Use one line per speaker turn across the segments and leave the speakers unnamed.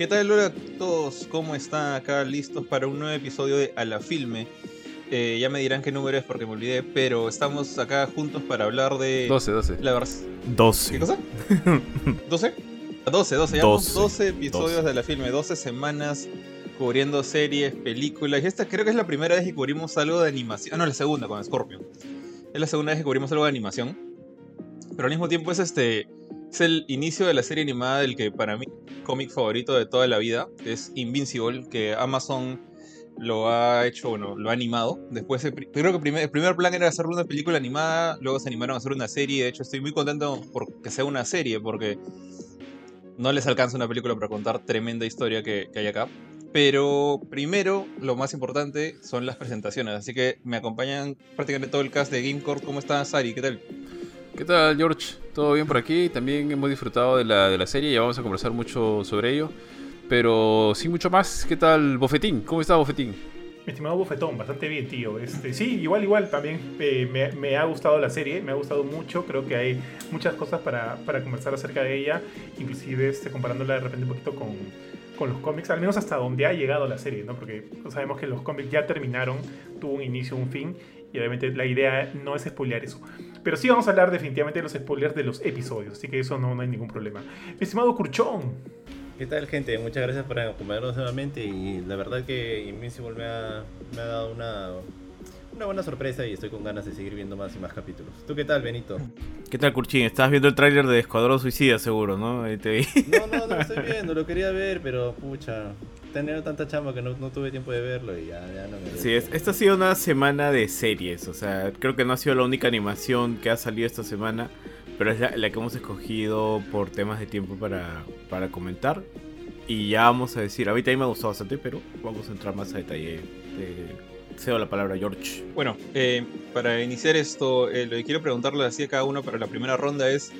¿Qué tal, hola a todos? ¿Cómo están acá listos para un nuevo episodio de A la Filme? Eh, ya me dirán qué número es porque me olvidé, pero estamos acá juntos para hablar de...
12, 12.
La
12.
¿Qué cosa? ¿12? 12, 12. Llevamos 12, episodios de la filme, 12 semanas cubriendo series, películas. Y esta creo que es la primera vez que cubrimos algo de animación. Ah, no, la segunda con Scorpion. Es la segunda vez que cubrimos algo de animación. Pero al mismo tiempo es este. Es el inicio de la serie animada del que para mí cómic favorito de toda la vida. Es Invincible, que Amazon lo ha hecho, bueno, lo ha animado. Después, creo que el primer plan era hacer una película animada, luego se animaron a hacer una serie. De hecho, estoy muy contento porque sea una serie, porque no les alcanza una película para contar tremenda historia que, hay acá. Pero primero, lo más importante son las presentaciones. Así que me acompañan prácticamente todo el cast de GameCore. ¿Cómo estás, Sari? ¿Qué tal?
¿Qué tal, George? ¿Todo bien por aquí? También hemos disfrutado de la, de la serie y vamos a conversar mucho sobre ello. Pero sin mucho más, ¿qué tal, Bofetín? ¿Cómo está, Bofetín?
Mi estimado Bofetón, bastante bien, tío. Este, sí, igual, igual, también eh, me, me, ha gustado la serie, me ha gustado mucho. Creo que hay muchas cosas para, para conversar acerca de ella, inclusive este, comparándola de repente un poquito con, con los cómics, al menos hasta donde ha llegado la serie, ¿no? Porque sabemos que los cómics ya terminaron, tuvo un inicio, un fin, y obviamente la idea no es spoilear eso. Pero sí vamos a hablar definitivamente de los spoilers de los episodios, así que eso no, no hay ningún problema. Mi estimado Curchón.
¿Qué tal, gente? Muchas gracias por acompañarnos nuevamente y la verdad que Invincible me ha, me ha dado una, una buena sorpresa y estoy con ganas de seguir viendo más y más capítulos. ¿Tú qué tal, Benito?
¿Qué tal, Curchín? Estabas viendo el tráiler de Escuadrón Suicida, seguro, ¿no? Ahí te vi.
No, no, no lo estoy viendo, lo quería ver, pero pucha, tener tanta chamba que no, no, tuve tiempo de verlo y ya, ya no me...
Sí, es, esta ha sido una semana de series, o sea, creo que no ha sido la única animación que ha salido esta semana pero es la, que hemos escogido por temas de tiempo para, para comentar. Y ya vamos a decir, a mí también me ha gustado bastante, pero vamos a entrar más a detalle. Eh, cedo la palabra a George.
Bueno, eh, para iniciar esto, eh, lo que quiero preguntarle así a cada uno para la primera ronda es...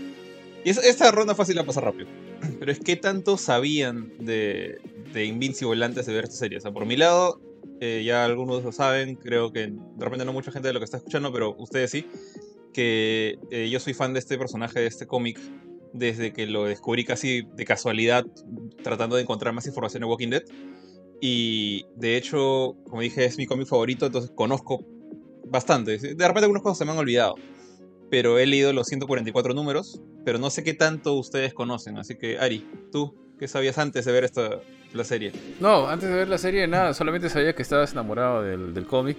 Y esta ronda fácil la pasa rápido. Pero es qué tanto sabían de, de Invincible antes de ver esta serie. O sea, por mi lado, ya algunos lo saben, creo que de repente no mucha gente de lo que está escuchando, pero ustedes sí que eh, yo soy fan de este personaje, de este cómic, desde que lo descubrí casi de casualidad, tratando de encontrar más información de Walking Dead. Y de hecho, como dije, es mi cómic favorito, entonces conozco bastante. De repente algunas cosas se me han olvidado. Pero he leído los 144 números, pero no sé qué tanto ustedes conocen. Así que, Ari, tú, ¿qué sabías antes de ver esta, la serie?
No, antes de ver la serie, nada, solamente sabía que estabas enamorado del, del cómic.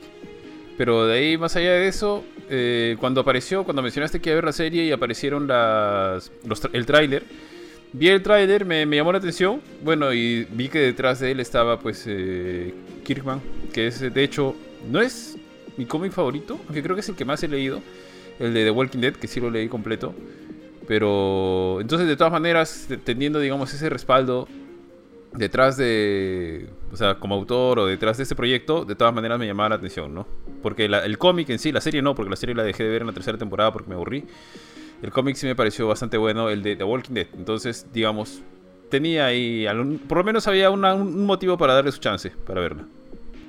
Pero de ahí, más allá de eso, eh, cuando apareció, cuando mencionaste que iba a ver la serie y aparecieron las, el tráiler, vi el tráiler, me, llamó la atención, bueno, y vi que detrás de él estaba, pues, eh, Kirkman, que es, de hecho, no es mi cómic favorito, aunque creo que es el que más he leído, el de The Walking Dead, que sí lo leí completo. Pero, entonces, de todas maneras, teniendo, digamos, ese respaldo detrás de, o sea, como autor o detrás de este proyecto, de todas maneras me llamaba la atención, ¿no? Porque el cómic en sí, la serie no, porque la serie la dejé de ver en la tercera temporada porque me aburrí. El cómic sí me pareció bastante bueno, el de The Walking Dead. Entonces, digamos, tenía ahí, por lo menos había un motivo para darle su chance, para verla.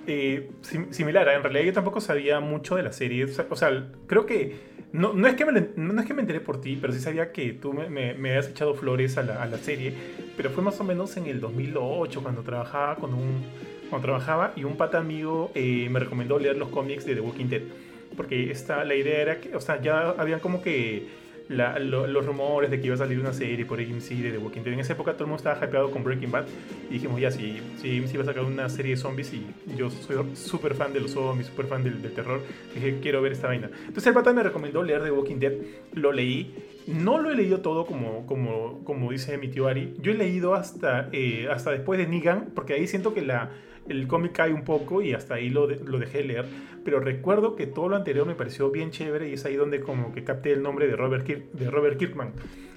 Eh, similar, en realidad yo tampoco sabía mucho de la serie. O sea, creo que no, no, es que me, no es que me enteré por ti, pero sí sabía que tú me, me, me habías echado flores a la, a la, serie. Pero fue más o menos en el 2008, cuando trabajaba con un. Cuando trabajaba y un pata amigo eh, me recomendó leer los cómics de The Walking Dead. Porque esta, la idea era que, o sea, ya habían como que los rumores de que iba a salir una serie por AMC de The Walking Dead. En esa época todo el mundo estaba hypeado con Breaking Bad y dijimos, ya, si, si AMC iba a sacar una serie de zombies y yo soy súper fan de los zombies, súper fan del, terror, dije, quiero ver esta vaina. Entonces el pata me recomendó leer The Walking Dead, lo leí. No lo he leído todo como, como, como dice mi tío Ari. Yo he leído hasta, eh, hasta después de Negan, porque ahí siento que la, el cómic cae un poco y hasta ahí lo, lo dejé leer. Pero recuerdo que todo lo anterior me pareció bien chévere y es ahí donde como que capté el nombre de Robert, de Robert Kirkman.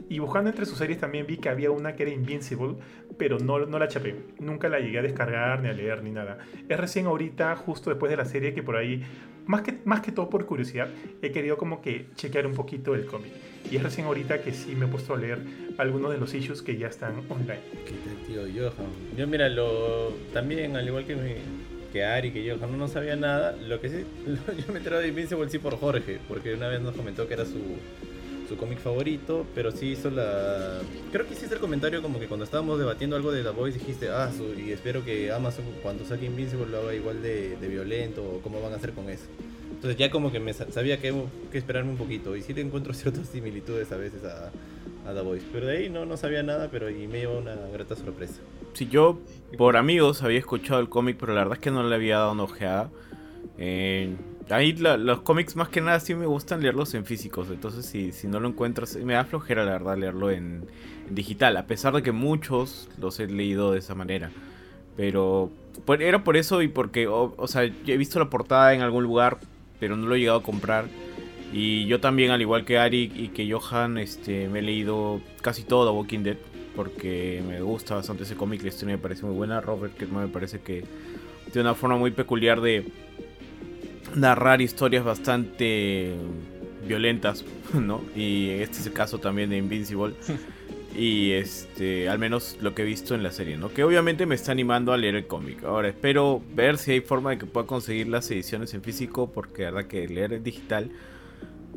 Y buscando entre sus series también vi que había una que era Invincible, pero no, no la chapé. Nunca la llegué a descargar, ni a leer, ni nada. Es recién ahorita, justo después de la serie, que por ahí, más que, más que todo por curiosidad, he querido como que chequear un poquito el cómic. Y es recién ahorita que sí me he puesto a leer algunos de los issues que ya están online.
¿Qué tío Johan? Yo, mira, también, al igual que, que Ari, que Johan, no, sabía nada. Lo que sí, yo me enteré de Invincible sí por Jorge, porque una vez nos comentó que era su, su cómic favorito, pero sí hizo la... Creo que hiciste el comentario como que cuando estábamos debatiendo algo de The Voice dijiste, ah, y espero que Amazon cuando saque Invincible lo haga igual de, violento o cómo van a hacer con eso. Entonces ya como que me sabía que, que esperarme un poquito y sí le encuentro ciertas similitudes a veces a, a The Voice. Pero de ahí no, no sabía nada, pero y me llevó una grata sorpresa.
Sí, yo por amigos había escuchado el cómic, pero la verdad es que no le había dado una ojeada. Eh, ahí los cómics más que nada sí me gustan leerlos en físicos, entonces si, si no lo encuentras, me da flojera la verdad leerlo en, digital, a pesar de que muchos los he leído de esa manera. Pero era por eso y porque, o, sea, he visto la portada en algún lugar, pero no lo he llegado a comprar. Y yo también, al igual que Ari y que Johan, este, me he leído casi todo The Walking Dead porque me gusta bastante ese cómic, la historia me parece muy buena. Robert que me parece que tiene una forma muy peculiar de narrar historias bastante violentas, ¿no? Y este es el caso también de Invincible. y este, al menos lo que he visto en la serie, ¿no? Que obviamente me está animando a leer el cómic. Ahora espero ver si hay forma de que pueda conseguir las ediciones en físico, porque la verdad que leer en digital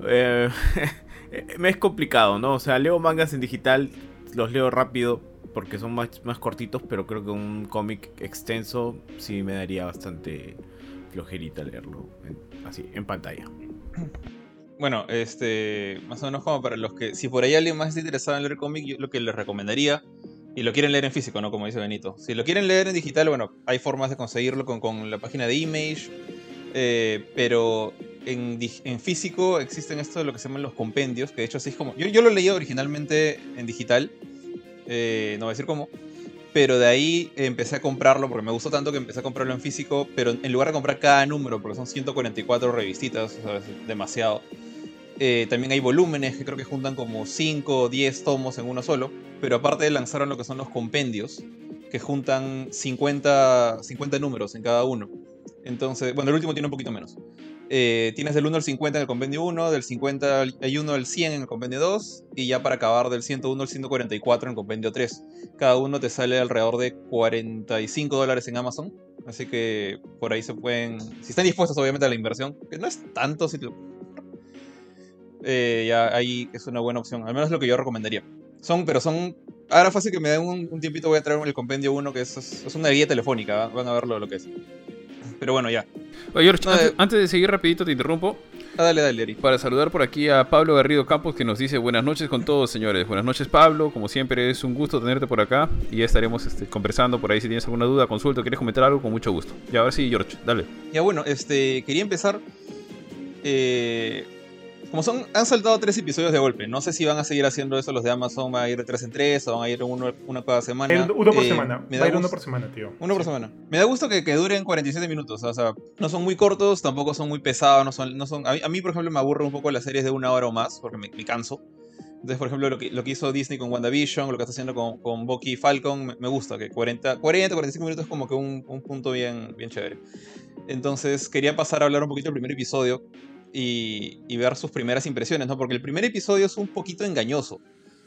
eh, me es complicado, ¿no? O sea, leo mangas en digital, los leo rápido porque son más, más cortitos, pero creo que un cómic extenso sí me daría bastante flojerita leerlo así, en pantalla.
Bueno, este, más o menos como para los que, si por ahí alguien más está interesado en leer cómic, yo lo que les recomendaría, y lo quieren leer en físico, ¿no? Como dice Benito. Si lo quieren leer en digital, bueno, hay formas de conseguirlo con, con la página de Image, eh, pero en, en, físico existen esto de lo que se llaman los compendios, que de hecho así es como... Yo, yo lo leí originalmente en digital, eh, no voy a decir cómo, pero de ahí empecé a comprarlo porque me gustó tanto que empecé a comprarlo en físico, pero en lugar de comprar cada número, porque son 144 revistitas, o sea, es demasiado. Eh, también hay volúmenes que creo que juntan como 5 o 10 tomos en uno solo, pero aparte lanzaron lo que son los compendios, que juntan 50, 50 números en cada uno. Entonces, bueno, el último tiene un poquito menos. Eh, tienes del 1 al 50 en el compendio 1, del 51 al 100 en el compendio 2 y ya para acabar del 101 al 144 en el compendio 3. Cada uno te sale alrededor de 45 dólares en Amazon. Así que por ahí se pueden... Si están dispuestos obviamente a la inversión, que no es tanto si eh, ya ahí es una buena opción. Al menos lo que yo recomendaría. Son, pero son... Ahora fácil que me den un, tiempito voy a traer el compendio 1 que es, es una guía telefónica. Van a verlo lo que es. Pero bueno, ya.
Oye, antes, de seguir rapidito te interrumpo.
Ah, dale, dale, Eri.
Para saludar por aquí a Pablo Garrido Campos que nos dice buenas noches con todos, señores. Buenas noches, Pablo. Como siempre, es un gusto tenerte por acá y ya estaremos este, conversando por ahí. Si tienes alguna duda, consulta, quieres comentar algo, con mucho gusto. Y ahora sí, George, dale.
Ya bueno, este, quería empezar eh, como son, han saltado tres episodios de golpe. No sé si van a seguir haciendo eso los de Amazon, van a ir de tres en tres o van a ir uno, una cada semana.
uno por eh, semana. Va a ir uno por semana, tío.
Uno por semana. Me da gusto que, que, duren 47 minutos. O sea, no son muy cortos, tampoco son muy pesados. No son, no son, a, mí, por ejemplo, me aburre un poco las series de una hora o más, porque me, canso. Entonces, por ejemplo, lo que, lo que, hizo Disney con WandaVision, lo que está haciendo con, con Bucky y Falcon, me, gusta, que 40, 40, 45 minutos es como que un, un punto bien, bien chévere. Entonces, quería pasar a hablar un poquito del primer episodio, y, ver sus primeras impresiones, ¿no? Porque el primer episodio es un poquito engañoso.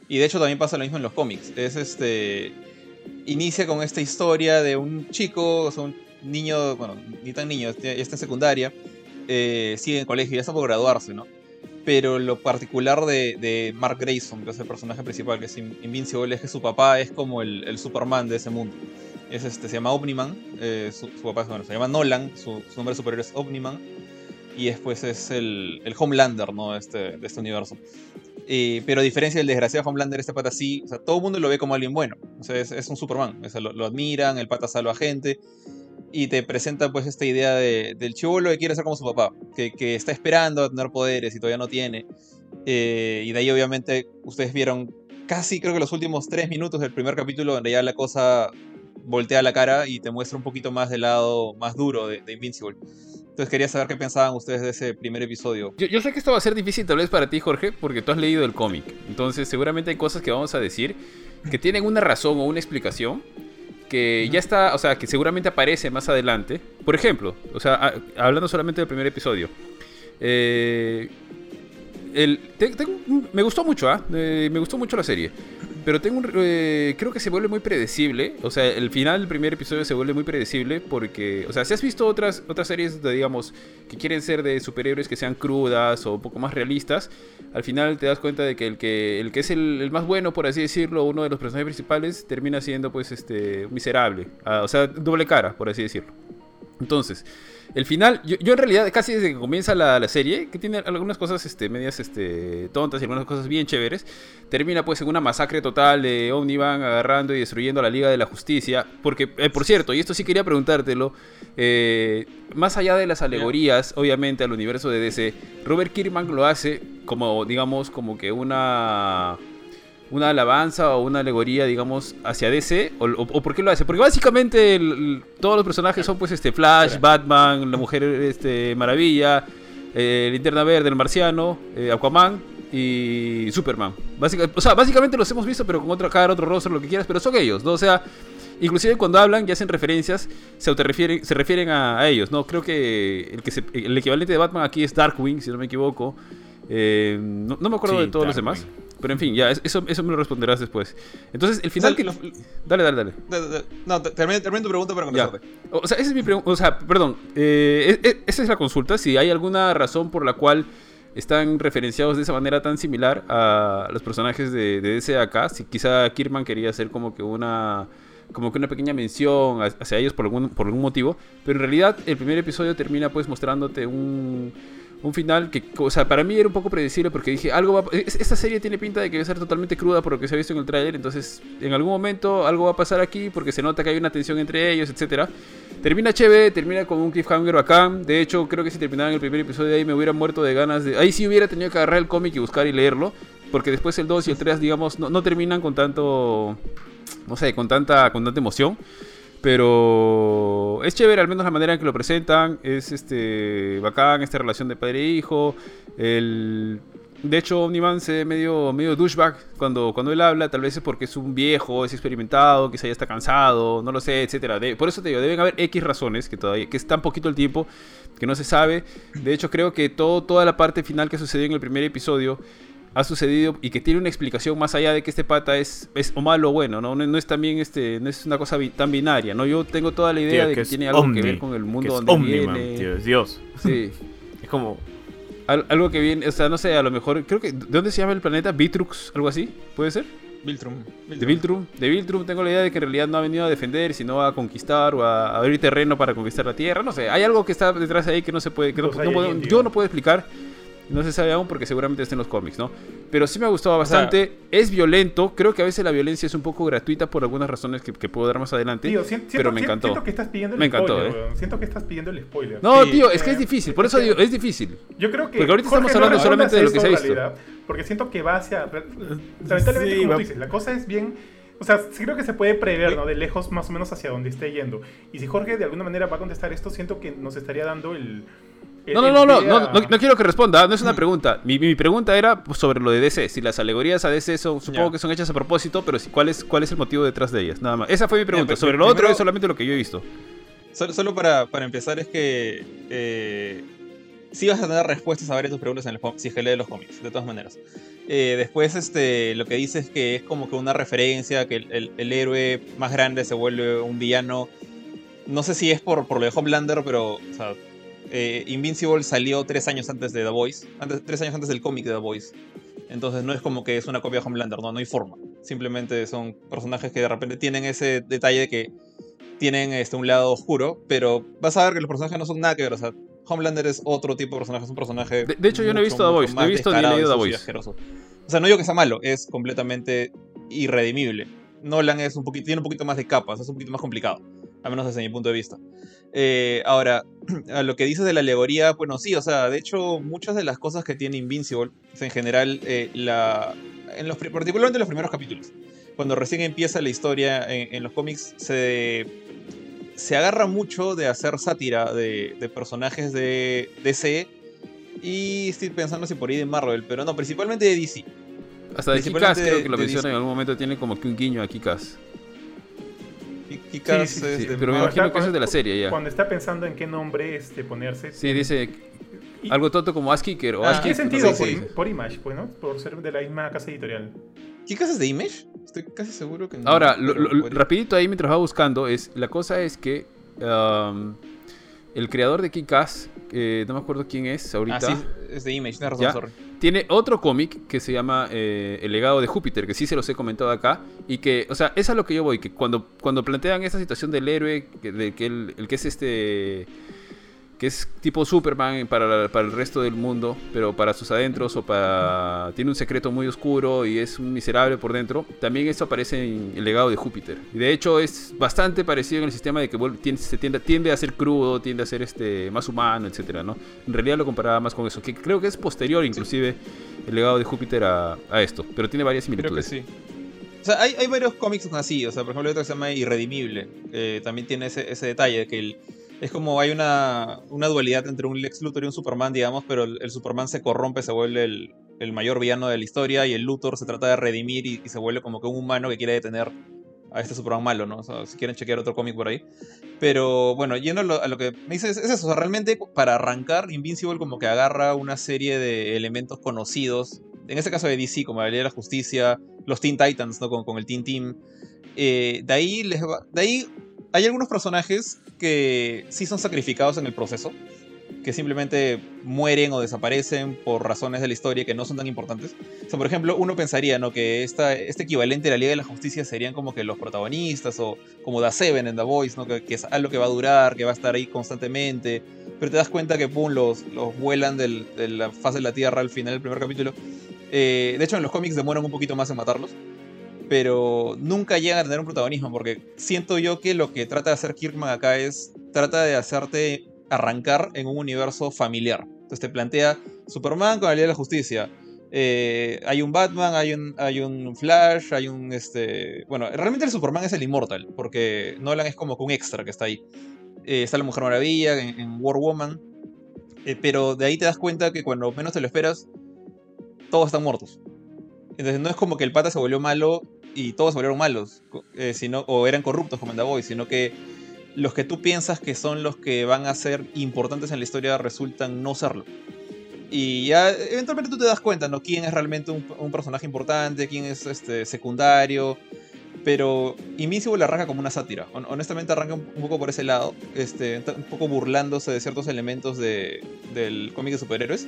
Y de hecho también pasa lo mismo en los cómics. Es este. Inicia con esta historia de un chico, o sea, un niño, bueno, ni tan niño, ya está en secundaria, eh, sigue en colegio, ya está por graduarse, ¿no? Pero lo particular de, Mark Grayson, que es el personaje principal, que es Invincible, es que su papá es como el, Superman de ese mundo. Es este, se llama Omniman, eh, su, papá bueno, se llama Nolan, su, su nombre superior es Omniman y después es el, el Homelander, ¿no? Este, de este universo. pero a diferencia del desgraciado Homelander, este pata sí, todo el mundo lo ve como alguien bueno. Es, un Superman. Lo, admiran, el pata salva a gente. Y te presenta pues esta idea de, del chivolo que quiere ser como su papá. Que, que, está esperando a tener poderes y todavía no tiene. Eh, y de ahí obviamente ustedes vieron casi creo que los últimos tres minutos del primer capítulo donde ya la cosa voltea la cara y te muestra un poquito más del lado más duro de, de Invincible. Entonces quería saber qué pensaban ustedes de ese primer episodio.
Yo, sé que esto va a ser difícil tal vez para ti, Jorge, porque tú has leído el cómic. Entonces seguramente hay cosas que vamos a decir que tienen una razón o una explicación que ya está, o sea, que seguramente aparece más adelante. Por ejemplo, o sea, hablando solamente del primer episodio. Eh, me gustó mucho, ¿ah? me gustó mucho la serie. Pero tengo un, eh, creo que se vuelve muy predecible. O sea, el final del primer episodio se vuelve muy predecible porque, o sea, si has visto otras, otras series de, digamos, que quieren ser de superhéroes que sean crudas o un poco más realistas, al final te das cuenta de que el que, el que es el, más bueno, por así decirlo, uno de los personajes principales, termina siendo, pues, este, miserable. Ah, o sea, doble cara, por así decirlo. Entonces, el final, yo, en realidad casi desde que comienza la, serie, que tiene algunas cosas este, medias este, tontas y algunas cosas bien chéveres, termina pues en una masacre total de Omnivan agarrando y destruyendo a la Liga de la Justicia. Porque, eh, por cierto, y esto sí quería preguntártelo, eh, más allá de las alegorías, obviamente, al universo de DC, Robert Kirkman lo hace como, digamos, como que una una alabanza o una alegoría, digamos, hacia DC? ¿O, por qué lo hace? Porque básicamente todos los personajes son pues este Flash, Batman, la Mujer este, Maravilla, eh, Linterna Verde, el Marciano, eh, Aquaman y Superman. o sea, básicamente los hemos visto pero con otra cara, otro rostro, lo que quieras, pero son ellos, ¿no? O sea... Inclusive cuando hablan y hacen referencias, se, refieren, se refieren a, ellos, ¿no? Creo que el, que el equivalente de Batman aquí es Darkwing, si no me equivoco. Eh, no, me acuerdo de todos los demás. Pero en fin, ya, eso, eso me lo responderás después. Entonces, el final que... Dale, dale, dale.
No, termina, tu pregunta para contestarte.
O sea, esa es mi pregunta. O sea, perdón. Eh, e, e, esa es la consulta. Si hay alguna razón por la cual están referenciados de esa manera tan similar a los personajes de, de DC acá. Si quizá Kirman quería hacer como que una como que una pequeña mención hacia ellos por algún, por algún motivo, pero en realidad el primer episodio termina pues mostrándote un, un final que, o sea, para mí era un poco predecible porque dije, algo va esta serie tiene pinta de que va a ser totalmente cruda por lo que se ha visto en el tráiler, entonces en algún momento algo va a pasar aquí porque se nota que hay una tensión entre ellos, etcétera. Termina chévere, termina con un cliffhanger bacán. De hecho, creo que si terminaba en el primer episodio de ahí me hubiera muerto de ganas de... Ahí sí hubiera tenido que agarrar el cómic y buscar y leerlo, porque después el 2 y el 3, digamos, no, no terminan con tanto... No sé, con tanta, con tanta emoción. Pero es chévere, al menos la manera en que lo presentan. Es este bacán esta relación de padre e hijo. El, de hecho, Omniman se ve medio, medio douchebag cuando, cuando él habla. Tal vez es porque es un viejo, es experimentado, quizá ya está cansado, no lo sé, etcétera. por eso te digo, deben haber X razones que todavía que es tan poquito el tiempo que no se sabe. De hecho, creo que todo, toda la parte final que sucedió en el primer episodio ha sucedido y que tiene una explicación más allá de que este pata es, es o malo o bueno, ¿no? No, es también este, no es una cosa tan binaria, ¿no? Yo tengo toda la idea de que, tiene algo que ver con el mundo donde viene.
Tío, es Dios.
Sí.
es como
algo que viene, o sea, no sé, a lo mejor creo que ¿de dónde se llama el planeta? Vitrux, algo así, ¿puede ser?
Viltrum.
De Viltrum. De Viltrum tengo la idea de que en realidad no ha venido a defender, sino a conquistar o a abrir terreno para conquistar la Tierra. No sé, hay algo que está detrás de ahí que no se puede, que no, yo no puedo explicar. No se sabe aún porque seguramente está en los cómics, ¿no? Pero sí me ha gustado bastante. es violento. Creo que a veces la violencia es un poco gratuita por algunas razones que, puedo dar más adelante. Tío, siento, pero me encantó.
Siento que estás pidiendo el
me encantó,
spoiler, ¿eh? Siento que estás pidiendo el spoiler.
No, tío, es que es difícil. Por eso digo, es difícil.
Yo creo que.
Porque ahorita estamos hablando solamente de lo que se ha visto.
porque siento que va hacia. Lamentablemente, como tú dices, la cosa es bien. O sea, sí creo que se puede prever, ¿no? De lejos más o menos hacia donde esté yendo. Y si Jorge de alguna manera va a contestar esto, siento que nos estaría dando el
no, no, no, no, no, quiero que responda, no es una pregunta. Mi, mi pregunta era sobre lo de DC. Si las alegorías a DC son, supongo que son hechas a propósito, pero si, ¿cuál, es, ¿cuál es el motivo detrás de ellas? Nada más. Esa fue mi pregunta. sobre lo otro es solamente lo que yo he visto.
Solo, para, para, empezar es que eh, sí vas a tener respuestas a varias tus preguntas en el, si es que lees los cómics, de todas maneras. Eh, después este, lo que dice es que es como que una referencia, que el, el, héroe más grande se vuelve un villano. No sé si es por, por lo de Homelander, pero eh, Invincible salió tres años antes de The Voice, antes, tres años antes del cómic de The Voice. Entonces no es como que es una copia de Homelander, no, no hay forma. Simplemente son personajes que de repente tienen ese detalle de que tienen este, un lado oscuro, pero vas a ver que los personajes no son nada que ver. O sea, Homelander es otro tipo de personaje, es un personaje.
De, hecho, yo no he visto The Voice, no he visto ni leído The Voice.
O sea, no digo que sea malo, es completamente irredimible. Nolan es un poquito, tiene un poquito más de capas, es un poquito más complicado, al menos desde mi punto de vista. Eh, ahora, a lo que dices de la alegoría, bueno, sí, o sea, de hecho, muchas de las cosas que tiene Invincible, en general, eh, la, en los, particularmente en los primeros capítulos, cuando recién empieza la historia en, los cómics, se, se agarra mucho de hacer sátira de, personajes de DC y estoy pensando si por ahí de Marvel, pero no, principalmente de DC.
Hasta de Kikas creo que lo menciona en algún momento, tiene como que un guiño a Kikas pero me imagino que eso es de la serie ya.
Cuando está pensando en qué nombre este, ponerse.
Sí, dice algo tonto como Askiker o
ah, ¿Qué sentido? por, Image, pues, ¿no? Por ser de la misma casa editorial.
¿Kikas es de Image? Estoy casi seguro que
no. Ahora, rapidito ahí mientras va buscando, es la cosa es que um, el creador de Kikas, eh, no me acuerdo quién es ahorita. Ah,
sí, es de Image, razón, sorry.
Tiene otro cómic que se llama eh, El legado de Júpiter, que sí se los he comentado acá. Y que, o sea, es a lo que yo voy, que cuando, cuando plantean esa situación del héroe, de que el que es este que es tipo Superman para, para, el resto del mundo, pero para sus adentros o para... Tiene un secreto muy oscuro y es un miserable por dentro. También eso aparece en el legado de Júpiter. Y de hecho es bastante parecido en el sistema de que se tiende, tiende a ser crudo, tiende a ser este, más humano, etcétera, ¿no? En realidad lo comparaba más con eso, que creo que es posterior inclusive el legado de Júpiter a, a esto, pero tiene varias similitudes.
Creo que sí. O sea, hay, hay, varios cómics así, o sea, por ejemplo, hay otro que se llama Irredimible, eh, también tiene ese, ese detalle de que el, es como hay una, dualidad entre un Lex Luthor y un Superman, digamos, pero el, Superman se corrompe, se vuelve el, mayor villano de la historia y el Luthor se trata de redimir y, se vuelve como que un humano que quiere detener a este Superman malo, ¿no? O sea, si quieren chequear otro cómic por ahí. Pero bueno, yendo a lo, que me dices, es eso, o sea, realmente para arrancar, Invincible como que agarra una serie de elementos conocidos, en este caso de DC, como la Ley de la Justicia, los Teen Titans, ¿no? Con, el Teen Team. Eh, de ahí les de ahí hay algunos personajes que sí son sacrificados en el proceso, que simplemente mueren o desaparecen por razones de la historia que no son tan importantes. O sea, por ejemplo, uno pensaría ¿no? que esta, este equivalente a la Liga de la Justicia serían como que los protagonistas o como The Seven en The Voice, ¿no? que, es algo que va a durar, que va a estar ahí constantemente, pero te das cuenta que pum, los, los vuelan de la faz de la Tierra al final del primer capítulo. Eh, de hecho, en los cómics demoran un poquito más en matarlos pero nunca llega a tener un protagonismo, porque siento yo que lo que trata de hacer Kirkman acá es, trata de hacerte arrancar en un universo familiar. Entonces te plantea Superman con la Liga de la Justicia. Eh, hay un Batman, hay un, hay un Flash, hay un este. Bueno, realmente el Superman es el Immortal, porque Nolan es como que un extra que está ahí. Eh, está la Mujer Maravilla en, War Woman. Eh, pero de ahí te das cuenta que cuando menos te lo esperas, todos están muertos. Entonces no es como que el pata se volvió malo y todos volvieron malos, eh, sino, o eran corruptos como en The sino que los que tú piensas que son los que van a ser importantes en la historia resultan no serlo. Y ya eventualmente tú te das cuenta, ¿no? Quién es realmente un, personaje importante, quién es este, secundario. Pero Invincible arranca como una sátira. Honestamente arranca un, poco por ese lado, este, un poco burlándose de ciertos elementos de, del cómic de superhéroes.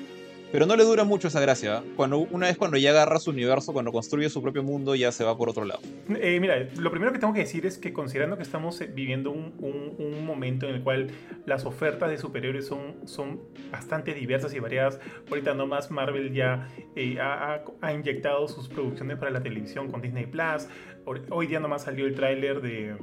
Pero no le dura mucho esa gracia. Cuando, una vez cuando ya agarra su universo, cuando construye su propio mundo, ya se va por otro lado.
Eh, mira, lo primero que tengo que decir es que considerando que estamos eh, viviendo un, un, momento en el cual las ofertas de superiores son, son bastante diversas y variadas, ahorita nomás Marvel ya eh, ha, ha, inyectado sus producciones para la televisión con Disney Plus. Hoy día nomás salió el tráiler de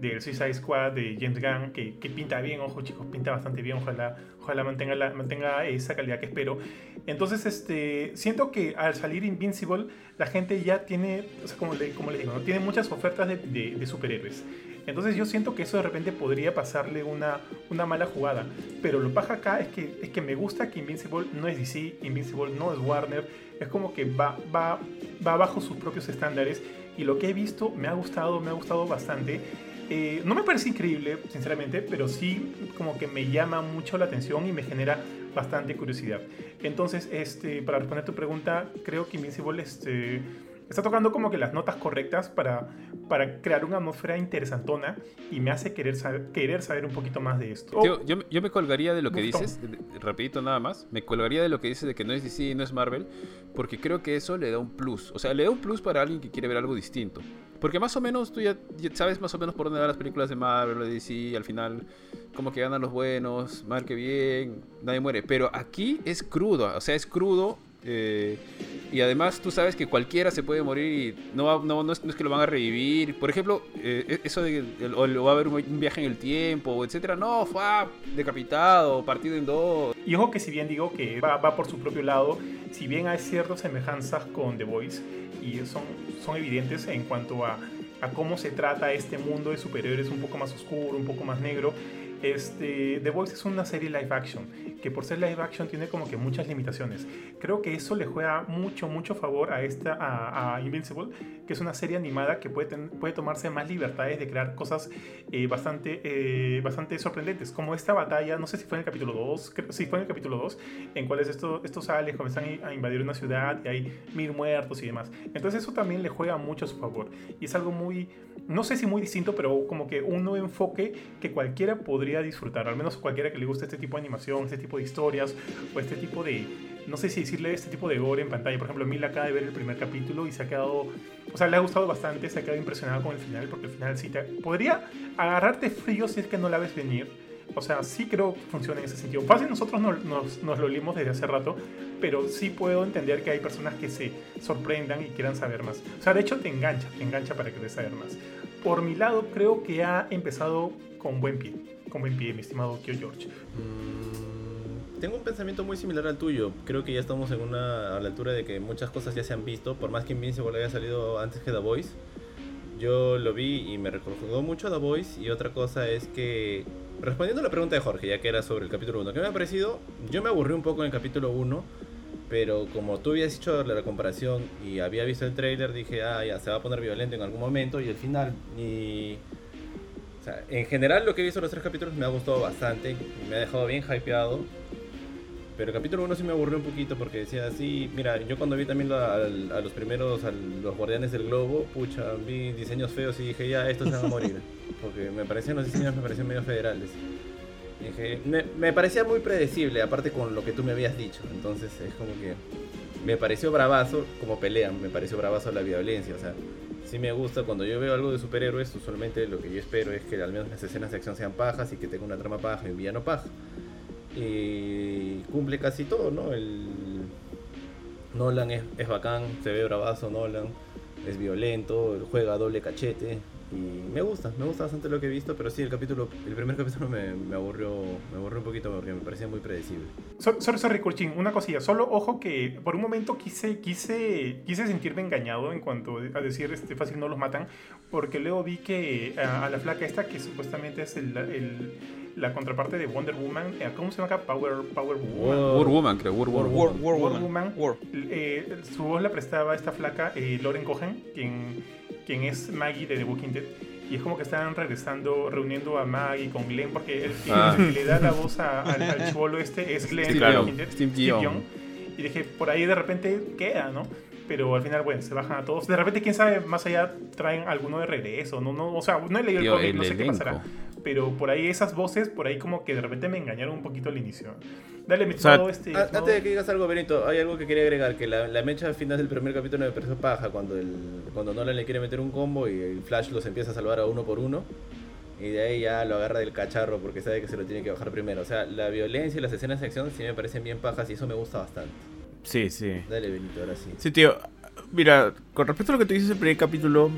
del Suicide Squad de James Gunn, que, que, pinta bien, ojo chicos, pinta bastante bien, ojalá, ojalá mantenga, la, mantenga esa calidad que espero. Entonces, este, siento que al salir Invincible, la gente ya tiene, o sea, como, le, como les digo, ¿no? tiene muchas ofertas de, de, superhéroes. Entonces yo siento que eso de repente podría pasarle una, una mala jugada. Pero lo paja acá es que, es que me gusta que Invincible no es DC, Invincible no es Warner. Es como que va, va, va bajo sus propios estándares. Y lo que he visto me ha gustado, me ha gustado bastante. Eh, no me parece increíble, sinceramente, pero sí como que me llama mucho la atención y me genera bastante curiosidad. Entonces, este, para responder tu pregunta, creo que Invincible este, está tocando como que las notas correctas para, para crear una atmósfera interesantona y me hace querer saber, querer saber un poquito más de esto.
yo, yo, me colgaría de lo que dices, rapidito nada más, me colgaría de lo que dices de que no es DC y no es Marvel, porque creo que eso le da un plus. O sea, le da un plus para alguien que quiere ver algo distinto. Porque más o menos tú ya, sabes más o menos por dónde van las películas de Marvel de DC, al final como que ganan los buenos, marque bien, nadie muere. Pero aquí es crudo, o sea, es crudo. Eh, y además tú sabes que cualquiera se puede morir y no, no, no, es, que lo van a revivir. Por ejemplo, eh, e, eso de que va a haber un, viaje en el tiempo, etcétera. No, fue decapitado, partido en dos.
Y ojo que si bien digo que va, va por su propio lado, si bien hay ciertas semejanzas con The Voice, y son, son evidentes en cuanto a, a cómo se trata este mundo de superiores un poco más oscuro, un poco más negro. Este, The Voice es una serie live action que por ser live action tiene como que muchas limitaciones. Creo que eso le juega mucho, mucho favor a esta, a, Invincible, que es una serie animada que puede, puede tomarse más libertades de crear cosas eh, bastante, eh, bastante sorprendentes, como esta batalla, no sé si fue en el capítulo 2, sí fue en el capítulo 2, en cuales esto, estos aliens comienzan a invadir una ciudad y hay mil muertos y demás. Entonces eso también le juega mucho a su favor. Y es algo muy, no sé si muy distinto, pero como que un nuevo enfoque que cualquiera podría disfrutar, al menos cualquiera que le guste este tipo de animación, este tipo de historias o este tipo de, no sé si decirle este tipo de gore en pantalla. Por ejemplo, Mil acaba de ver el primer capítulo y se ha quedado, o sea, le ha gustado bastante, se ha quedado impresionado con el final, porque el final sí te podría agarrarte frío si es que no la ves venir. O sea, sí creo que funciona en ese sentido. Fácil, nosotros nos, nos, nos lo leímos desde hace rato, pero sí puedo entender que hay personas que se sorprendan y quieran saber más. O sea, de hecho te engancha, te engancha para querer saber más. Por mi lado, creo que ha empezado con buen pie, con buen pie, mi estimado Kyo George.
Mm, tengo un pensamiento muy similar al tuyo. Creo que ya estamos en una, a la altura de que muchas cosas ya se han visto, por más que Invincible haya salido antes que The Voice. Yo lo vi y me recordó mucho a The Voice. Y otra cosa es que, respondiendo a la pregunta de Jorge, ya que era sobre el capítulo 1, ¿qué me ha parecido? Yo me aburrí un poco en el capítulo 1 pero como tú habías hecho la comparación y había visto el trailer, dije, ah, ya se va a poner violento en algún momento. Y al final, y. O sea, en general, lo que he visto los tres capítulos me ha gustado bastante. Me ha dejado bien hypeado. Pero el capítulo 1 sí me aburrió un poquito porque decía así, mira, yo cuando vi también a, los primeros, a los guardianes del globo, pucha, vi diseños feos y dije, ya, estos se van a morir. Porque me parecían los diseños, me parecían medio federales me, parecía muy predecible, aparte con lo que tú me habías dicho. Entonces es como que me pareció bravazo como pelean, me pareció bravazo la violencia. O sea, sí me gusta cuando yo veo algo de superhéroes, usualmente lo que yo espero es que al menos las escenas de acción sean pajas y que tenga una trama paja y un villano paja. Y cumple casi todo, ¿no? El Nolan es, es bacán, se ve bravazo Nolan, es violento, juega doble cachete, y me gusta, me gusta bastante lo que he visto, pero sí, el capítulo, el primer capítulo me, me aburrió, me aburrió un poquito porque me parecía muy predecible.
Sorry, sorry, Kurchin, una cosilla. Solo ojo que por un momento quise, quise, quise sentirme engañado en cuanto a decir este fácil no los matan, porque luego vi que a, la flaca esta, que supuestamente es el, el, la contraparte de Wonder Woman, eh, ¿cómo se llama acá? Power, Power Woman.
War, Woman, creo. War, War,
War, War, Woman. Eh, su voz la prestaba esta flaca, eh, Lauren Cohen, quien quien es Maggie de The Walking Dead. Y es como que están regresando, reuniendo a Maggie con Glenn, porque el que, ah. le da la voz al, al chivolo este es Glenn de The Walking Dead, Steve, Young. Y dije, por ahí de repente queda, ¿no? Pero al final, bueno, se bajan a todos. De repente, quién sabe, más allá traen alguno de regreso. No, no, o sea, no he leído el cómic, no sé qué pasará. Pero por ahí esas voces, por ahí como que de repente me engañaron un poquito al inicio. Dale, mi este.
Antes de que digas algo, Benito, hay algo que quería agregar: que la, la mecha al final del primer capítulo me pareció paja cuando, el, cuando Nolan le quiere meter un combo y el Flash los empieza a salvar a uno por uno. Y de ahí ya lo agarra del cacharro porque sabe que se lo tiene que bajar primero. O sea, la violencia y las escenas de acción sí me parecen bien pajas y eso me gusta bastante.
Sí, sí.
Dale, Benito, ahora sí.
Sí, tío. Mira, con respecto a lo que tú dices en el primer capítulo,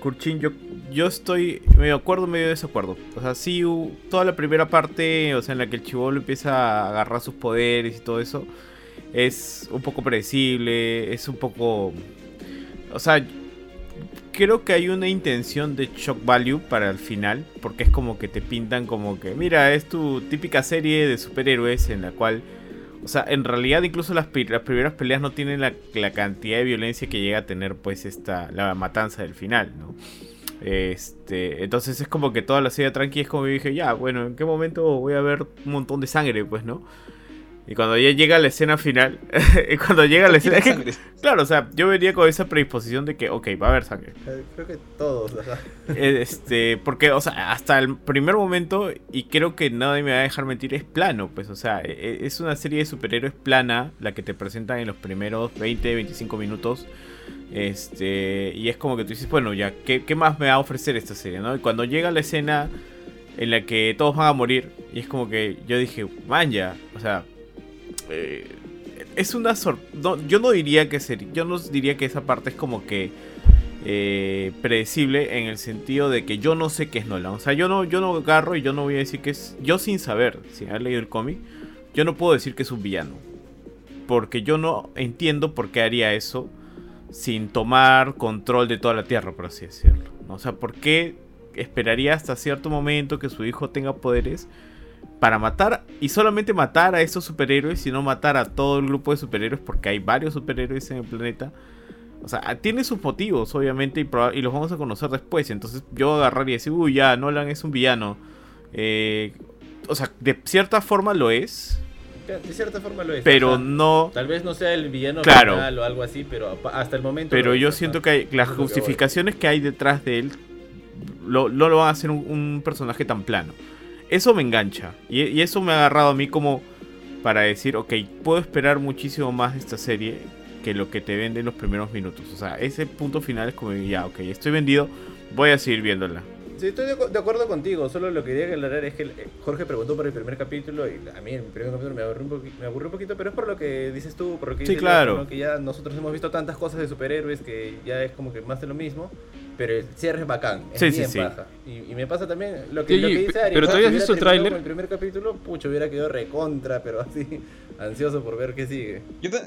Kurchin, yo, yo estoy medio acuerdo, medio desacuerdo. O sea, sí, toda la primera parte, o sea, en la que el chivolo empieza a agarrar sus poderes y todo eso, es un poco predecible, es un poco... O sea, creo que hay una intención de shock value para el final, porque es como que te pintan como que, mira, es tu típica serie de superhéroes en la cual o sea, en realidad incluso las, las primeras peleas no tienen la, cantidad de violencia que llega a tener pues esta la matanza del final, ¿no? Este, entonces es como que toda la serie tranqui es como que dije, ya, bueno, ¿en qué momento voy a ver un montón de sangre, pues, no? Y cuando ya llega la escena final, y cuando llega la escena... claro, o sea, yo venía con esa predisposición de que, ok, va a haber sangre.
Eh, creo que todos,
Este, porque, o sea, hasta el primer momento, y creo que nadie me va a dejar mentir, es plano, pues, o sea, e, e, es una serie de superhéroes plana, la que te presentan en los primeros 20, 25 minutos. Este, y es como que tú dices, bueno, ya, ¿qué, qué más me va a ofrecer esta serie, no? Y cuando llega la escena en la que todos van a morir, y es como que yo dije, man, ya, o sea eh, es una yo no diría que ser, yo no diría que esa parte es como que eh, predecible en el sentido de que yo no sé qué es Nolan. O sea, yo no, yo no agarro y yo no voy a decir que es. Yo sin saber, sin haber leído el cómic, yo no puedo decir que es un villano. Porque yo no entiendo por qué haría eso sin tomar control de toda la Tierra, por así decirlo. O sea, ¿por qué esperaría hasta cierto momento que su hijo tenga poderes para matar y solamente matar a esos superhéroes, sino matar a todo el grupo de superhéroes, porque hay varios superhéroes en el planeta. O sea, tiene sus motivos, obviamente, y, los vamos a conocer después. Entonces yo agarraría y decir, uy, ya, Nolan es un villano. Eh, o sea, de cierta forma lo es.
De cierta forma lo es.
Pero no.
Tal vez no sea el villano
claro,
o algo así, pero hasta el momento.
Pero yo siento que hay, las justificaciones que, hay detrás de él no lo van a hacer un, personaje tan plano. Eso me engancha. Y, eso me ha agarrado a mí como para decir, ok, puedo esperar muchísimo más esta serie que lo que te vende en los primeros minutos. O sea, ese punto final es como, ya, ok, estoy vendido, voy a seguir viéndola.
Sí, estoy de, acuerdo contigo. Solo lo que quería aclarar es que eh, Jorge preguntó por el primer capítulo y a mí el primer capítulo me aburrió un, me aburrió un poquito, pero es por lo que dices tú, por lo que
sí, claro.
que ya nosotros hemos visto tantas cosas de superhéroes que ya es como que más de lo mismo. Pero el cierre es bacán, es sí, bien sí, Y, me pasa también lo que, lo que dice Ari.
Pero todavía has visto el tráiler.
El primer capítulo, pucho, hubiera quedado recontra, pero así, ansioso por ver qué sigue.
Yo te,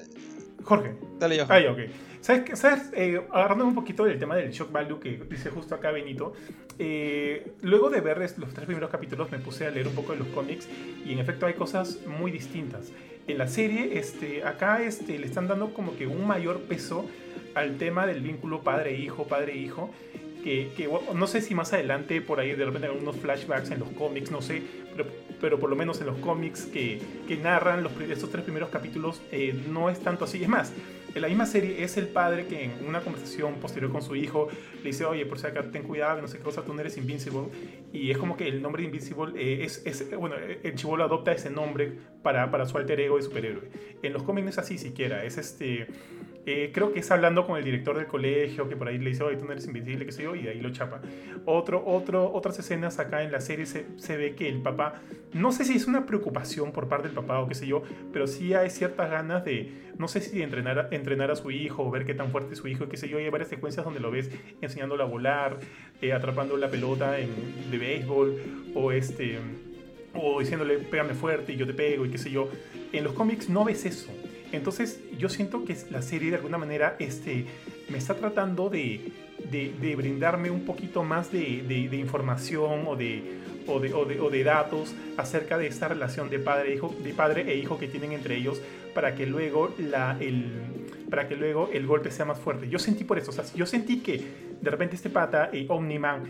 Jorge.
Dale ya.
Ah, ok. ¿Sabes? ¿Sabes? Eh, agarrando un poquito del tema del shock value que dice justo acá Benito, eh, luego de ver los tres primeros capítulos me puse a leer un poco de los cómics y en efecto hay cosas muy distintas. En la serie, este, acá este, le están dando como que un mayor peso al tema del vínculo padre-hijo, padre-hijo, que, que, no sé si más adelante por ahí de repente hay unos flashbacks en los cómics, no sé, pero, pero por lo menos en los cómics que, que narran los, estos tres primeros capítulos eh, no es tanto así. Es más, en la misma serie es el padre que en una conversación posterior con su hijo le dice, oye, por si acá ten cuidado, no sé qué cosa, tú no eres Invincible. Y es como que el nombre de Invincible eh, es, es, bueno, el chivolo adopta ese nombre para, para su alter ego de superhéroe. En los cómics no es así siquiera, es este eh, creo que es hablando con el director del colegio, que por ahí le dice, oye, tú no eres invencible, qué sé yo, y de ahí lo chapa. Otro, otro, otras escenas acá en la serie se, se, ve que el papá, no sé si es una preocupación por parte del papá o qué sé yo, pero sí hay ciertas ganas de, no sé si entrenar, entrenar a su hijo o ver qué tan fuerte es su hijo, qué sé yo, hay varias secuencias donde lo ves enseñándolo a volar, eh, atrapando la pelota en, de béisbol, o este o diciéndole pégame fuerte y yo te pego y qué sé yo. En los cómics no ves eso. Entonces yo siento que la serie de alguna manera este, me está tratando de, de, brindarme un poquito más de, de información o de, o de, o, de, datos acerca de esta relación de padre, e hijo, de padre e hijo que tienen entre ellos para que luego, la, el, para que luego el golpe sea más fuerte. Yo sentí por eso, o sea, yo sentí que de repente este pata, eh, Omniman,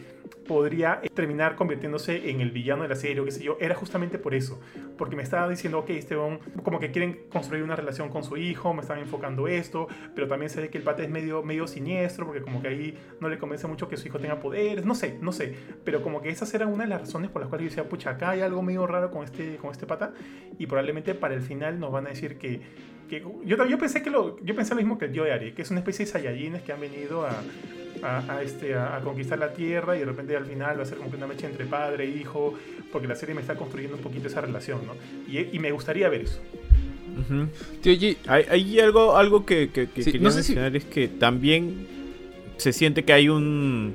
podría eh, terminar convirtiéndose en el villano de la serie o qué sé yo, era justamente por eso. Porque me estaba diciendo, ok, este como que quieren construir una relación con su hijo, me están enfocando esto, pero también ve que el pata es medio, medio siniestro, porque como que ahí no le convence mucho que su hijo tenga poderes, no sé, no sé. Pero como que esas eran una de las razones por las cuales yo decía, pucha, acá hay algo medio raro con este, con este pata, y probablemente para el final nos van a decir que yo, yo pensé que lo, yo pensé lo mismo que el de Ari, que es una especie de Saiyajines que han venido a, a, este, a, conquistar la Tierra y de repente al final va a ser como una mecha entre padre e hijo, porque la serie me está construyendo un poquito esa relación, ¿no? Y, y me gustaría ver eso.
hay, algo, algo que, que, quería mencionar es que también se siente que hay un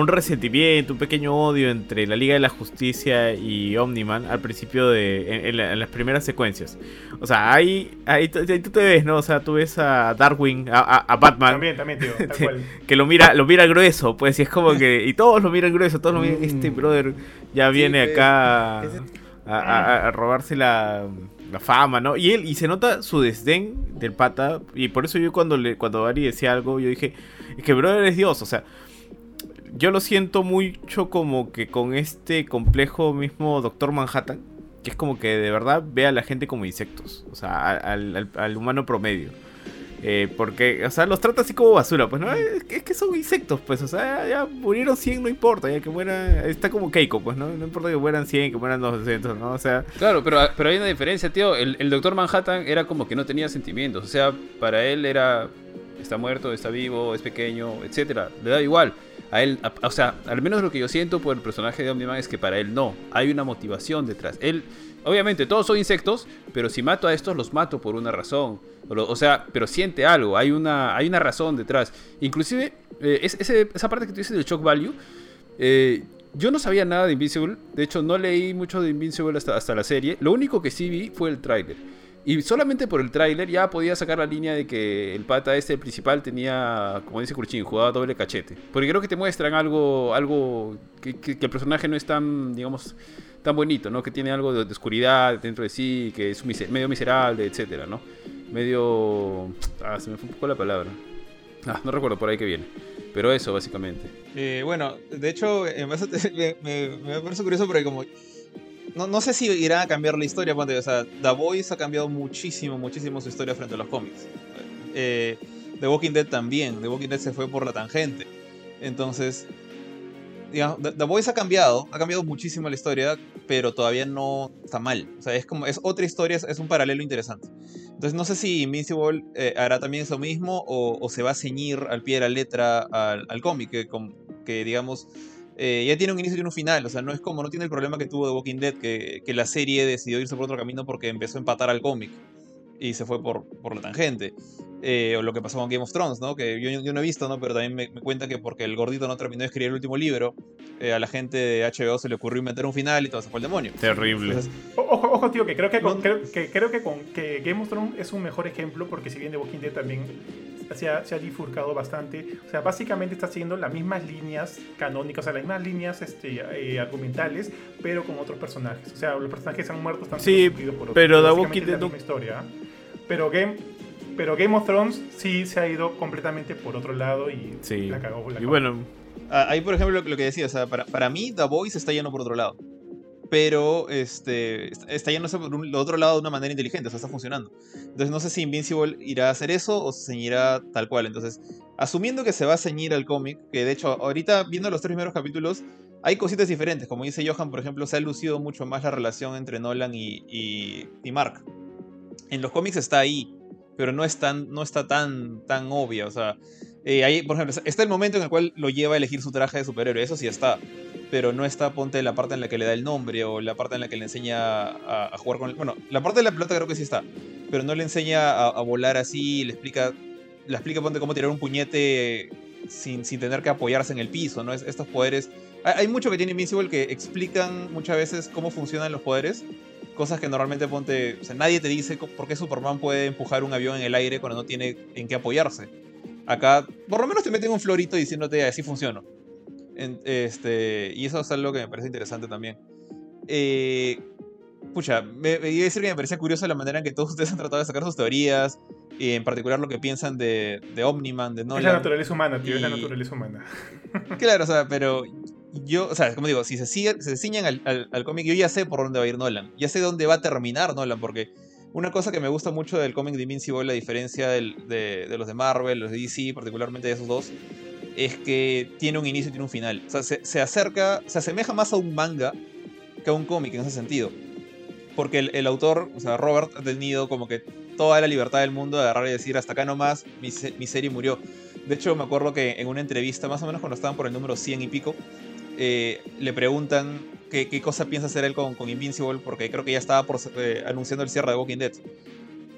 un resentimiento, un pequeño odio entre la Liga de la Justicia y Omniman al principio de. en, las primeras secuencias. O sea, ahí, ahí, tú te ves, ¿no? O sea, tú ves a Darwin, a, Batman.
También, también, tío, tal cual.
Que lo mira, lo mira grueso, pues, y es como que. Y todos lo miran grueso, todos lo miran. Este mm. brother ya viene acá a, robarse la la fama, ¿no? Y él, y se nota su desdén del pata. Y por eso yo cuando le, cuando Ari decía algo, yo dije, es que brother es Dios, o sea, yo lo siento mucho como que con este complejo mismo Doctor Manhattan, que es como que de verdad ve a la gente como insectos, o sea, al, humano promedio. Eh, porque, o sea, los trata así como basura, pues, ¿no? Es, que son insectos, pues, o sea, ya murieron 100, no importa, ya que mueran, está como Keiko, pues, ¿no? No importa que mueran 100, que mueran 200, ¿no? O sea...
Claro, pero, pero hay una diferencia, tío, el, el Doctor Manhattan era como que no tenía sentimientos, o sea, para él era, está muerto, está vivo, es pequeño, etcétera, le da igual a él, o sea, al menos lo que yo siento por el personaje de Omniman es que para él no, hay una motivación detrás. Él, obviamente, todos son insectos, pero si mato a estos, los mato por una razón. O, sea, pero siente algo, hay una, hay una razón detrás. Inclusive, eh, esa parte que tú dices del shock value, eh, yo no sabía nada de Invincible, de hecho no leí mucho de Invincible hasta, hasta la serie, lo único que sí vi fue el tráiler. Y solamente por el tráiler ya podía sacar la línea de que el pata este, el principal, tenía, como dice Kurchin, jugaba doble cachete. Porque creo que te muestran algo, algo que, el personaje no es tan, digamos, tan bonito, ¿no? Que tiene algo de, oscuridad dentro de sí, que es medio miserable, etcétera, ¿no? Medio... Ah, se me fue un poco la palabra. Ah, no recuerdo por ahí que viene. Pero eso, básicamente.
Eh, bueno, de hecho, me, me, parece curioso porque como... No, no, sé si irá a cambiar la historia, o sea, The Voice ha cambiado muchísimo, muchísimo su historia frente a los cómics. Eh, The Walking Dead también, The Walking Dead se fue por la tangente. Entonces, digamos, The, Voice ha cambiado, ha cambiado muchísimo la historia, pero todavía no está mal. O sea, es como, es otra historia, es, un paralelo interesante. Entonces no sé si Invincible eh, hará también eso mismo o, se va a ceñir al pie de la letra al, cómic, que, que, digamos eh, ya tiene un inicio y un final. O sea, no es como, no tiene el problema que tuvo The Walking Dead, que, que la serie decidió irse por otro camino porque empezó a empatar al cómic y se fue por, por la tangente. Eh, o lo que pasó con Game of Thrones, ¿no? Que yo, yo no he visto, ¿no? Pero también me, cuenta que porque el gordito no terminó de escribir el último libro, eh, a la gente de HBO se le ocurrió meter un final y todo se fue al demonio.
Terrible.
ojo, ojo, tío, que creo que, creo, que, creo que, con, que Game of Thrones es un mejor ejemplo porque si bien The Walking Dead también se ha, se ha, bifurcado bastante. O sea, básicamente está siguiendo las mismas líneas canónicas, o sea, las mismas líneas este, eh, argumentales, pero con otros personajes. O sea, los personajes han muerto, están
sí, por otros. Pero The Walking Dead.
historia. Pero Game, pero Game of Thrones sí se ha ido completamente por otro lado y la cagó.
y bueno.
Ah, ahí, por ejemplo, lo, que decía, o sea, para, para mí, The Voice está yendo por otro lado pero este, está yéndose por el otro lado de una manera inteligente, o sea, está funcionando. Entonces no sé si Invincible irá a hacer eso o se ceñirá tal cual. Entonces, asumiendo que se va a ceñir al cómic, que de hecho ahorita viendo los tres primeros capítulos, hay cositas diferentes. Como dice Johan, por ejemplo, se ha lucido mucho más la relación entre Nolan y, Mark. En los cómics está ahí, pero no, está tan, tan obvia. O sea, eh, por ejemplo, está el momento en el cual lo lleva a elegir su traje de superhéroe, eso sí está. Pero no está, ponte, la parte en la que le da el nombre o la parte en la que le enseña a, jugar con el. Bueno, la parte de la pelota creo que sí está. Pero no le enseña a, volar así, le explica. Le explica, ponte, cómo tirar un puñete sin, sin tener que apoyarse en el piso, ¿no? Es, estos poderes. Hay, mucho que tiene Invincible que explican muchas veces cómo funcionan los poderes cosas que normalmente ponte, o sea, nadie te dice por qué Superman puede empujar un avión en el aire cuando no tiene en qué apoyarse. Acá, por lo menos te meten un florito diciéndote así funciona. Este, y eso es algo que me parece interesante también. Eh, pucha, me, me, iba a decir que me parecía curiosa la manera en que todos ustedes han tratado de sacar sus teorías, y en particular lo que piensan de, de Omniman, de Nolan.
Es la naturaleza humana, tío, es la naturaleza humana.
Claro, o sea, pero yo, o sea, como digo, si se, sigue, se ciñan al, al, cómic, yo ya sé por dónde va a ir Nolan. Ya sé dónde va a terminar Nolan, porque una cosa que me gusta mucho del cómic de Invincible, la diferencia del, de, de, los de Marvel, los de DC, particularmente de esos dos, es que tiene un inicio y tiene un final. O sea, se, se acerca, se asemeja más a un manga que a un cómic en ese sentido. Porque el, el, autor, o sea, Robert, ha tenido como que toda la libertad del mundo de agarrar y decir hasta acá nomás, mi, mi serie murió. De hecho, me acuerdo que en una entrevista, más o menos cuando estaban por el número 100 y pico, eh, le preguntan qué, qué, cosa piensa hacer él con, Invincible, porque creo que ya estaba por, eh, anunciando el cierre de Walking Dead.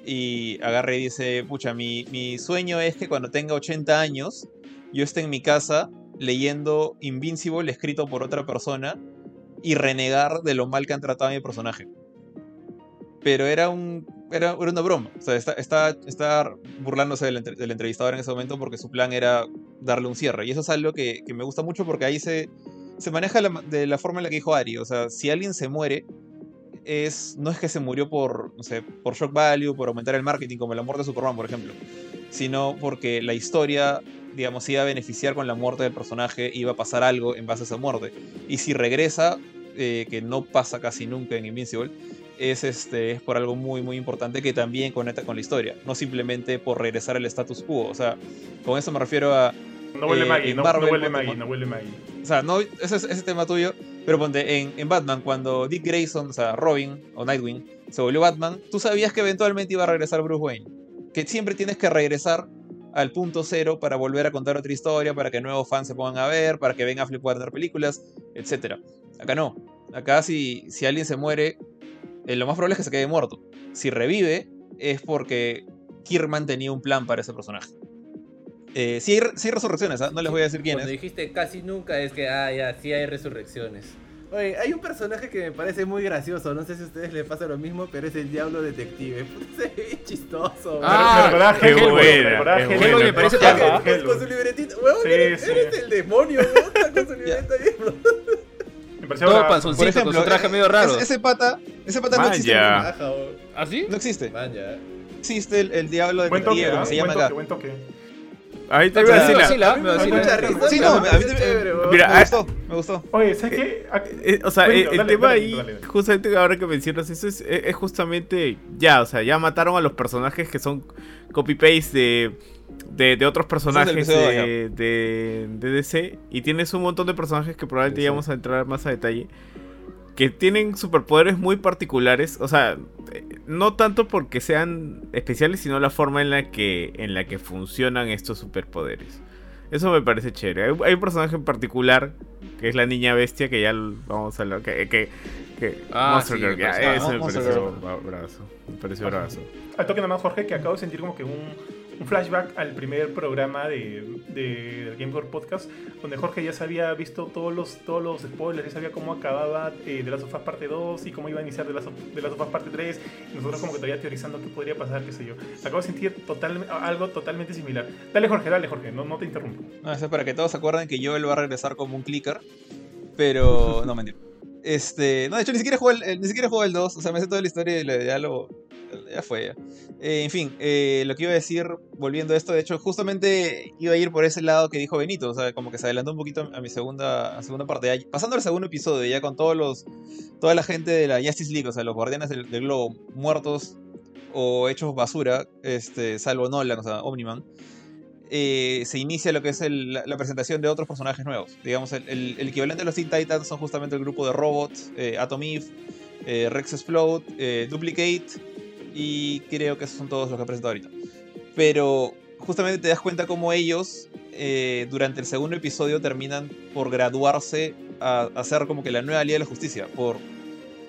Y agarra y dice, pucha, mi, mi sueño es que cuando tenga 80 años, yo esté en mi casa leyendo Invincible escrito por otra persona y renegar de lo mal que han tratado a mi personaje. Pero era un era, una broma. O sea, está, está, está burlándose del, del, entrevistador en ese momento porque su plan era darle un cierre. Y eso es algo que, que me gusta mucho porque ahí se, se maneja de la forma en la que dijo Ari. O sea, si alguien se muere, es, no es que se murió por, no sé, por shock value, por aumentar el marketing, como la muerte de Superman, por ejemplo. Sino porque la historia, digamos, iba a beneficiar con la muerte del personaje, iba a pasar algo en base a esa muerte. Y si regresa, eh, que no pasa casi nunca en Invincible, es, este, es por algo muy, muy importante que también conecta con la historia. No simplemente por regresar al status quo. O sea, con eso me refiero a
no huele eh, Maggie, no, huele Maggie, no huele Maggie. O
sea, no, ese es ese tema tuyo. Pero ponte, en, en, Batman, cuando Dick Grayson, o sea, Robin o Nightwing, se volvió Batman, tú sabías que eventualmente iba a regresar Bruce Wayne. Que siempre tienes que regresar al punto cero para volver a contar otra historia, para que nuevos fans se pongan a ver, para que venga a dar películas, etc. Acá no. Acá si, si alguien se muere, eh, lo más probable es que se quede muerto. Si revive, es porque Kirman tenía un plan para ese personaje. Eh, sí, hay, resurrecciones, ¿ah? no les voy a decir quiénes.
Cuando dijiste casi nunca es que, ah, ya, sí hay resurrecciones. Oye, hay un personaje que me parece muy gracioso, no sé si a ustedes les pasa lo mismo, pero es el Diablo Detective. Se ve chistoso.
Ah, qué buena.
Qué me parece tan
Con su libretita, weón, eres, el demonio, ¿no? Con su libreta ahí.
pareció
Todo panzoncito. Con su traje
eh,
medio raro.
Ese, pata, ese pata no existe.
¿Ah, sí?
No existe.
man, ya.
Existe el, el diablo de
Buen toque,
Catrilla, como se
Buen
llama
toque,
acá.
Ahí te
O
iba a
sea,
decir
Me
la-
vacila, me
Ay,
vacila.
mucha risa.
Sí, no, a mí
parece
me-
chévere, weón.
Mira,
me
ah,
gustó, me gustó.
Oye, ¿sabes qué? Ah,
Eh, o sea,
Bueno,
el, tema
dale,
ahí,
dale,
justamente ahora que mencionas eso, es, es justamente ya, o sea, ya mataron a los personajes que son copy-paste de, de, de otros personajes de, de, de DC y tienes un montón de personajes que probablemente
Sí,
ya vamos a entrar más a detalle que tienen superpoderes muy particulares, o sea, no tanto porque sean especiales, sino la forma en la que en la que funcionan estos superpoderes. Eso me parece chévere. Hay, hay un personaje en particular que es la niña bestia que ya vamos a hablar que, que, que
Ah,
Monster
sí,
Girl,
me
ya,
ah,
me pareció bravazo. Me pareció bravazo.
al toque nada más, Jorge, que acabo de sentir como que un, un flashback al primer programa de, de, del Game Podcast, donde Jorge ya se había visto todos los, todos los spoilers, ya sabía cómo acababa eh, de las sofás parte 2 y cómo iba a iniciar de las de las sofás parte 3, y nosotros como que todavía teorizando qué podría pasar, qué sé yo. Acabo de sentir total, algo totalmente similar. Dale, Jorge, dale, Jorge, no, no te interrumpo.
No, eso es para que todos se acuerden que Joel va a regresar como un clicker. Pero. No, mentira. Este. No, de hecho, ni siquiera jugué el, el- ni siquiera jugué el 2. O sea, me sé toda la historia y lo- ya lo. Ya fue ya. Eh, en fin, eh, lo que iba a decir, volviendo a esto, de hecho, justamente iba a ir por ese lado que dijo Benito. O sea, como que se adelantó un poquito a mi segunda, a segunda parte. Ya- pasando al segundo episodio, ya con todos los. Toda la gente de la Justice League, o sea, los guardianes del, del globo, muertos o hechos basura, este, salvo Nolan, o sea, Omniman eh, se inicia lo que es la, presentación de otros personajes nuevos. Digamos, el, equivalente de los Teen Titans son justamente el grupo de robots, eh, Atom Eve, eh, Rex Explode, eh, Duplicate, y creo que esos son todos los que he presentado ahorita. Pero justamente te das cuenta cómo ellos, durante el segundo episodio, terminan por graduarse a, a ser como que la nueva Liga de la Justicia, por,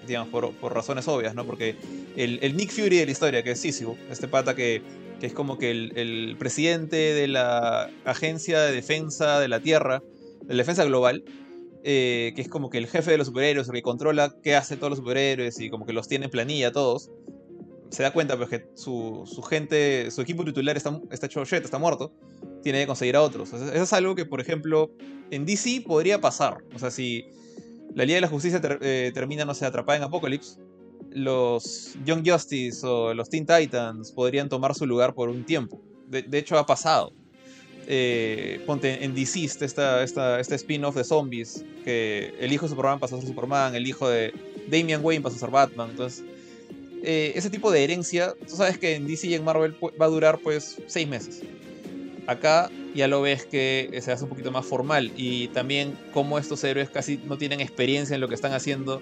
digamos, por, por razones obvias, ¿no? Porque el, el Nick Fury de la historia, que es Sisu, este pata que que es como que el, presidente de la Agencia de Defensa de la Tierra, de la Defensa Global, eh, que es como que el jefe de los superhéroes, el que controla qué hacen todos los superhéroes y como que los tiene en planilla todos, se da cuenta pues que su, su gente, su equipo titular está, está hecho shit, está muerto, tiene que conseguir a otros. Eso es algo que, por ejemplo, en DC podría pasar. O sea, si la Liga de la Justicia eh, termina, no sé, atrapada en Apocalypse, los Young Justice o los Teen Titans podrían tomar su lugar por un tiempo. De, hecho, ha pasado. Eh, ponte en Deceased, esta, esta, este spin-off de zombies, que el hijo de Superman pasó a ser Superman, el hijo de Damian Wayne pasó a ser Batman. Entonces, eh, ese tipo de herencia, tú sabes que en DC y en Marvel va a durar pues seis meses. Acá ya lo ves que se hace un poquito más formal y también como estos héroes casi no tienen experiencia en lo que están haciendo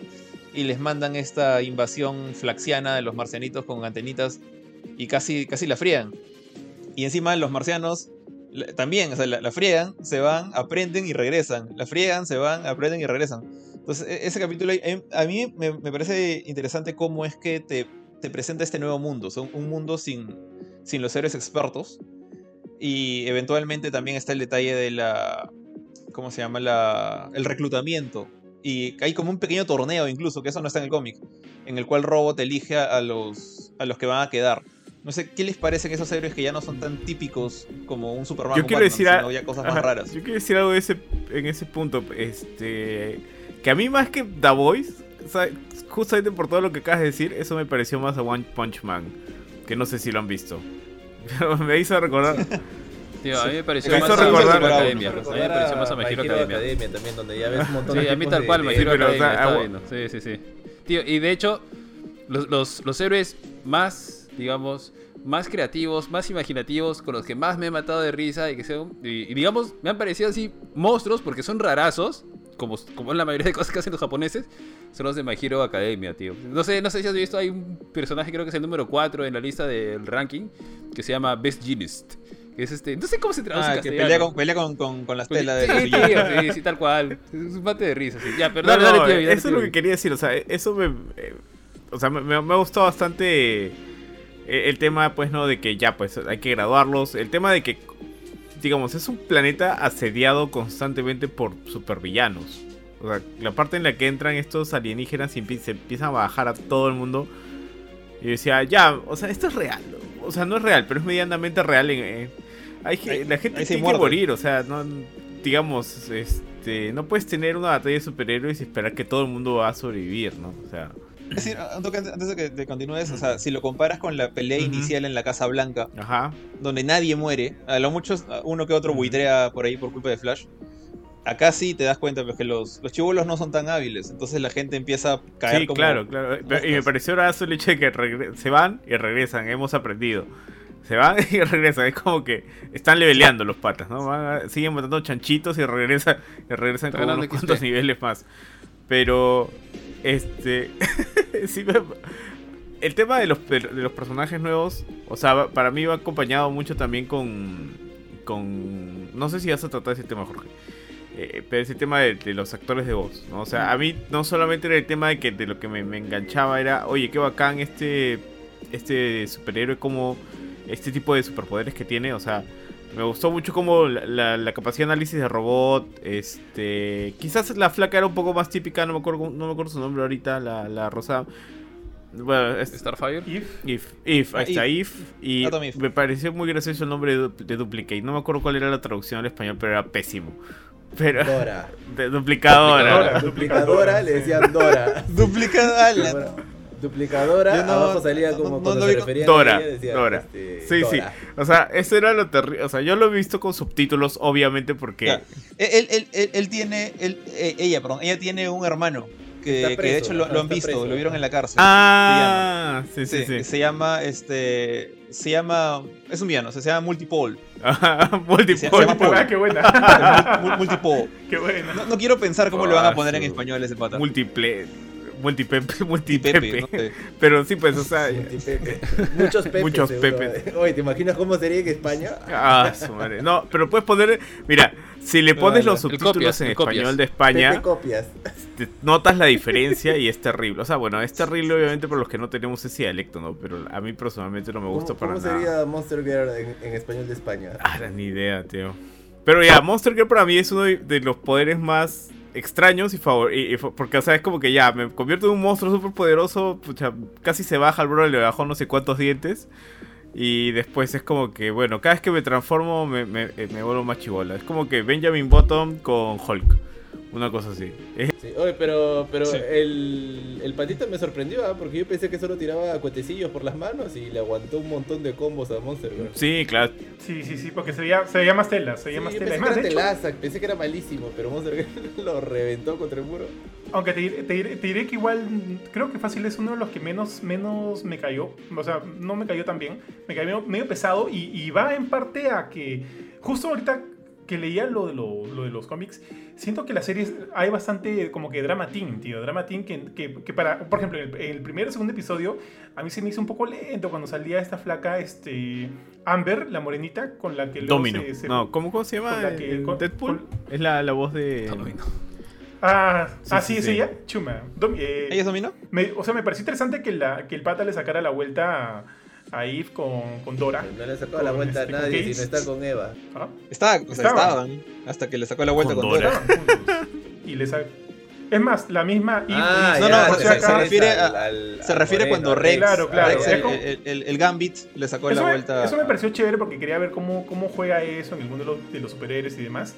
y les mandan esta invasión flaxiana de los marcianitos con antenitas y casi, casi la friegan. Y encima los marcianos también, o sea, la, la friegan, se van, aprenden y regresan. La friegan, se van, aprenden y regresan. Entonces, e- ese capítulo eh, a mí me, me parece interesante cómo es que te, te presenta este nuevo mundo. Un mundo sin, sin los héroes expertos. Y eventualmente también está el detalle de la. ¿Cómo se llama? La, el reclutamiento. Y hay como un pequeño torneo incluso, que eso no está en el cómic, en el cual Robot elige a los, a los que van a quedar. No sé, ¿qué les parecen esos héroes que ya no son tan típicos como un Superman
Yo
o
quiero
Batman,
decir a-
sino ya cosas más
Ajá,
raras?
Yo quiero decir algo de ese, en ese punto. Este. Que a mí más que The Voice, o sea, justamente por todo lo que acabas de decir, eso me pareció más a One Punch Man. Que no sé si lo han visto. Me hizo recordar.
Tío, a mí me pareció
Me
más
hizo
a My
recordar-
Hero. Academia. A mí me pareció más a My Hero Academia.
también, donde ya ves un montón
Sí,
de
a mí tal cual, Hero
o
Academia. estaba viendo. Sí, sí, sí. Tío, y de hecho, los, los, los héroes más, digamos, más creativos, más imaginativos, con los que más me he matado de risa y que sean, y, y digamos, me han parecido así monstruos porque son rarazos, como, como en la mayoría de cosas que hacen los japoneses, son los de My Hero Academia, tío. No sé, no sé si has visto, hay un personaje, creo que es el número 4 en la lista del ranking, que se llama Best Genius. Que es este, no sé cómo se traduce
Ah,
en
que pelea con, pelea con, con, con la
Pues,
estela de
sí, tío, sí, sí, tal cual. Es un mate de risa, sí. Ya, perdón,
no,
dale, tío, dale,
eso es lo que quería decir. O sea, eso me. eh, o sea, me, me- me ha gustado bastante eh, el tema, pues, ¿no? De que ya, pues, hay que graduarlos. El tema de que, digamos, es un planeta asediado constantemente por supervillanos. O sea, la parte en la que entran estos alienígenas y se empiezan a bajar a todo el mundo. Y yo decía, ya, o sea, esto es real. O sea, no es real, pero es medianamente real. En, eh, hay, que- la gente tiene que morir, o sea, no, digamos, este, no puedes tener una batalla de superhéroes y esperar que todo el mundo va a sobrevivir, ¿no? O sea,
Es decir, antes de que te continúes, o sea, si lo comparas con la pelea inicial en la Casa Blanca,
ajá.
donde nadie muere, a lo mucho uno que otro buitrea por ahí por culpa de Flash. Acá sí te das cuenta pues, que los, los chivolos no son tan hábiles, entonces la gente empieza a caer
Sí,
como
claro, claro. Y me pareció brazo el hecho de que se van y regresan, hemos aprendido. Se van y regresan, es como que están leveleando los patas, ¿no? Van a- siguen matando chanchitos y regresan, y regresan con unos cuantos niveles más. Pero, este, sí me- el tema de los, de los personajes nuevos, o sea, para mí va acompañado mucho también con, con, no sé si vas a tratar ese tema, Jorge. Eh, pero ese tema de, de los actores de voz, ¿no? O sea, a mí no solamente era el tema de que de lo que me, me enganchaba era, oye, qué bacán este, este superhéroe, como este tipo de superpoderes que tiene, o sea, me gustó mucho como la, la- la capacidad de análisis de robot, este, quizás la flaca era un poco más típica, no me acuerdo, no me acuerdo su nombre ahorita, la, la rosa. Bueno, es-
Starfire.
If,
If, If, ahí
Ah,
está If. Y me pareció muy gracioso el nombre de, de Duplicate. No me acuerdo cuál era la traducción al español, pero era pésimo. Pero.
Dora.
de duplicadora.
Duplicadora.
Duplicadora, le decían Dora.
Duplicada la-
Dora. Duplicadora,
Yo no-
abajo salía
no-
como
no
cuando
lo
se
Dora,
a ella, decía,
Dora.
este,
Sí, sí. O sea, eso era lo terrible. O sea, yo lo he visto con subtítulos, obviamente, porque.
Él, él- él- él tiene, él- eh, ella, perdón, ella tiene un hermano que, de hecho lo, lo han visto,
preso,
lo vieron en la cárcel.
Ah, sí, sí,
Sí,
sí.
Se llama, este, se llama, es un villano, se llama Multipole.
Multipole.
ah, qué buena.
Mul- Multipole.
qué buena.
No, no quiero pensar cómo le van a poner en
Ah,
español ese pata.
Multiple. Multipepe.
Pepe,
Multipepe.
no sé.
Pero sí, pues, o sea.
Multipepe. Muchos pepes.
Muchos pepes.
Oye, ¿te imaginas cómo sería en España?
Ah, su madre. No, pero puedes poner. Mira, si le pones los subtítulos
copias,
en
copias.
español de España.
Pepe copias.
te notas la diferencia y es terrible. O sea, bueno, es terrible obviamente por los que no tenemos ese dialecto, ¿no? Pero a mí personalmente no me gusta
¿Cómo,
para
cómo
nada.
sería Monster Girl en, en español de España?
Ah, ni idea, tío. Pero ya, Monster Girl para mí es uno de los poderes más extraños y favor y- porque o sea es como que ya me convierto en un monstruo súper poderoso pucha, casi se baja el bro le bajó no sé cuántos dientes y después es como que bueno cada vez que me transformo me, me, eh, me vuelvo más chivola es como que Benjamin Bottom con Hulk una cosa así
Sí, oye, pero, pero
Sí.
el, el patito me sorprendió, ¿ah? porque yo pensé que solo tiraba cuetecillos por las manos y le aguantó un montón de combos a Monster Girl.
sí claro
Sí, sí, sí, porque se veía, se veía más tela, se veía
Sí,
más tela.
pensé que
más,
era
de hecho,
telaza, pensé que era malísimo, pero Monster Girl lo reventó contra el muro.
aunque te, diré- te diré, te diré que igual creo que fácil es uno de los que menos, menos me cayó. O sea, no me cayó tan bien. Me cayó medio, medio pesado y, y va en parte a que justo ahorita que leía lo de, lo, lo de los cómics, siento que la serie hay bastante como que drama teen, tío. Drama teen que, que, que para, por ejemplo, en el, en el primer o segundo episodio, a mí se me hizo un poco lento cuando salía esta flaca, este, Amber, la morenita, con la que luego
Domino
se- se-
no ¿cómo, cómo se llama
con la que-
en
con-
Deadpool
con-
es la, la voz de
Domino.
Ah,
Sí,
ah,
sí,
sí, es
sí.
ella. Chuma. Dom- eh,
¿Ella es dominó?
me- o sea, me pareció interesante que, la, que el pata le sacara la vuelta a, a Eve con, con Dora.
No le sacó la vuelta a
este, con
nadie si no está con Eva.
¿Ah?
Estaba, o sea,
Estaban.
estaban. Hasta que le sacó la vuelta
Con
con,
Dora.
Dora.
Y le sa- Es más, la misma Eve.
Ah,
no, no, se- se
refieres
refiere
al-
a-
al-
Se refiere
moreno,
cuando Rex,
Claro, claro,
Rex, el, el- el- el Gambit, le sacó
eso,
la
me,
vuelta.
eso me pareció chévere porque quería ver cómo, cómo juega eso en el mundo de los, de los superhéroes y demás.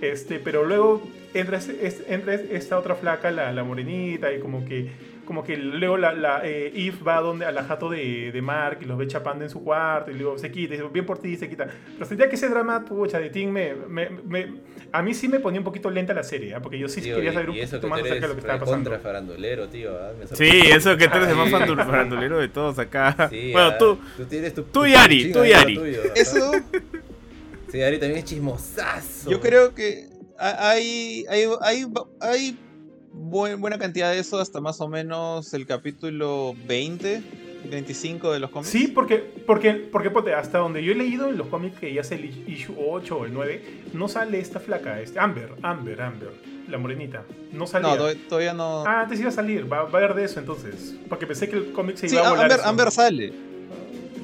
Este, pero luego entra, entra esta otra flaca, la, la morenita, y como que, como que luego la, la, eh, Eve va donde, a la jato de, de Mark y los ve chapando en su cuarto y luego se quita, y dice, bien por ti, se quita. Pero sentía que ese drama, pucha, de Tim, me, me, me- a mí sí me ponía un poquito lenta la serie, ¿ah? porque yo sí
Tío,
quería saber un
y eso
poquito más acerca de lo que estaba pasando.
contra farandulero, tío. Me
Sí, eso que tú eres el más farandulero de todos acá.
Sí,
bueno,
ah,
tú,
Tú tienes tu.
tú y Ari, tú y Ari.
tuyo.
Eso,
Sí, Ari también es chismosazo.
yo creo que ha- hay, hay, hay, hay buen- buena cantidad de eso hasta más o menos el capítulo 20, 25 de los cómics.
Sí, porque, porque, porque hasta donde yo he leído en los cómics que ya es el issue 8 o el 9, no sale esta flaca, este, Amber, Amber, Amber, la morenita. No salía.
No, to- todavía no.
Ah, antes iba a salir, va, va a haber de eso entonces. Porque pensé que el cómic se
sí,
iba a volar.
Amber,
eso.
Amber sale.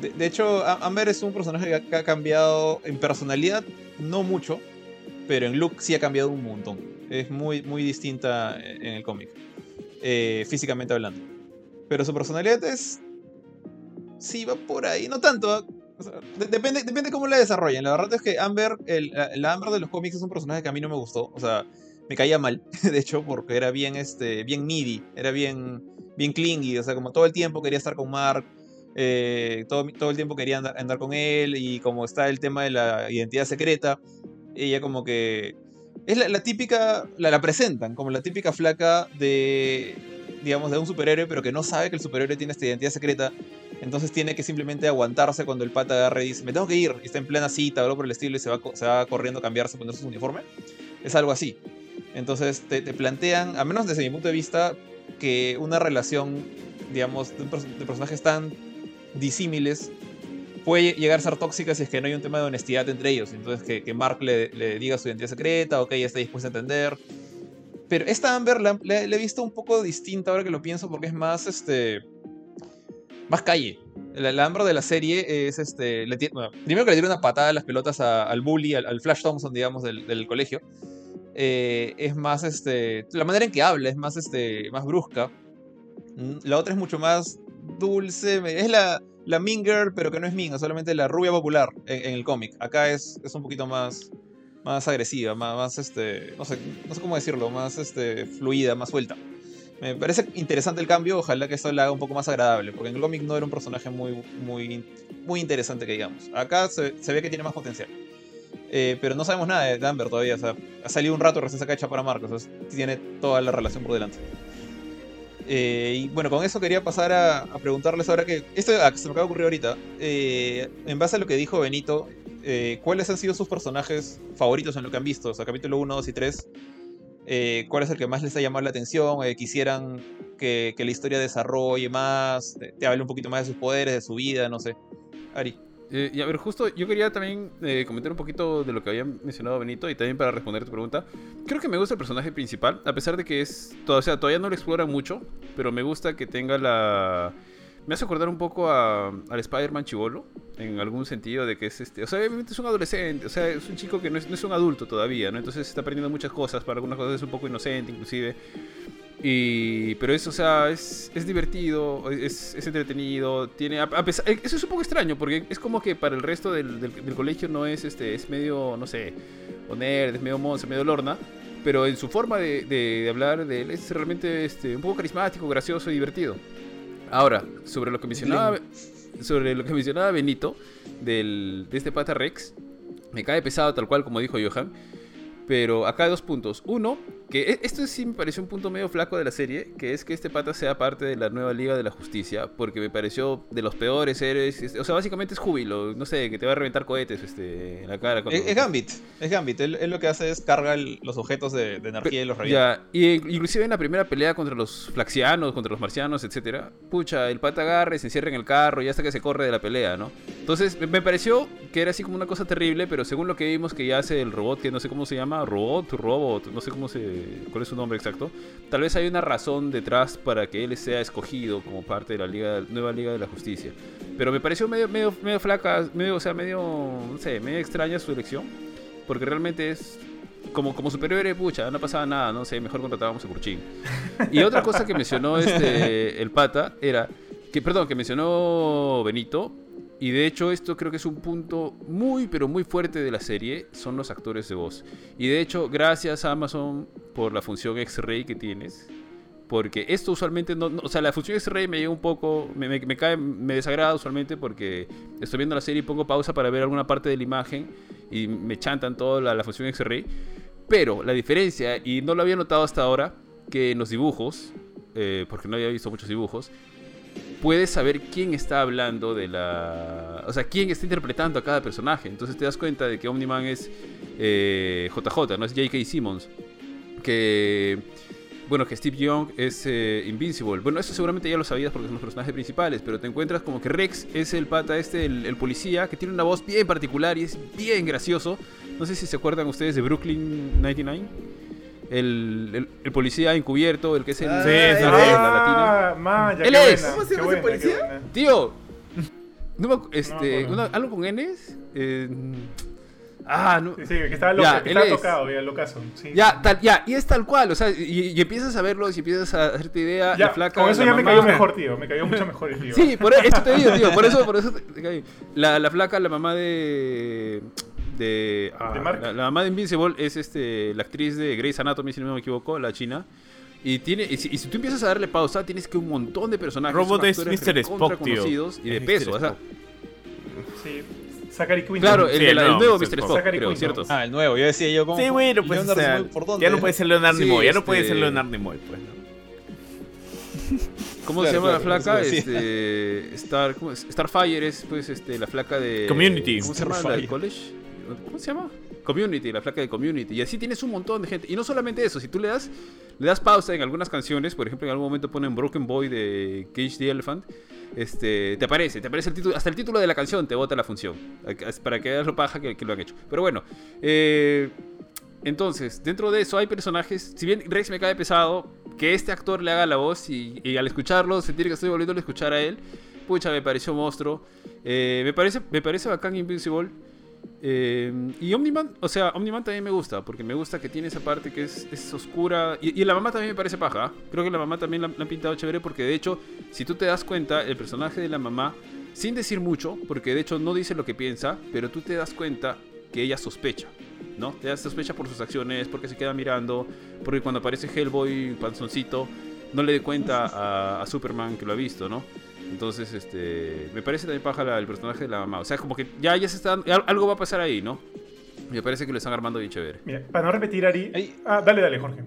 De, de hecho, Amber es un personaje que ha cambiado en personalidad, no mucho, pero en look sí ha cambiado un montón. Es muy, muy distinta en el cómic, eh, físicamente hablando. Pero su personalidad es. Sí, va por ahí, no tanto. ¿ah? O de- depende, depende cómo la desarrollen. La verdad es que Amber, el, la- Amber de los cómics es un personaje que a mí no me gustó. O sea, me caía mal, de hecho, porque era bien, este, bien needy, era bien, bien clingy, o sea, como todo el tiempo quería estar con Mark, eh, todo, todo el tiempo quería andar, con él, y como está el tema de la identidad secreta, ella como que... Es la, típica, la, la presentan como la típica flaca de, digamos, de un superhéroe, pero que no sabe que el superhéroe tiene esta identidad secreta. Entonces tiene que simplemente aguantarse cuando el pata agarre y dice, me tengo que ir, y está en plena cita o algo por el estilo y se va, se va corriendo a cambiarse, a ponerse su uniforme. Es algo así. Entonces te, plantean, a menos desde mi punto de vista, que una relación, digamos, de, personajes tan disímiles puede llegar a ser tóxica si es que no hay un tema de honestidad entre ellos. Entonces que, Mark le, diga su identidad secreta, o que ella está dispuesta a entender. Pero esta Amber la, he visto un poco distinta ahora que lo pienso porque es más, este, más calle. La, Amber de la serie es, este, primero que le dieron una patada a las pelotas al bully, al, Flash Thompson, digamos, del, del colegio. Eh, es más, este, la manera en que habla es más, este, más brusca. Mm, la otra es mucho más dulce, es la, la Mean Girl, pero que no es Mean, solamente la rubia popular en, el cómic. Acá es, es un poquito más, más agresiva, más, más, este, no sé, no sé cómo decirlo, más este, fluida, más suelta. Me parece interesante el cambio, ojalá que esto la haga un poco más agradable, porque en el cómic no era un personaje muy, muy, muy interesante que digamos. Acá se, se ve que tiene más potencial. Eh, pero no sabemos nada de Amber todavía. O sea, ha salido un rato recién saca hecha para Marcos. tiene toda la relación por delante. Eh, y bueno, con eso quería pasar a, preguntarles ahora que. Esto se me acaba de ocurrir ahorita. Eh, en base a lo que dijo Benito, ¿cuáles han sido sus personajes favoritos en lo que han visto? O sea, capítulo 1, 2 y 3. ¿Cuál es el que más les ha llamado la atención? ¿Quisieran que, que, la historia desarrolle más? Te hable un poquito más de sus poderes, de su vida, no sé. Ari.
Eh, y a ver, justo yo quería también eh, comentar un poquito de lo que había mencionado Benito y también para responder tu pregunta. Creo que me gusta el personaje principal, a pesar de que es. O sea, todavía no lo explora mucho, pero me gusta que tenga la. Me hace acordar un poco a, al Spider-Man chivolo, en algún sentido de que es este. O sea, obviamente es un adolescente, o sea, es un chico que no es, no es un adulto todavía, ¿no? Entonces está aprendiendo muchas cosas, para algunas cosas es un poco inocente, inclusive. Y, pero eso, o sea, es, es divertido, es, es, entretenido, tiene, a, pesar, eh, eso es un poco extraño, porque es como que para el resto del, del, colegio no es, este, es medio, no sé, o nerd, es medio monza, medio lorna, pero en su forma de, de, hablar de él es realmente este, un poco carismático, gracioso y divertido. Ahora, sobre lo que mencionaba, sobre lo que mencionaba Benito, del, de este pata Rex, me cae pesado tal cual como dijo Johan, pero acá hay dos puntos. Uno, que e, esto sí me pareció un punto medio flaco de la serie, que es que este pata sea parte de la nueva Liga de la Justicia, porque me pareció de los peores héroes. O sea, básicamente es júbilo, no sé, que te va a reventar cohetes este, en la cara.
Es, Gambit, es Gambit. Él, lo que hace es cargar los objetos de, energía y los revienta.
Ya, y inclusive en la primera pelea contra los flaxianos, contra los marcianos, etcétera, pucha, el pata agarre, se encierra en el carro y hasta que se corre de la pelea, ¿no? Entonces, me pareció que era así como una cosa terrible, pero según lo que vimos que ya hace el robot, que no sé cómo se llama, robot, robot, no sé cómo se cuál es su nombre exacto, tal vez hay una razón detrás para que él sea escogido como parte de la liga, nueva Liga de la Justicia. Pero me pareció medio, medio, medio flaca, medio, o sea, medio, no sé, medio extraña su elección, porque realmente es como, como superhéroe, pucha, no pasaba nada, no sé, mejor contratábamos a Kurchin. Y otra cosa que mencionó este, el pata era, que, perdón, que mencionó Benito, y de hecho esto creo que es un punto muy pero muy fuerte de la serie, son los actores de voz. Y de hecho gracias a Amazon por la función X-Ray que tienes. Porque esto usualmente no, O sea, la función X-Ray me llega un poco. Me, me, cae. Me desagrada usualmente porque estoy viendo la serie y pongo pausa para ver alguna parte de la imagen. Y me chantan toda la, función X-Ray. Pero la diferencia, y no lo había notado hasta ahora, que en los dibujos. Eh, porque no había visto muchos dibujos puedes saber quién está hablando de la... O sea, quién está interpretando a cada personaje. Entonces te das cuenta de que Omniman es JJ, eh, no es J.K. Simmons. Que... Bueno, que Steve Young es eh, Invincible. Bueno, eso seguramente ya lo sabías porque son los personajes principales, pero te encuentras como que Rex es el pata este, el, policía, que tiene una voz bien particular y es bien gracioso. No sé si se acuerdan ustedes de Brooklyn 99 el, el, policía encubierto, el que es el.
Ah, sí, la latina.
Él es. ¿Cómo se llama ese policía? Tío. No, este, algo con N. Eh,
ah, no. Sí, que estaba, loco, ya, que estaba tocado, ya, locazo. Sí.
Ya, tal, ya, y es tal cual, o sea, y, y empiezas a verlo, y empiezas a hacerte idea,
ya, la flaca. Con eso ya me cayó mejor, tío, me cayó mucho mejor el tío.
Sí, por eso te digo, tío, por eso, por eso te, te La, la flaca, la mamá de de, ah, la, mamá de Invincible es este la actriz de Grey's Anatomy, si no me equivoco, la china. Y, tiene, y si, tú empiezas a darle pausa, tienes que un montón de personajes.
Robot es Mr. Spock, tío.
Y de peso. O sea,
sí. Zachary Quinto.
Claro, el, nuevo Mr. Spock, creo, ¿cierto?
Ah, el nuevo. Yo decía yo como...
Sí, bueno, pues ya no puede ser Leonard Nimoy. Ya no puede ser este Leonard Nimoy, pues, ¿no?
¿Cómo se llama la flaca? Este, Star, ¿cómo es? Starfire es pues este, la flaca de.
Community.
¿Cómo se llama? La de college. ¿Cómo se llama? Community, la flaca de Community. Y así tienes un montón de gente. Y no solamente eso, si tú le das, le das pausa en algunas canciones, por ejemplo, en algún momento ponen Broken Boy de Cage the Elephant, este, te aparece, te aparece el título, hasta el título de la canción te bota la función. Para que veas lo paja que, lo han hecho. Pero bueno, eh, entonces, dentro de eso hay personajes, si bien Rex me cae pesado, que este actor le haga la voz y, al escucharlo sentir que estoy volviendo a escuchar a él, pucha, me pareció monstruo. Eh, me, parece, me parece bacán Invincible. Eh, y Omniman, o sea, Omniman también me gusta, porque me gusta que tiene esa parte que es, oscura. Y, la mamá también me parece paja. ¿ah? Creo que la mamá también la, la, han pintado chévere, porque de hecho, si tú te das cuenta, el personaje de la mamá, sin decir mucho, porque de hecho no dice lo que piensa, pero tú te das cuenta que ella sospecha. ¿no? Te das sospecha por sus acciones, porque se queda mirando, porque cuando aparece Hellboy, panzoncito, no le dé cuenta a, Superman que lo ha visto, ¿no? Entonces, este, me parece también paja el personaje de la mamá. O sea, como que ya, ya se está, algo va a pasar ahí, ¿no? Me parece que lo están armando bien chévere.
Mira, para no repetir, Ari. Ah, dale, dale, Jorge.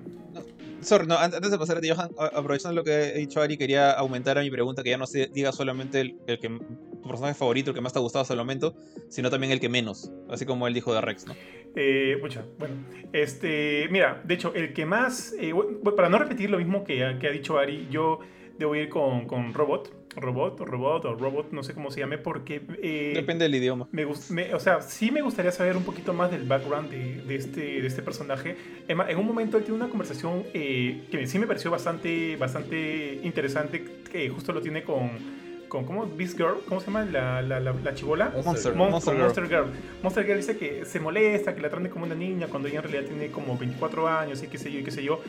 sorry, no, antes de pasar a ti, Johan, aprovechando lo que ha dicho Ari, quería aumentar a mi pregunta, que ya no se diga solamente el, el que tu personaje favorito, el que más te ha gustado hasta el momento, sino también el que menos, así como él dijo de Rex, ¿no?
Eh, bueno, este, mira, de hecho, el que más, eh, para no repetir lo mismo que, que, ha dicho Ari, yo debo ir con, con Robot, Robot o Robot o Robot, no sé cómo se llame, porque...
Eh, Depende del idioma.
Me, o sea, sí me gustaría saber un poquito más del background de, de este, de este personaje. En, en, un momento él tiene una conversación eh, que sí me pareció bastante, bastante interesante, que justo lo tiene con con ¿cómo? Beast Girl, ¿cómo se llama? La, la, la, chibola.
Monster,
Monster, Monster, Girl. Monster Girl dice que se molesta, que la trate como una niña cuando ella en realidad tiene como 24 años y qué sé yo y qué sé yo.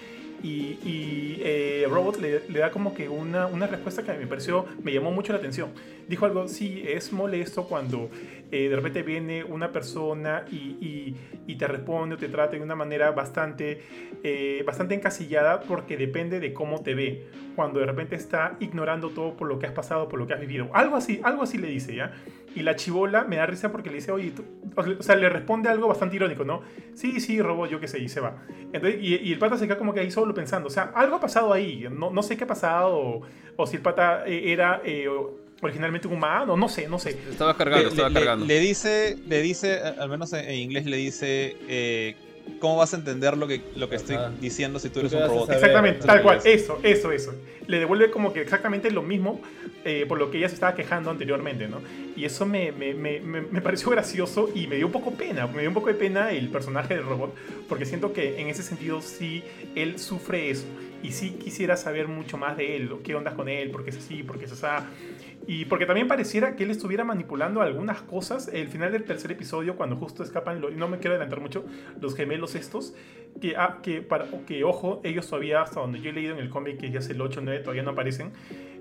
Y, y eh, Robot le, da como que una, una respuesta que me pareció, me llamó mucho la atención. Dijo algo, sí, es molesto cuando eh, de repente viene una persona y, y, te responde o te trata de una manera bastante, eh, bastante encasillada porque depende de cómo te ve. Cuando de repente está ignorando todo por lo que has pasado, por lo que has vivido. Algo así, algo así le dice, ¿ya? Y la chivola me da risa porque le dice, oye, o sea, le responde algo bastante irónico, ¿no? Sí, sí, robot, yo qué sé, y se va. Entonces, y, el pata se queda como que ahí solo pensando, o sea, algo ha pasado ahí, no, no sé qué ha pasado, o, si el pata eh, era originalmente un humano, no sé, no sé.
Estaba cargando, estaba cargando.
Le, dice, le dice, al menos en inglés le dice... Eh, ¿Cómo vas a entender lo que, lo que estoy diciendo si tú eres un robot?
Exactamente, tal cual, eso, eso, eso. Le devuelve como que exactamente lo mismo eh, por lo que ella se estaba quejando anteriormente, ¿no? Y eso me, me, me, me, pareció gracioso y me dio un poco pena, me dio un poco de pena el personaje del robot, porque siento que en ese sentido sí él sufre eso y sí quisiera saber mucho más de él, qué onda con él, por qué es así, por qué es así. Y porque también pareciera que él estuviera manipulando algunas cosas. El final del tercer episodio, cuando justo escapan, no me quiero adelantar mucho, los gemelos estos, que, ah, que, para, que ojo, ellos todavía, hasta donde yo he leído en el cómic, que ya es el 8 o 9, todavía no aparecen.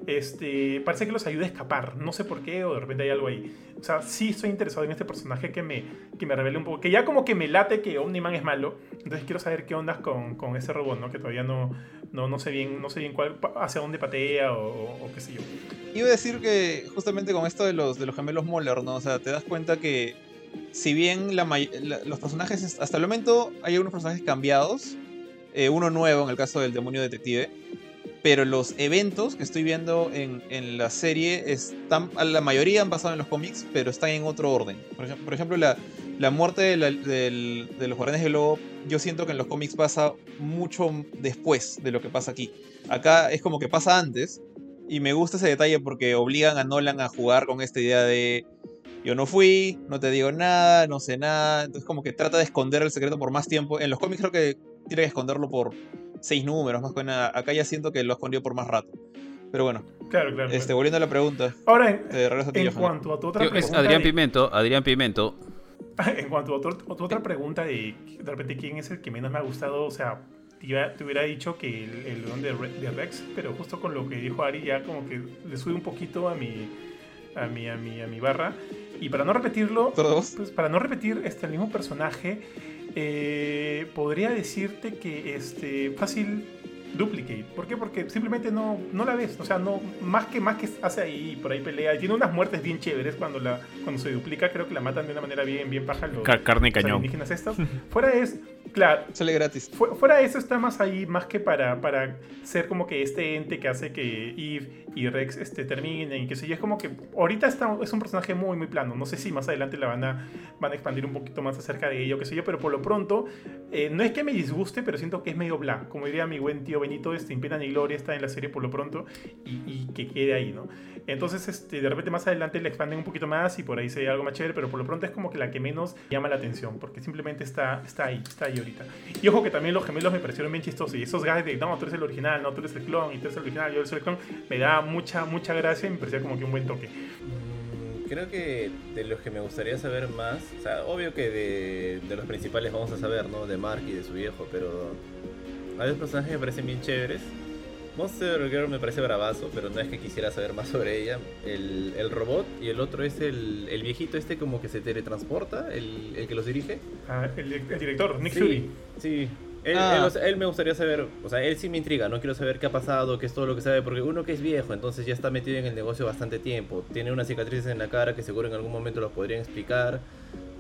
Este, parece que los ayuda a escapar. No sé por qué, o de repente hay algo ahí. O sea, sí estoy interesado en este personaje que me, que me revele un poco. Que ya como que me late que Omniman es malo. Entonces quiero saber qué onda con, con ese robot, ¿no? Que todavía no, no, no sé bien, no sé bien cuál, hacia dónde patea o, qué sé yo.
Iba a decir que justamente con esto de los, de los gemelos Moller, ¿no? O sea, te das cuenta que si bien los personajes, hasta el momento hay algunos personajes cambiados, eh, uno nuevo en el caso del demonio detective, pero los eventos que estoy viendo en, la serie están, la mayoría han pasado en los cómics, pero están en otro orden. Por, ejemplo, por ejemplo la, la muerte de, de, los guardianes yo siento que en los cómics pasa mucho después de lo que pasa aquí. Acá es como que pasa antes, y me gusta ese detalle porque obligan a Nolan a jugar con esta idea de yo no fui, no te digo nada, no sé nada. Entonces como que trata de esconder el secreto por más tiempo. En los cómics creo que tiene que esconderlo por seis números, más que nada. Acá ya siento que lo escondió por más rato. Pero bueno.
Claro, claro.
Este, volviendo a la pregunta.
Ahora, en, en cuanto a tu otra pregunta.
Adrián Pimento, Adrián Pimento.
En cuanto a tu, otra pregunta de de repente quién es el que menos me ha gustado, o sea, te, hubiera dicho que el, el don de, Rex, pero justo con lo que dijo Ari ya como que le sube un poquito a mi, a mi, a mi, a mi barra. Y para no repetirlo,
¿Todos?
pues para no repetir este, el mismo personaje, eh, podría decirte que este, fácil Duplicate. ¿Por qué? Porque simplemente no, no la ves. O sea, no, más que más que hace ahí, por ahí pelea. Y tiene unas muertes bien chéveres cuando la cuando se duplica. Creo que la matan de una manera bien, bien paja los,
Car- carne cañón.
alienígenas estos. Fuera es, claro,
Sale gratis.
Fu- Fuera de eso está más ahí, más que para, para ser como que este ente que hace que Eve y Rex este, terminen y qué sé yo. Es como que ahorita está, es un personaje muy, muy plano. No sé si más adelante la van a, van a expandir un poquito más acerca de ello, qué sé yo. Pero por lo pronto, eh, no es que me disguste, pero siento que es medio bla. Como diría mi buen tío Benito, este, pena ni gloria está en la serie por lo pronto y, y que quede ahí, ¿no? Entonces, este, de repente más adelante le expanden un poquito más y por ahí se ve algo más chévere, pero por lo pronto es como que la que menos llama la atención, porque simplemente está, está ahí, está ahí ahorita. Y ojo que también los gemelos me parecieron bien chistosos, y esos gags de, no, tú eres el original, no, tú eres el clon, y tú eres el original, yo soy el clon, me da mucha, mucha gracia y me parecía como que un buen toque.
Mm, Creo que de los que me gustaría saber más, o sea, obvio que de, de los principales vamos a saber, ¿no? De Mark y de su viejo, pero hay dos personajes me parecen bien chéveres. Monster Girl me parece bravazo, pero no es que quisiera saber más sobre ella. El, el robot y el otro es el, el viejito este como que se teletransporta, el, el que los dirige.
Ah, el, el director, Nick
sí,
Fury.
Sí. Él,
Ah.
él, o sea, él me gustaría saber, o sea, él sí me intriga, no quiero saber qué ha pasado, qué es todo lo que sabe, porque uno que es viejo, entonces ya está metido en el negocio bastante tiempo, tiene unas cicatrices en la cara que seguro en algún momento los podrían explicar,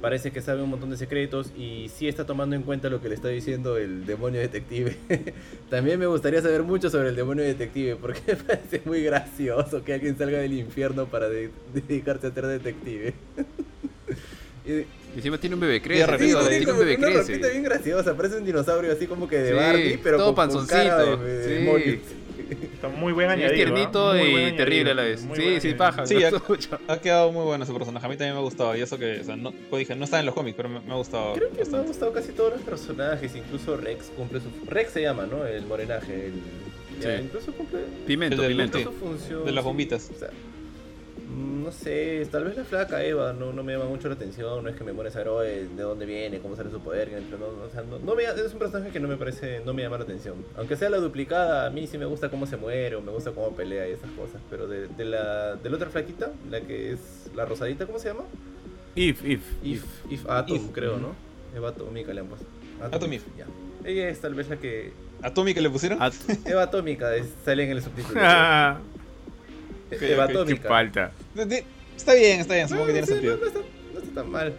parece que sabe un montón de secretos y sí está tomando en cuenta lo que le está diciendo el demonio detective. También me gustaría saber mucho sobre el demonio detective, porque me parece muy gracioso que alguien salga del infierno para de- dedicarse a ser detective. Y-
Y encima tiene un bebé crece. tío,
tiene
tiene un bebé crece.
bien graciosa, parece un dinosaurio así como que de
Sí,
Barbie, pero
todo
con, con cara
panzoncito,
de- de
sí.
Está muy buen añadido.
es
¿ah?
tiernito
Muy
y terrible a la vez. Sí, sí, paja.
Sí. Ha quedado muy bueno ese personaje. A mí también me ha gustado. Y eso que, o sea, no, como dije, no está en los cómics, pero me, me ha gustado
Creo que me han
bastante.
gustado casi todos los personajes, incluso Rex cumple su... Rex se llama, ¿no? El morenaje, el... ya,
Sí.
incluso cumple,
Pimento,
El del
pimento.
Sí,
su función.
de las
sí.
bombitas.
O sea, no sé, tal vez la flaca Eva no, no me llama mucho la atención, no es que me muera saber oh, de dónde viene, cómo sale su poder, no, no, o sea, no, no me- es un personaje que no me parece, no me llama la atención. Aunque sea la duplicada, a mí sí me gusta cómo se muere o me gusta cómo pelea y esas cosas, pero de, de la, de la otra flaquita, la que es la rosadita, ¿cómo se llama?
If, if.
If, If Atom,
If.
creo, ¿no? Eva Atómica le han puesto.
Atom If.
Ya. Ella es tal vez la que...
¿A que le pusieron?
Eva Atómica es- sale en el subtítulo.
ah,
Ok,
Eva
ok, qué
qué
Atómica.
falta.
Está bien, está bien, supongo que
No,
tiene
sí,
sentido.
no, no está, no está tan mal.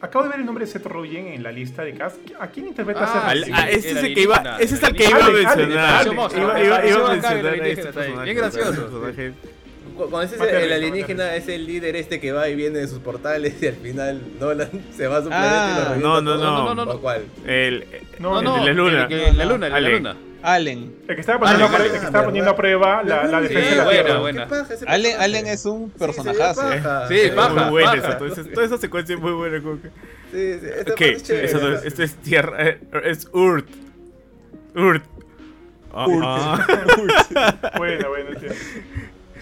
Acabo de ver el nombre de Seth Rogen en la lista de cast. ¿A quién interpreta
Ah,
a Seth
ah,
Rogen?
ese es
el
que iba,
alienígena,
ese es el que iba a mencionar. Iba, a mencionar a este
bien, bien gracioso.
Cuando el alienígena es el líder este que va y viene de sus portales y al final Nolan se va a su
Ah,
planeta y lo revienta
no, no, no.
No, no, no.
¿O cuál?
El,
No,
el
no,
de la luna.
el la luna, el de la
Ale.
luna.
Allen.
El que estaba poniendo, a prueba-
¿verdad?
el que estaba poniendo a prueba la, la
Sí,
defensa de la
buena,
Tierra.
buena.
¿Qué paja ese
Allen? Allen es un
Sí,
personajazo.
paja.
Sí, paja.
muy buena
paja.
esa, toda, esa, toda esa secuencia es muy buena. Como que...
Sí, sí, esta
Ok,
parte es chévere.
eso no es- esto es tierra. eh, Es Urt. Urt. Ah, ah.
Bueno, bueno, tío.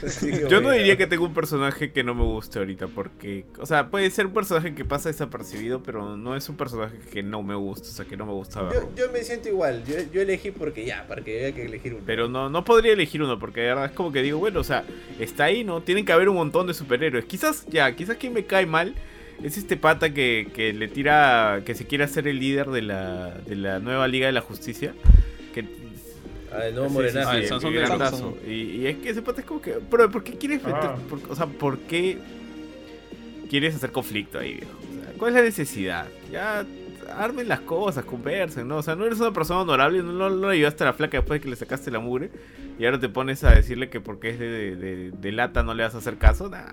Sí,
Yo no diría que tengo un personaje que no me guste ahorita, porque, o sea, puede ser un personaje que pasa desapercibido, pero no es un personaje que no me gusta, o sea, que no me gusta verlo.
Yo, yo me siento igual. Yo, yo elegí porque ya, para que haya que elegir uno.
Pero no, no podría elegir uno, porque de verdad es como que digo, bueno, o sea, está ahí, ¿no? Tienen que haber un montón de superhéroes. Quizás, ya, quizás quien me cae mal es este pata que, que le tira, que se quiere hacer el líder de la, de la nueva Liga de la Justicia.
Ah, el nuevo
Sí,
morenaje.
Ah, el
sí, el
de
grandazo.
Sansón.
Y, y es que ese pata es como que. Pero, ¿por qué quieres meter.?
Ah.
por- o sea, ¿por qué quieres hacer conflicto ahí, viejo? O sea, ¿Cuál es la necesidad? Ya armen las cosas, conversen, ¿no? O sea, no eres una persona honorable, no, no, no le ayudaste a la flaca después de que le sacaste la mugre. Y ahora te pones a decirle que porque es de, de, de- de lata no le vas a hacer caso. Nah.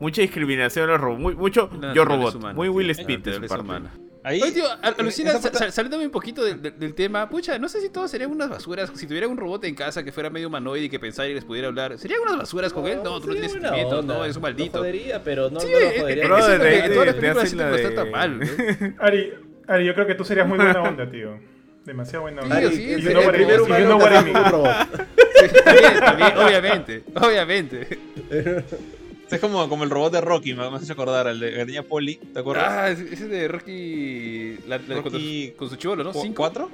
Mucha discriminación a los robots. Muy, mucho yo robot.
humana,
muy
sí,
Will Smith de su
naturaleza
parte.
Ahí.
Oye, tío, alucina, sa- saliéndome un poquito de- de- del tema, pucha, no sé si todos serían unas basuras. Si tuviera un robot en casa que fuera medio humanoide y que pensara y les pudiera hablar, ¿serían unas basuras con él? No, tú no tienes sentimientos, no, es un
Lo
maldito.
jodería, pero no,
Sí,
no lo
eh,
jodería.
eh, es lo que
de-
en todas las
de-
películas
te
siento que
la
está tan mal. ¿no?
Ari, Ari, yo creo que tú serías muy buena onda, tío. Demasiado buena onda.
Tío, sí, sí,
you know what I mean,
también, obviamente, obviamente.
Es como, como el robot de Rocky, me hecho acordar, el de que tenía Polly, ¿te acuerdas?
Ah, ese ese de Rocky, la- la-
Rocky-
con, su chivolo, ¿no?
¿Cu-
¿Cinco?
¿Cuatro?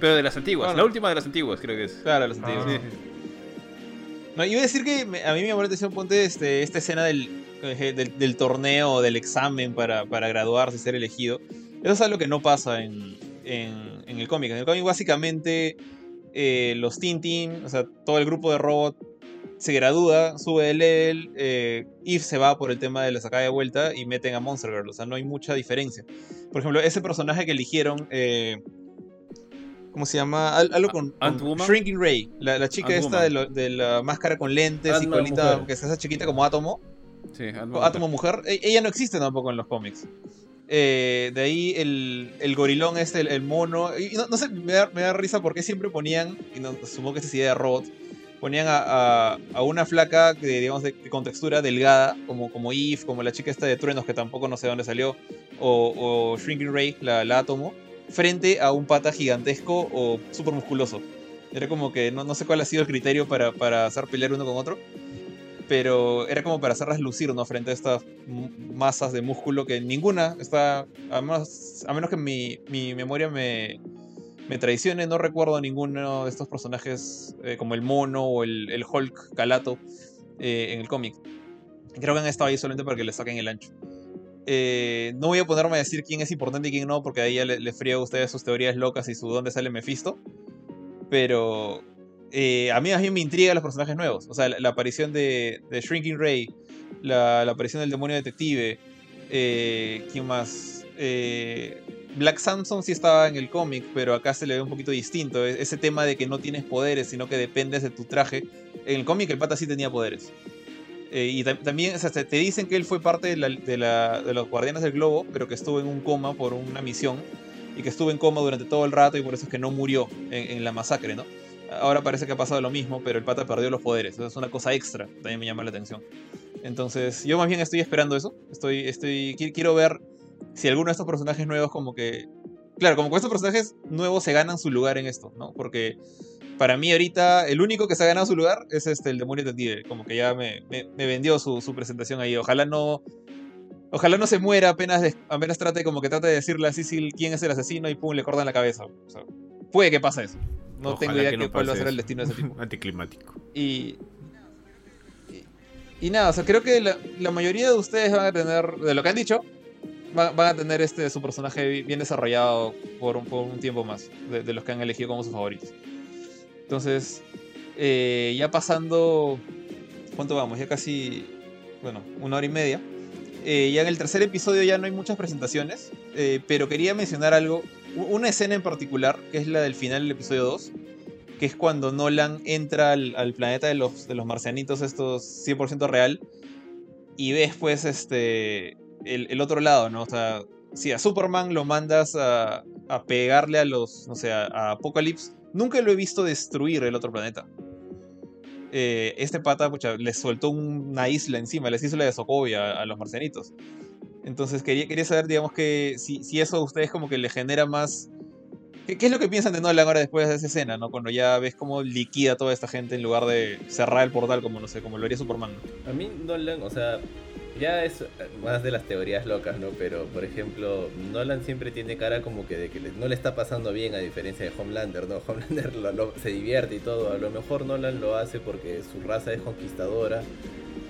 Pero de las antiguas,
Ah,
la última de las antiguas creo que es.
Claro, los antiguos.
Ah.
Sí.
No, iba a decir que a mí me llamó la atención, ponte este, esta escena del, eh, del, del torneo, del examen para, para graduarse y ser elegido. Eso es algo que no pasa en, en, en el cómic. En el cómic básicamente eh, los Tintin, o sea, todo el grupo de robot se gradúa, sube de level, eh, Eve se va por el tema de la sacada de vuelta y meten a Monster Girl, o sea, no hay mucha diferencia. Por ejemplo, ese personaje que eligieron, eh, ¿cómo se llama? Algo con, con Shrinking Ray, la, la chica esta de, lo, de, la máscara con lentes y colita, que es esa chiquita como Átomo.
Sí,
Átomo mujer. E ella no existe tampoco en los cómics. Eh, de ahí el, el, gorilón este, el, el mono. Y no, no sé, me da, me da, risa porque siempre ponían, y no, supongo que esta es idea de robot, ponían a, a, a una flaca de, digamos, de, con textura delgada, como, como Eve, como la chica esta de truenos que tampoco no sé dónde salió, o, o Shrinking Ray, la, la átomo, frente a un pata gigantesco o súper musculoso. Era como que no, no, sé cuál ha sido el criterio para, para hacer pelear uno con otro pero era como para hacerlas lucir, ¿no? Frente a estas masas de músculo que ninguna está, a menos, a menos que mi, mi memoria me, me, traicione, no recuerdo ninguno de estos personajes eh, como el mono o el, Hulk calato eh, en el cómic. Creo que han estado ahí solamente para que le saquen el ancho. Eh, no voy a ponerme a decir quién es importante y quién no, porque ahí ya le, le frío a ustedes sus teorías locas y su dónde sale Mephisto. Pero eh, a mí a mí me intriga los personajes nuevos. O sea, la, aparición de, de, Shrinking Ray, la, aparición del demonio detective. ¿Quién más? Eh, Black Samson sí estaba en el cómic, pero acá se le ve un poquito distinto. E, ese tema de que no tienes poderes, sino que dependes de tu traje. En el cómic el pata sí tenía poderes. Eh, y también o sea, te dicen que él fue parte de, la, de, los Guardianes del Globo, pero que estuvo en un coma por una misión. Y que estuvo en coma durante todo el rato y por eso es que no murió en, en la masacre, ¿no? Ahora parece que ha pasado lo mismo, pero el pata perdió los poderes. Eso es una cosa extra. También me llama la atención. Entonces, yo más bien estoy esperando eso. Estoy, estoy, quiero ver si alguno de estos personajes nuevos como que... Claro, como que estos personajes nuevos se ganan su lugar en esto, ¿no? Porque para mí ahorita el único que se ha ganado su lugar es este, el demonio detective. Como que ya me, me, me vendió su, su, presentación ahí. Ojalá no... Ojalá no se muera apenas, de, apenas trate como que trate de decirle a Cecil quién es el asesino y pum, le cortan la cabeza. O sea, puede que pase eso. No Ojalá tengo idea de no cuál va a ser el destino de ese tipo.
Anticlimático.
Y, y, y, nada, o sea, creo que la, la, mayoría de ustedes van a tener, de lo que han dicho, van, a tener este su personaje bien desarrollado por un, por un tiempo más, de, de, los que han elegido como sus favoritos. Entonces, eh, ya pasando, ¿cuánto vamos? Ya casi, bueno, una hora y media. Eh, ya en el tercer episodio ya no hay muchas presentaciones, eh, pero quería mencionar algo una escena en particular, que es la del final del episodio 2, que es cuando Nolan entra al, al planeta de los, de los marcianitos, estos 100% real, y ves pues este el, otro lado, ¿no? O sea, si a Superman lo mandas a, a pegarle a los, no sé, a, a, Apocalypse, nunca lo he visto destruir el otro planeta. Eh, este pata, pucha, les soltó una isla encima, les hizo la de Sokovia a, los marcianitos. Entonces quería, quería saber, digamos, que si, si, eso a ustedes como que le genera más... ¿Qué, ¿Qué, es lo que piensan de Nolan ahora después de esa escena, no? Cuando ya ves cómo liquida toda esta gente en lugar de cerrar el portal como, no sé, como lo haría Superman.
A mí Nolan, o sea, ya es más de las teorías locas, ¿no? Pero, por ejemplo, Nolan siempre tiene cara como que de que no le está pasando bien a diferencia de Homelander, ¿no? Homelander lo, se divierte y todo. A lo mejor Nolan lo hace porque su raza es conquistadora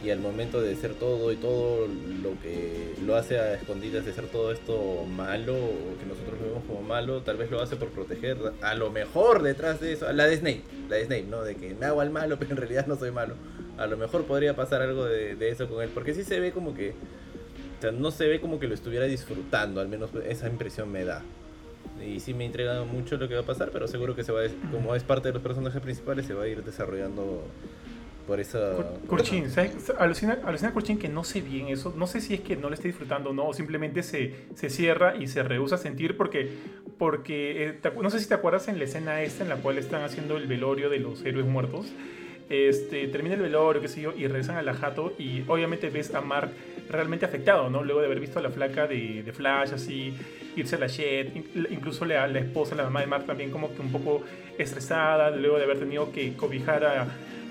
y al momento de ser todo y todo lo que lo hace a escondidas de ser todo esto malo o que nosotros vemos como malo, tal vez lo hace por proteger a lo mejor detrás de eso, la de Snape, la de Snape, ¿no? De que me hago al malo, pero en realidad no soy malo. A lo mejor podría pasar algo de, de eso con él, porque sí se ve como que, o sea, no se ve como que lo estuviera disfrutando, al menos esa impresión me da. Y sí me intriga mucho lo que va a pasar, pero seguro que se va, a, como es parte de los personajes principales, se va a ir desarrollando por eso.
Kurchin, ¿sabes? Alucina, alucina Kurchin que no sé bien eso. No sé si es que no le esté disfrutando o no, o simplemente se, se cierra y se rehúsa a sentir porque. porque eh, te, no sé si te acuerdas en la escena esta en la cual están haciendo el velorio de los héroes muertos. Este, termina el velorio, qué sé yo, y regresan a la jato y obviamente ves a Mark realmente afectado, ¿no? Luego de haber visto a la flaca de, de Flash así, irse a la Shed, incluso la, la esposa, la mamá de Mark también como que un poco estresada, luego de haber tenido que cobijar a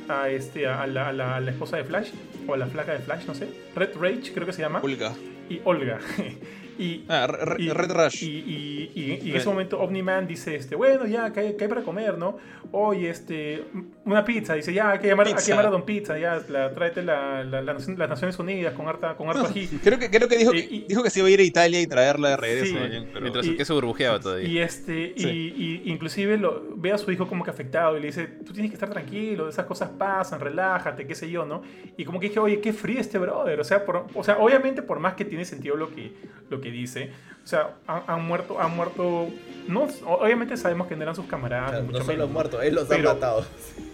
a, este, a, la, a, la, a la, esposa de Flash, o a la flaca de Flash, no sé. Red Rage, creo que se llama.
Olga.
Y Olga. Y,
ah, Red Rush.
Y, y, en ese momento Omni-Man dice, este, bueno, ya, ¿qué hay, para comer, no? Oye, este, una pizza. Dice, ya, hay que llamar, hay que llamar a Don Pizza, ya, la, tráete la, la, las Naciones Unidas con harta, con harta ají.
Creo que, creo que dijo, que dijo que se iba a ir a Italia y traerla de regreso.
Mientras el queso burbujeaba todavía.
Y, este, y, inclusive lo, ve a su hijo como que afectado y le dice, tú tienes que estar tranquilo, esas cosas pasan, relájate, qué sé yo, ¿no? Y como que dije, oye, qué frío este brother. O sea, o sea obviamente por más que tiene sentido lo que, lo que dice. O sea, han, muerto, han muerto. No, obviamente sabemos que no eran sus camaradas.
no son los muertos, él los ha matado.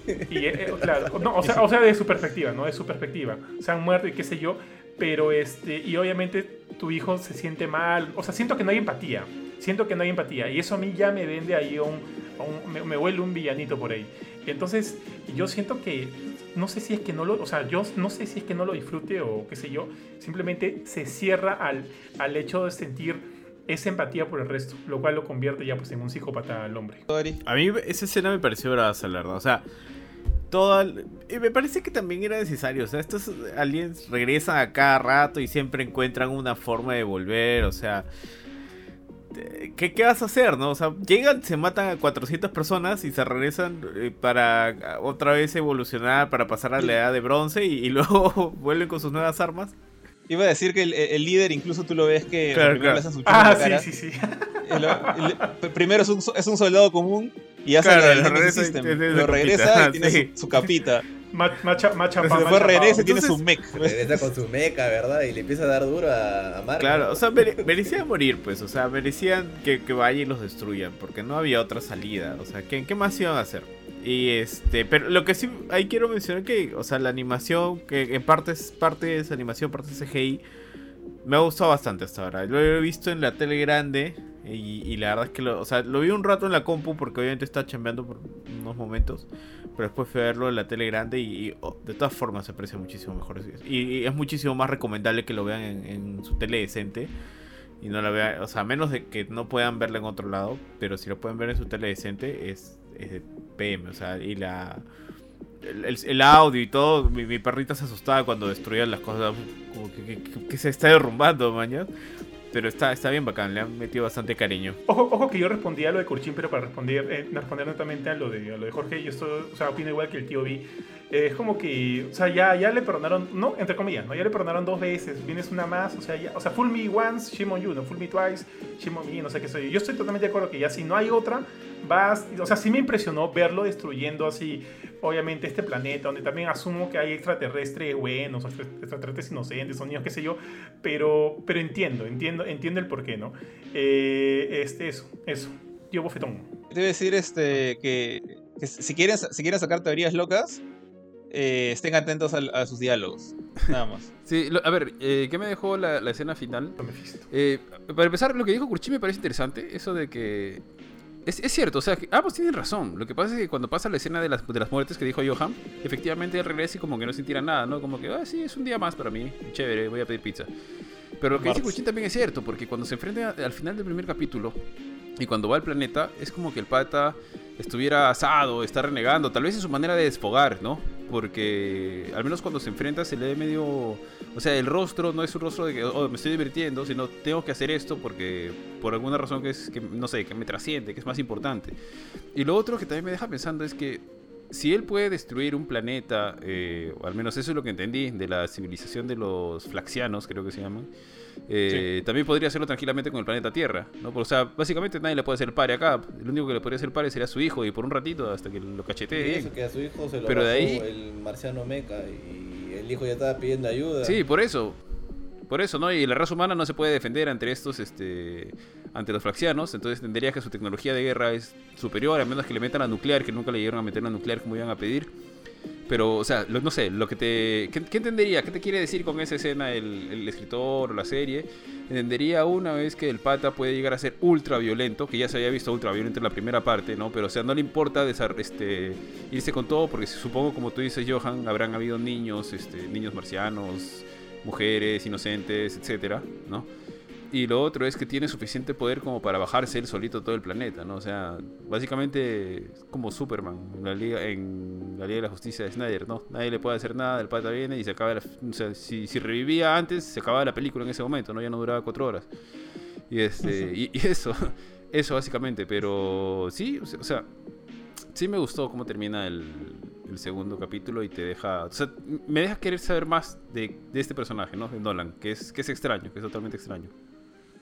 Y, eh, claro, no, o, sea, o sea, de su perspectiva, ¿no? De su perspectiva. Se han muerto y qué sé yo. Pero este, y obviamente tu hijo se siente mal. O sea, siento que no hay empatía. Siento que no hay empatía. Y eso a mí ya me vende ahí un. un me, me huele un villanito por ahí. Entonces, yo siento que no sé si es que no lo, o sea, yo no sé si es que no lo disfrute o qué sé yo, simplemente se cierra al, al hecho de sentir esa empatía por el resto, lo cual lo convierte ya pues en un psicópata al hombre.
A mí esa escena me pareció brava, la verdad, o sea, toda, y me parece que también era necesario, o sea, estos aliens regresan a cada rato y siempre encuentran una forma de volver, o sea, ¿Qué, ¿qué, vas a hacer, no? O sea, llegan, se matan a 400 personas y se regresan eh, para otra vez evolucionar, para pasar a la edad de bronce y, luego vuelven con sus nuevas armas.
Iba a decir que el, líder incluso tú lo ves que
claro,
primero
le su ah, sí, sí, sí.
primero es un, es un, soldado común y ya claro, sale el regresa, lo regresa y tiene su capita.
Macha, macha,
Después regresa y tiene su mech.
Regresa con su mecha, ¿verdad? Y le empieza a dar duro a, a
Claro, o sea, merecían morir, pues. O sea, merecían que, que vayan y los destruyan. Porque no había otra salida. O sea, ¿qué, ¿qué más iban a hacer? Y este, pero lo que sí ahí quiero mencionar que, o sea, la animación, que en parte es parte esa animación, parte de CGI, me ha gustado bastante hasta ahora. Lo he visto en la tele grande y, la verdad es que lo, o sea, lo vi un rato en la compu porque obviamente estaba chambeando por unos momentos. Pero después fui a verlo en la tele grande y, oh, de todas formas se aprecia muchísimo mejor. Y, es muchísimo más recomendable que lo vean en, su tele decente. Y no la vean, o sea, a menos de que no puedan verla en otro lado. Pero si lo pueden ver en su tele decente, es, es PM. O sea, y la. El, audio y todo, mi, perrita se asustaba cuando destruían las cosas, como que, se está derrumbando, mañana. Pero está, está bien bacán, le han metido bastante cariño.
Ojo, ojo que yo respondí a lo de Kurchin, pero para responder, eh, responder netamente a lo de, a lo de Jorge, y esto, o sea, opino igual que el tío B. Es como que, o sea, ya, ya le perdonaron, no, entre comillas, ¿no? Ya le perdonaron dos veces, vienes una más, o sea, ya, o sea, full me once, shame on you, no full me twice, shame on me, no sé qué soy. Yo estoy totalmente de acuerdo que ya si no hay otra, vas, o sea, sí me impresionó verlo destruyendo así, obviamente, este planeta, donde también asumo que hay extraterrestres buenos, extraterrestres inocentes, o niños, qué sé yo, pero, pero entiendo, entiendo, entiendo el porqué, ¿no? Eh, este, eso, eso, tío bofetón.
Debe decir este, que, si, quieren, si quieren sacar teorías locas, eh, estén atentos a, sus diálogos. Nada más.
Sí, a ver, eh, ¿qué me dejó la, escena final? Eh, para empezar, lo que dijo Kurchi me parece interesante. Eso de que es, cierto, o sea, que ambos tienen razón. Lo que pasa es que cuando pasa la escena de las, de las muertes que dijo Johan, efectivamente él regresa y como que no sintiera nada, ¿no? Como que, ah, sí, es un día más para mí, chévere, voy a pedir pizza. Pero lo que dice Kuchin también es cierto, porque cuando se enfrenta al final del primer capítulo y cuando va al planeta, es como que el pata estuviera asado, está renegando, tal vez es su manera de desfogar, ¿no? Porque al menos cuando se enfrenta se le ve medio... O sea, el rostro no es un rostro de que oh, me estoy divirtiendo, sino tengo que hacer esto porque por alguna razón que es, que no sé, que me trasciende, que es más importante. Y lo otro que también me deja pensando es que si él puede destruir un planeta, eh, o al menos eso es lo que entendí, de la civilización de los flaxianos, creo que se llaman, eh, también podría hacerlo tranquilamente con el planeta Tierra, ¿no? O sea, básicamente nadie le puede hacer pare acá. El único que le podría hacer pare sería su hijo y por un ratito hasta que lo cachetee.
Eso, que a su hijo se lo Pero de ahí... el marciano meca y el hijo ya estaba pidiendo ayuda.
Sí, por eso. Por eso, ¿no? Y la raza humana no se puede defender ante estos, este, ante los flaxianos, entonces tendría que su tecnología de guerra es superior, a menos que le metan la nuclear, que nunca le llegaron a meter la nuclear como iban a pedir. Pero, o sea, no sé, lo que te. ¿qué, entendería? ¿Qué te quiere decir con esa escena el, escritor o la serie? Entendería una vez que el pata puede llegar a ser ultra violento, que ya se había visto ultra violento en la primera parte, ¿no? Pero, o sea, no le importa este, irse con todo, porque supongo, como tú dices, Johan, habrán habido niños, este, niños marcianos, mujeres inocentes, etcétera, ¿no? Y lo otro es que tiene suficiente poder como para bajarse él solito todo el planeta, ¿no? O sea, básicamente como Superman en la Liga, en la Liga de la Justicia de Snyder, ¿no? Nadie le puede hacer nada, el pata viene y se acaba la, o sea, si, si, revivía antes, se acababa la película en ese momento, ¿no? Ya no duraba cuatro horas. Y este, y, y eso, eso básicamente, pero sí, o sea, sí me gustó cómo termina el, el segundo capítulo y te deja. O sea, me deja querer saber más de, de, este personaje, ¿no? De Nolan, que es, que es extraño, que es totalmente extraño.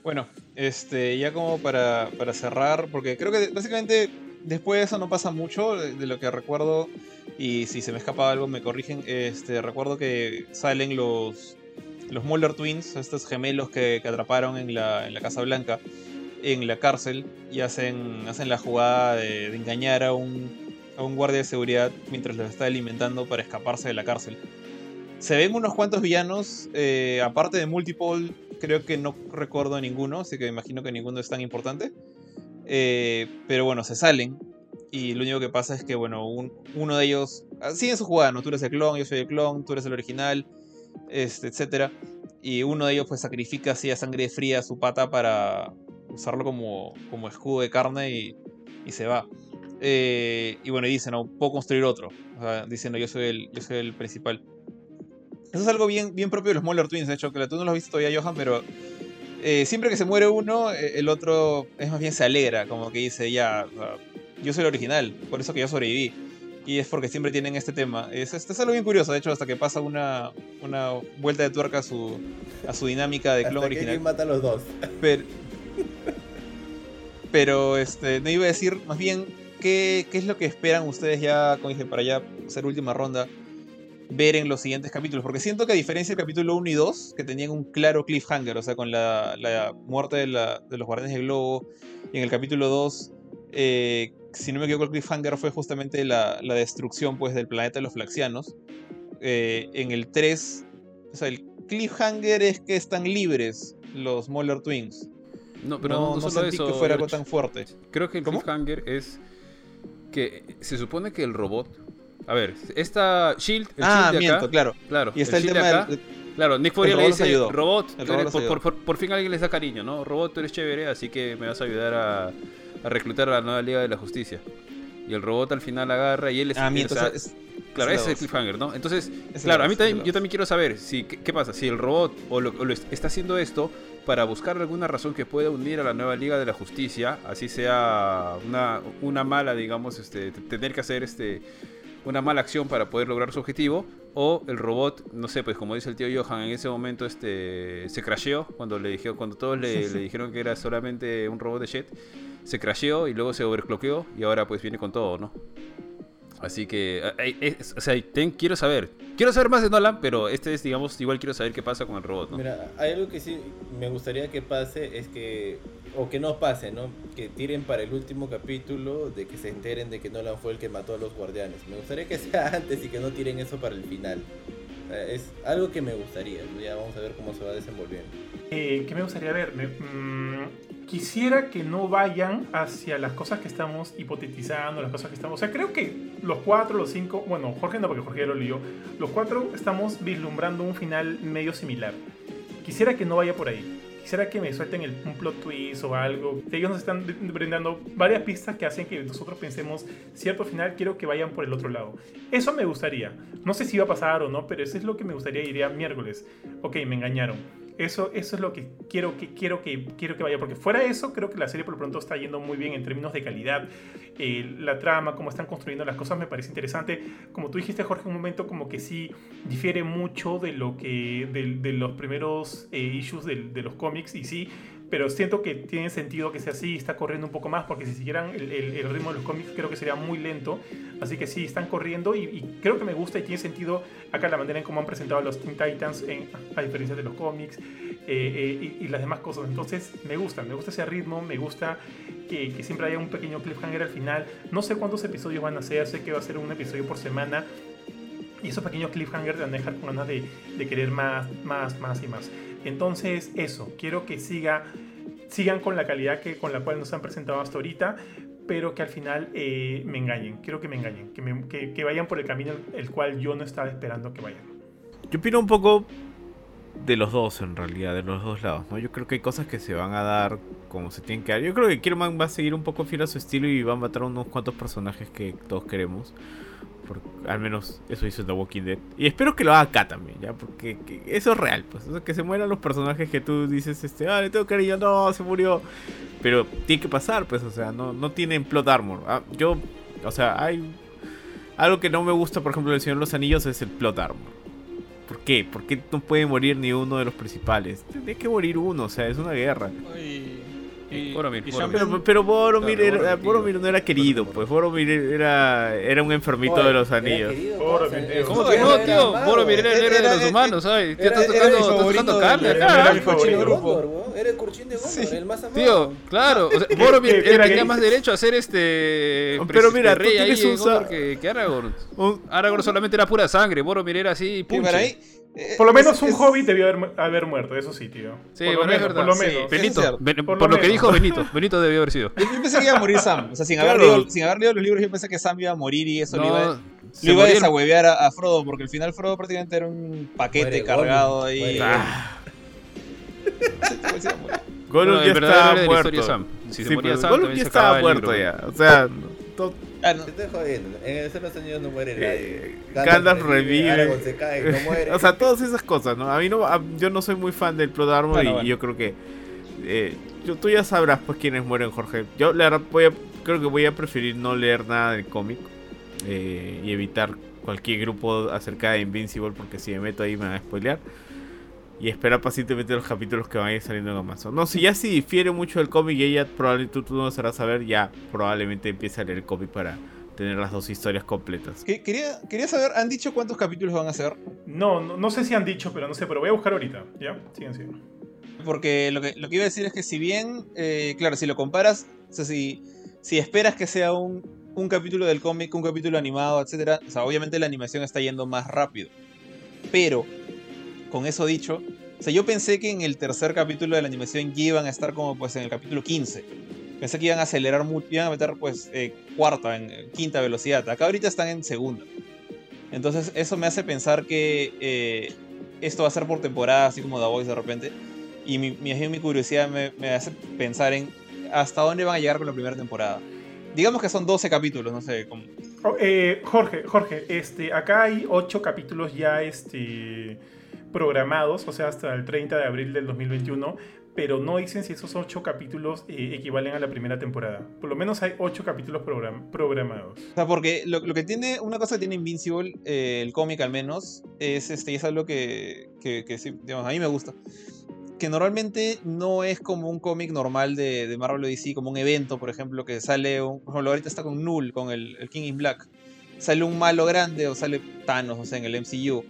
Bueno, este, ya como para, para cerrar, porque creo que básicamente después de eso no pasa mucho de, lo que recuerdo. Y si se me escapa algo, me corrigen. Este, recuerdo que salen los. Los Muller Twins, estos gemelos que, atraparon en la, en la Casa Blanca, en la cárcel, y hacen, hacen la jugada de, de engañar a un, a un guardia de seguridad mientras los está alimentando para escaparse de la cárcel. Se ven unos cuantos villanos, eh, aparte de Multiple, creo que no recuerdo ninguno, así que me imagino que ninguno es tan importante. Eh, pero bueno, se salen. Y lo único que pasa es que, bueno, un, uno de ellos sigue su jugada, ¿no? Tú eres el clon, yo soy el clon, tú eres el original, este, etc. Y uno de ellos, pues, sacrifica así a sangre fría su pata para usarlo como, como escudo de carne y, y se va. Eh, y bueno, y dice, no, puedo construir otro. O sea, diciendo, yo soy el, yo soy el principal. Eso es algo bien, bien propio de los Moller Twins, de hecho, que tú no lo has visto todavía, Johan, pero eh, siempre que se muere uno, eh, el otro es más bien se alegra, como que dice, ya, yo soy el original, por eso que yo sobreviví. Y es porque siempre tienen este tema. Es, es, es algo bien curioso, de hecho, hasta que pasa una, una vuelta de tuerca a su, a su dinámica de clon
hasta
original.
Que mata a los dos.
Pero, pero este, no iba a decir, más bien, ¿qué, qué es lo que esperan ustedes ya, como dije, para ya hacer última ronda? Ver en los siguientes capítulos. Porque siento que a diferencia del capítulo 1 y 2, que tenían un claro cliffhanger, o sea, con la, la muerte de, la, de, los guardianes del globo, y en el capítulo 2, eh, si no me equivoco, el cliffhanger fue justamente la, la destrucción pues, del planeta de los flaxianos. Eh, en el 3, o sea, el cliffhanger es que están libres los Moller Twins.
No, pero no,
no,
no
no
solo
sentí
eso,
que fuera algo tan fuerte.
Creo que el
¿Cómo?
cliffhanger es que se supone que el robot a ver, esta Shield, el
ah,
Shield de
miento,
acá,
claro.
claro.
Y está el,
Shield
tema
de acá,
del,
Claro, Nick Fury
el
le dice,
ayudó.
robot,
El
eres- por, por- por- fin alguien les da cariño, ¿no? Robot, tú eres chévere, así que me vas a ayudar a, a reclutar a la nueva Liga de la Justicia. Y el robot al final agarra y él es...
Ah, miento,
o sea,
o sea, es-
Claro,
es
ese es el cliffhanger, ¿no? Entonces,
Es
claro,
la
a mí también, yo también quiero saber si, ¿qué, qué pasa? Si el robot o lo, o lo es- está haciendo esto para buscar alguna razón que pueda unir a la nueva Liga de la Justicia, así sea una, una mala, digamos, este, tener que hacer este una mala acción para poder lograr su objetivo, o el robot, no sé, pues como dice el tío Johan, en ese momento este se crasheó cuando le dijeron, cuando todos le, le dijeron que era solamente un robot de Jet, se crasheó y luego se overclockeó y ahora pues viene con todo, ¿no? Así que, eh, eh, o sea, ten- quiero saber. Quiero saber más de Nolan, pero este es, digamos, igual quiero saber qué pasa con el robot, ¿no?
Mira, hay algo que sí me gustaría que pase, es que, o que no pase, ¿no? Que tiren para el último capítulo, de que se enteren de que Nolan fue el que mató a los guardianes. Me gustaría que sea antes y que no tiren eso para el final. Es algo que me gustaría, ya vamos a ver cómo se va desenvolviendo.
Eh, ¿Qué me gustaría ver? Me- mm, quisiera que no vayan hacia las cosas que estamos hipotetizando, las cosas que estamos... O sea, creo que los cuatro, los cinco... Bueno, Jorge no, porque Jorge ya lo leyó. Los cuatro estamos vislumbrando un final medio similar. Quisiera que no vaya por ahí. Quisiera que me suelten el, un plot twist o algo. Ellos nos están br- brindando varias pistas que hacen que nosotros pensemos cierto final, quiero que vayan por el otro lado. Eso me gustaría. No sé si va a pasar o no, pero eso es lo que me gustaría iría miércoles. Ok, me engañaron. Eso, eso es lo que quiero que, quiero, que quiero que vaya. Porque fuera de eso, creo que la serie por lo pronto está yendo muy bien en términos de calidad. Eh, la trama, cómo están construyendo las cosas, me parece interesante. Como tú dijiste, Jorge, un momento como que sí difiere mucho de lo que. de, de los primeros eh, issues del- de, los cómics. Y sí, pero siento que tiene sentido que sea así, está corriendo un poco más, porque si siguieran el, ritmo de los cómics creo que sería muy lento, así que sí, están corriendo y, creo que me gusta y tiene sentido acá la manera en cómo han presentado a los Teen Titans, a diferencia de los cómics eh, eh, y, las demás cosas, entonces me gusta, me gusta ese ritmo, me gusta que, siempre haya un pequeño cliffhanger al final, no sé cuántos episodios van a ser, sé que va a ser un episodio por semana, y esos pequeños cliffhangers van a dejar con ganas de querer más, más, más y más. Entonces, eso, quiero que siga, sigan con la calidad que, con la cual nos han presentado hasta ahorita, pero que al final eh, me engañen. Quiero que me engañen, que, me- que- que vayan por el camino el cual yo no estaba esperando que vayan.
Yo opino un poco de los dos en realidad, de los dos lados, ¿no? Yo creo que hay cosas que se van a dar como se tienen que dar. Yo creo que Kierman va a seguir un poco fiel a su estilo y va a matar unos cuantos personajes que todos queremos. Al menos eso hizo The Walking Dead. Y espero que lo haga acá también, ¿ya? Porque eso es real, pues. que se mueran los personajes que tú dices, este, ah, le tengo cariño, no, se murió. Pero tiene que pasar, pues, o sea, no, no tienen plot armor. Ah, yo, o sea, hay... Algo que no me gusta, por ejemplo, del Señor de los Anillos es el plot armor. ¿Por qué? ¿Por qué no puede morir ni uno de los principales? Tiene que morir uno, o sea, es una guerra. Pero, Boromir, era, Boromir no era querido, pues Boromir era, era un enfermito de los anillos.
¿Cómo que no, tío? Boromir era el héroe de los humanos, ¿sabes? Tío, estás tocando, carne acá. Era el Era el curchín de Gondor, el más amado. Tío, claro, Boromir tenía más derecho a ser este...
Pero mira, rey ahí
que Aragorn. Aragorn solamente era pura sangre, Boromir era así, punche.
Eh, por lo menos un hobbit debió haber, muerto, eso sí, tío.
Sí, por, lo menos, por lo menos. Benito, por, lo, que dijo Benito, Benito debió haber sido.
Yo, pensé que iba a morir Sam. O sea, sin, haber leído, sin haber leído los libros, yo pensé que Sam iba a morir y eso no, lo iba, a desahuevear a, Frodo, porque al final Frodo prácticamente era un paquete cargado ahí. Ah.
Gollum ya estaba muerto. Sam. Si se moría Sam, Gollum ya estaba muerto ya. O sea,
Ah, no. Te estoy jodiendo. En el Señor de no muere
eh, nadie. Gandalf, revive. Se cae, no muere. o sea, todas esas cosas, ¿no? A mí no, yo no soy muy fan del Plot Armor y, yo creo que eh, yo, tú ya sabrás pues quiénes mueren, Jorge. Yo le voy a, creo que voy a preferir no leer nada del cómic eh, y evitar cualquier grupo acerca de Invincible porque si me meto ahí me van a spoilear y espera pacientemente los capítulos que van a ir saliendo en Amazon. No, si ya si difiere mucho del cómic y ella probablemente tú, no sabrás saber, ya probablemente empiece a leer el cómic para tener las dos historias completas.
Quería, quería saber, ¿han dicho cuántos capítulos van a hacer?
No, no, sé si han dicho, pero no sé, pero voy a buscar ahorita, ¿ya? Siguen, siguen.
Porque lo que, lo que iba a decir es que si bien, eh, claro, si lo comparas, o sea, si, si esperas que sea un, un capítulo del cómic, un capítulo animado, etc., o sea, obviamente la animación está yendo más rápido. Pero con eso dicho, o sea, yo pensé que en el tercer capítulo de la animación ya iban a estar como pues en el capítulo 15. Pensé que iban a acelerar mucho, iban a meter pues eh, cuarta, en quinta velocidad. Acá ahorita están en segunda. Entonces eso me hace pensar que eh, esto va a ser por temporada, así como The Voice de repente. Y mi, mi, curiosidad me, hace pensar en hasta dónde van a llegar con la primera temporada. Digamos que son 12 capítulos, no sé. Cómo...
Oh, eh, Jorge, Jorge, este, acá hay 8 capítulos ya este, programados, o sea, hasta el 30 de abril del 2021, pero no dicen si esos ocho capítulos eh, equivalen a la primera temporada. Por lo menos hay ocho capítulos programados.
O sea, porque lo, que tiene, una cosa que tiene Invincible, eh, el cómic al menos, es, este, es algo que, que, digamos, a mí me gusta. Que normalmente no es como un cómic normal de, de, Marvel o DC, como un evento, por ejemplo, que sale, un, por ejemplo, ahorita está con Null, con el, el King in Black. Sale un malo grande o sale Thanos, o sea, en el MCU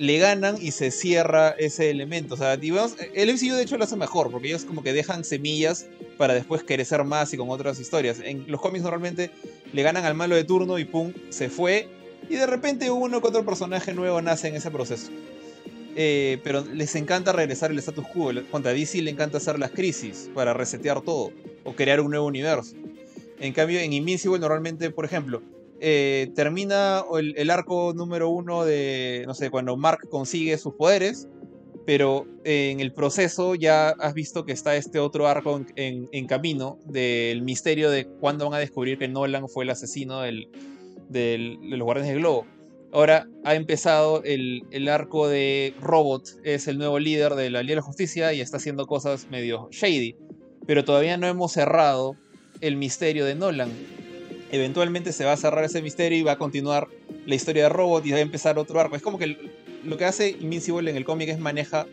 le ganan y se cierra ese elemento. O sea, digamos, el MCU de hecho lo hace mejor, porque ellos como que dejan semillas para después crecer más y con otras historias. En los cómics normalmente le ganan al malo de turno y pum, se fue. Y de repente uno que otro personaje nuevo nace en ese proceso. Eh, pero les encanta regresar el status quo. Contra DC le encanta hacer las crisis para resetear todo o crear un nuevo universo. En cambio, en Invincible normalmente, por ejemplo, eh, termina el, arco número uno de, no sé, cuando Mark consigue sus poderes, pero en el proceso ya has visto que está este otro arco en, camino del misterio de cuándo van a descubrir que Nolan fue el asesino de los Guardianes del Globo. Ahora ha empezado el, arco de Robot, es el nuevo líder de la Liga de Justicia y está haciendo cosas medio shady, pero todavía no hemos cerrado el misterio de Nolan eventualmente se va a cerrar ese misterio y va a continuar la historia de Robot y va a empezar otro arco. Es como que lo que hace Invincible en el cómic es maneja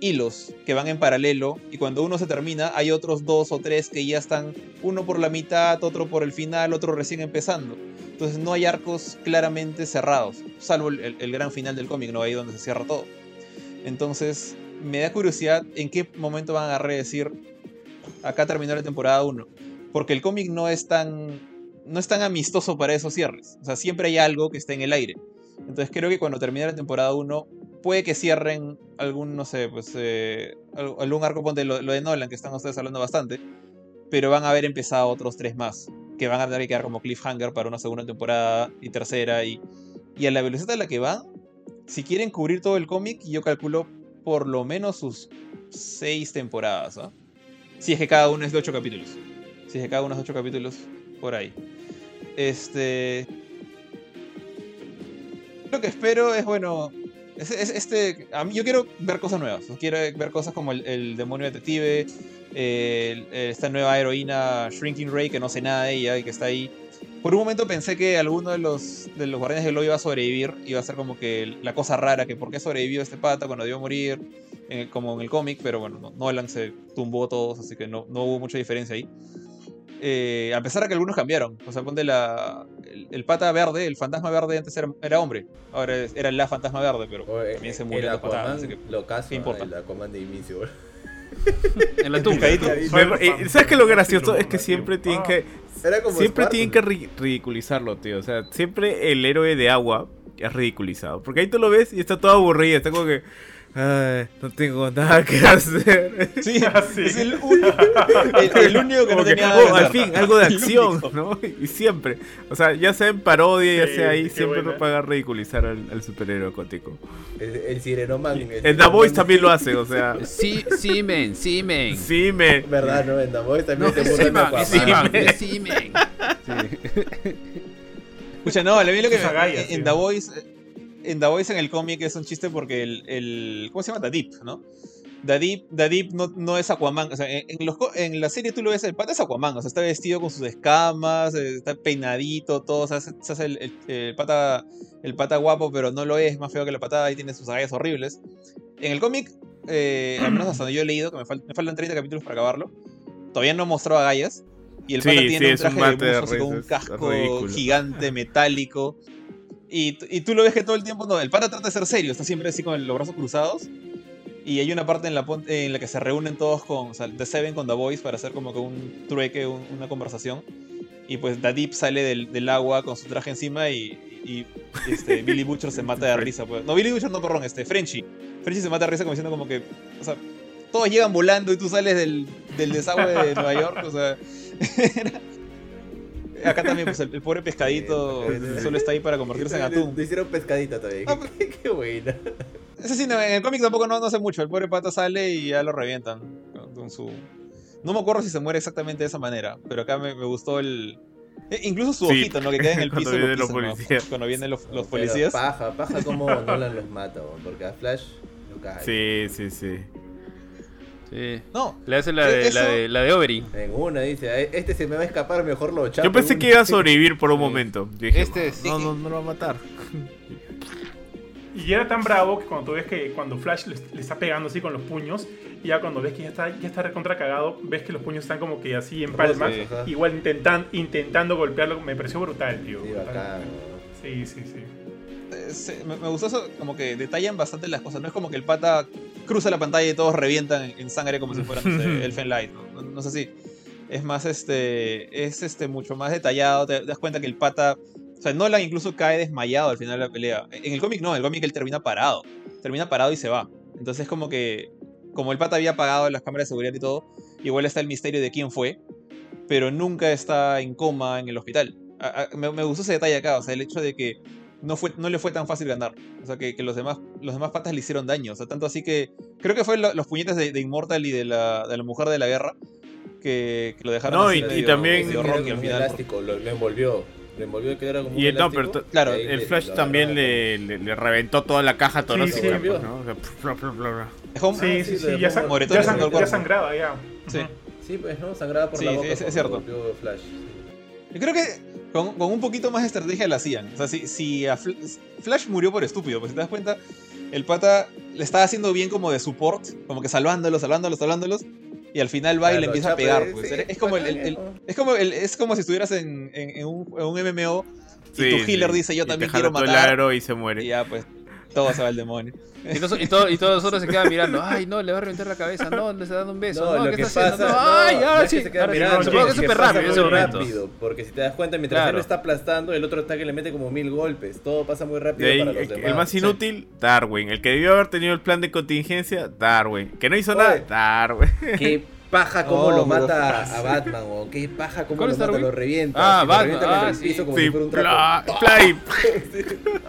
hilos que van en paralelo y cuando uno se termina hay otros dos o tres que ya están uno por la mitad, otro por el final, otro recién empezando. Entonces no hay arcos claramente cerrados, salvo el, gran final del cómic, no ahí donde se cierra todo. Entonces me da curiosidad en qué momento van a agarrar decir acá terminó la temporada 1. Porque el cómic no es tan no es tan amistoso para esos cierres. O sea, siempre hay algo que está en el aire. Entonces creo que cuando termine la temporada 1, puede que cierren algún, no sé, pues eh, algún arco, ponte lo, de Nolan, que están ustedes hablando bastante, pero van a haber empezado otros tres más, que van a tener que quedar como cliffhanger para una segunda temporada y tercera, y, y a la velocidad a la que van, si quieren cubrir todo el cómic, yo calculo por lo menos sus seis temporadas, ¿ah? Si es que cada uno es de ocho capítulos. Si es que cada uno es de ocho capítulos, por ahí. Este. Lo que espero es, bueno. este, a mí, yo quiero ver cosas nuevas. Quiero ver cosas como el, demonio detective. esta nueva heroína Shrinking Ray, que no sé nada de ella y que está ahí. Por un momento pensé que alguno de los, de los guardianes del iba a sobrevivir. Iba a ser como que la cosa rara, que por qué sobrevivió este pata cuando debió morir. como en el cómic, pero bueno, Nolan se tumbó todos, así que no, no hubo mucha diferencia ahí. Eh, a pesar de que algunos cambiaron. O sea, ponte la, el, pata verde, el fantasma verde antes era, hombre. Ahora era la fantasma verde, pero también se murió
la patada. Así que, lo caso, ¿qué importa? La comanda de inicio.
en la tumba.
¿Sabes qué lo gracioso? Es que siempre tienen que. Siempre tienen que ridiculizarlo, tío. O sea, siempre el héroe de agua es ridiculizado. Porque ahí tú lo ves y está todo aburrido. Está como que. Ay, no tengo nada que hacer.
Sí, es el único, el, único que no tenía
oh, Al fin, algo de acción, ¿no? Y siempre. O sea, ya sea en parodia, ya sea ahí, siempre no paga ridiculizar al, superhéroe acuático.
El, el Sirenoman.
en The Voice también lo hace, o sea.
Sí, sí, men, sí, men.
Sí, men.
¿Verdad, no? En The Voice también no, se burla
sí, men. Sí, men.
Escucha, no, le vi lo que me, en The Voice en The Voice en el cómic es un chiste porque el, el ¿cómo se llama? Deep, ¿no? The Deep, no, no, es Aquaman. O sea, en, los, en, la serie tú lo ves, el pata es Aquaman. O sea, está vestido con sus escamas, eh, está peinadito, todo. O sea, se, hace el, pata, el pata guapo, pero no lo es, más feo que la patada y tiene sus agallas horribles. En el cómic, eh, al menos hasta donde yo he leído, que me, faltan 30 capítulos para acabarlo, todavía no mostraba agallas. Y el pata tiene un traje de buzo con un casco gigante metálico. Y, tú lo ves que todo el tiempo, no, el pata trata de ser serio, está siempre así con los brazos cruzados. Y hay una parte en la, en la que se reúnen todos con, o sea, The Seven con The Boys para hacer como que un trueque, una conversación. Y pues The Deep sale del, agua con su traje encima y, este, Billy Butcher se mata de risa. Pues. No, Billy Butcher no, perdón, este, Frenchy. Frenchy se mata de risa como diciendo como que, o sea, todos llegan volando y tú sales del, del desagüe de Nueva York, o sea... Acá también, pues el, pobre pescadito solo está ahí para convertirse en atún.
Te hicieron pescadito también. Ah, qué, qué, buena.
Ese sí, en el cómic tampoco no, no hace mucho. El pobre pata sale y ya lo revientan con su. No me acuerdo si se muere exactamente de esa manera, pero acá me, gustó el. Eh, incluso su ojito, ¿no? Que queda en el piso.
Cuando vienen los policías.
Cuando vienen los, los policías.
paja, paja como Nolan los mata, porque a Flash lo cae.
Sí, sí, sí.
Sí. No. Le hace la de, la de, la de Overy.
En una dice, este se me va a escapar, mejor lo chapo.
Yo pensé que iba a sobrevivir por un momento.
este
no, no, no lo va a matar.
Y era tan bravo que cuando tú ves que cuando Flash le, está pegando así con los puños, y ya cuando ves que ya está, ya está recontra cagado, ves que los puños están como que así en palmas, igual intentan, intentando golpearlo, me pareció brutal, tío. Sí, sí, sí
me, gustó eso, como que detallan bastante las cosas. No es como que el pata cruza la pantalla y todos revientan en, sangre como si fueran Elfen Light. ¿no? sé si. Es más, este. Es este mucho más detallado. Te, das cuenta que el pata. O sea, Nolan incluso cae desmayado al final de la pelea. En el cómic no, en el cómic él termina parado. Termina parado y se va. Entonces, como que. Como el pata había apagado las cámaras de seguridad y todo, igual está el misterio de quién fue. Pero nunca está en coma en el hospital. me, me gustó ese detalle acá. O sea, el hecho de que no, fue, no le fue tan fácil ganar. O sea, que, los, demás, los demás patas le hicieron daño. O sea, tanto así que. Creo que fue los puñetes de, de, Immortal y de la, de la mujer de la guerra que, lo dejaron.
No, y, también.
elástico, lo, envolvió. Le envolvió que era como y
no, pero claro, el Flash también le, le, reventó toda la caja torácica. Sí, sí, ¿no?
o sea, sí, sí, sí, ya, ya, sangraba ya.
Sí. sí, pues no, sangraba por la boca.
Es, es cierto.
Flash.
Yo creo que con, un poquito más de estrategia la hacían. O sea, si, si Flash murió por estúpido, pues si te das cuenta, el pata le estaba haciendo bien como de support, como que salvándolos, salvándolos, salvándolos. Y al final va y le empieza a pegar. Pues. es, como el, es, como es como si estuvieras en, en, un, MMO y tu healer dice yo también quiero matar.
y se muere.
Y ya pues todo se va al demonio.
Y, todos, y, todos nosotros se quedan mirando, ay, no, le va a reventar la cabeza, no, le está dando un beso, no, ¿qué está haciendo? No, ay, ahora sí. Se queda mirando, supongo que es súper rápido
rápido, porque si te das cuenta, mientras él lo está aplastando, el otro ataque le mete como mil golpes. Todo pasa muy rápido para los
demás. El más inútil, Darwin. El que debió haber tenido el plan de contingencia, Darwin. Que no hizo nada, Darwin.
Qué paja cómo lo mata a Batman, o qué paja cómo lo mata, lo revienta.
Ah, Batman, ah, sí.
como si fuera un trapo.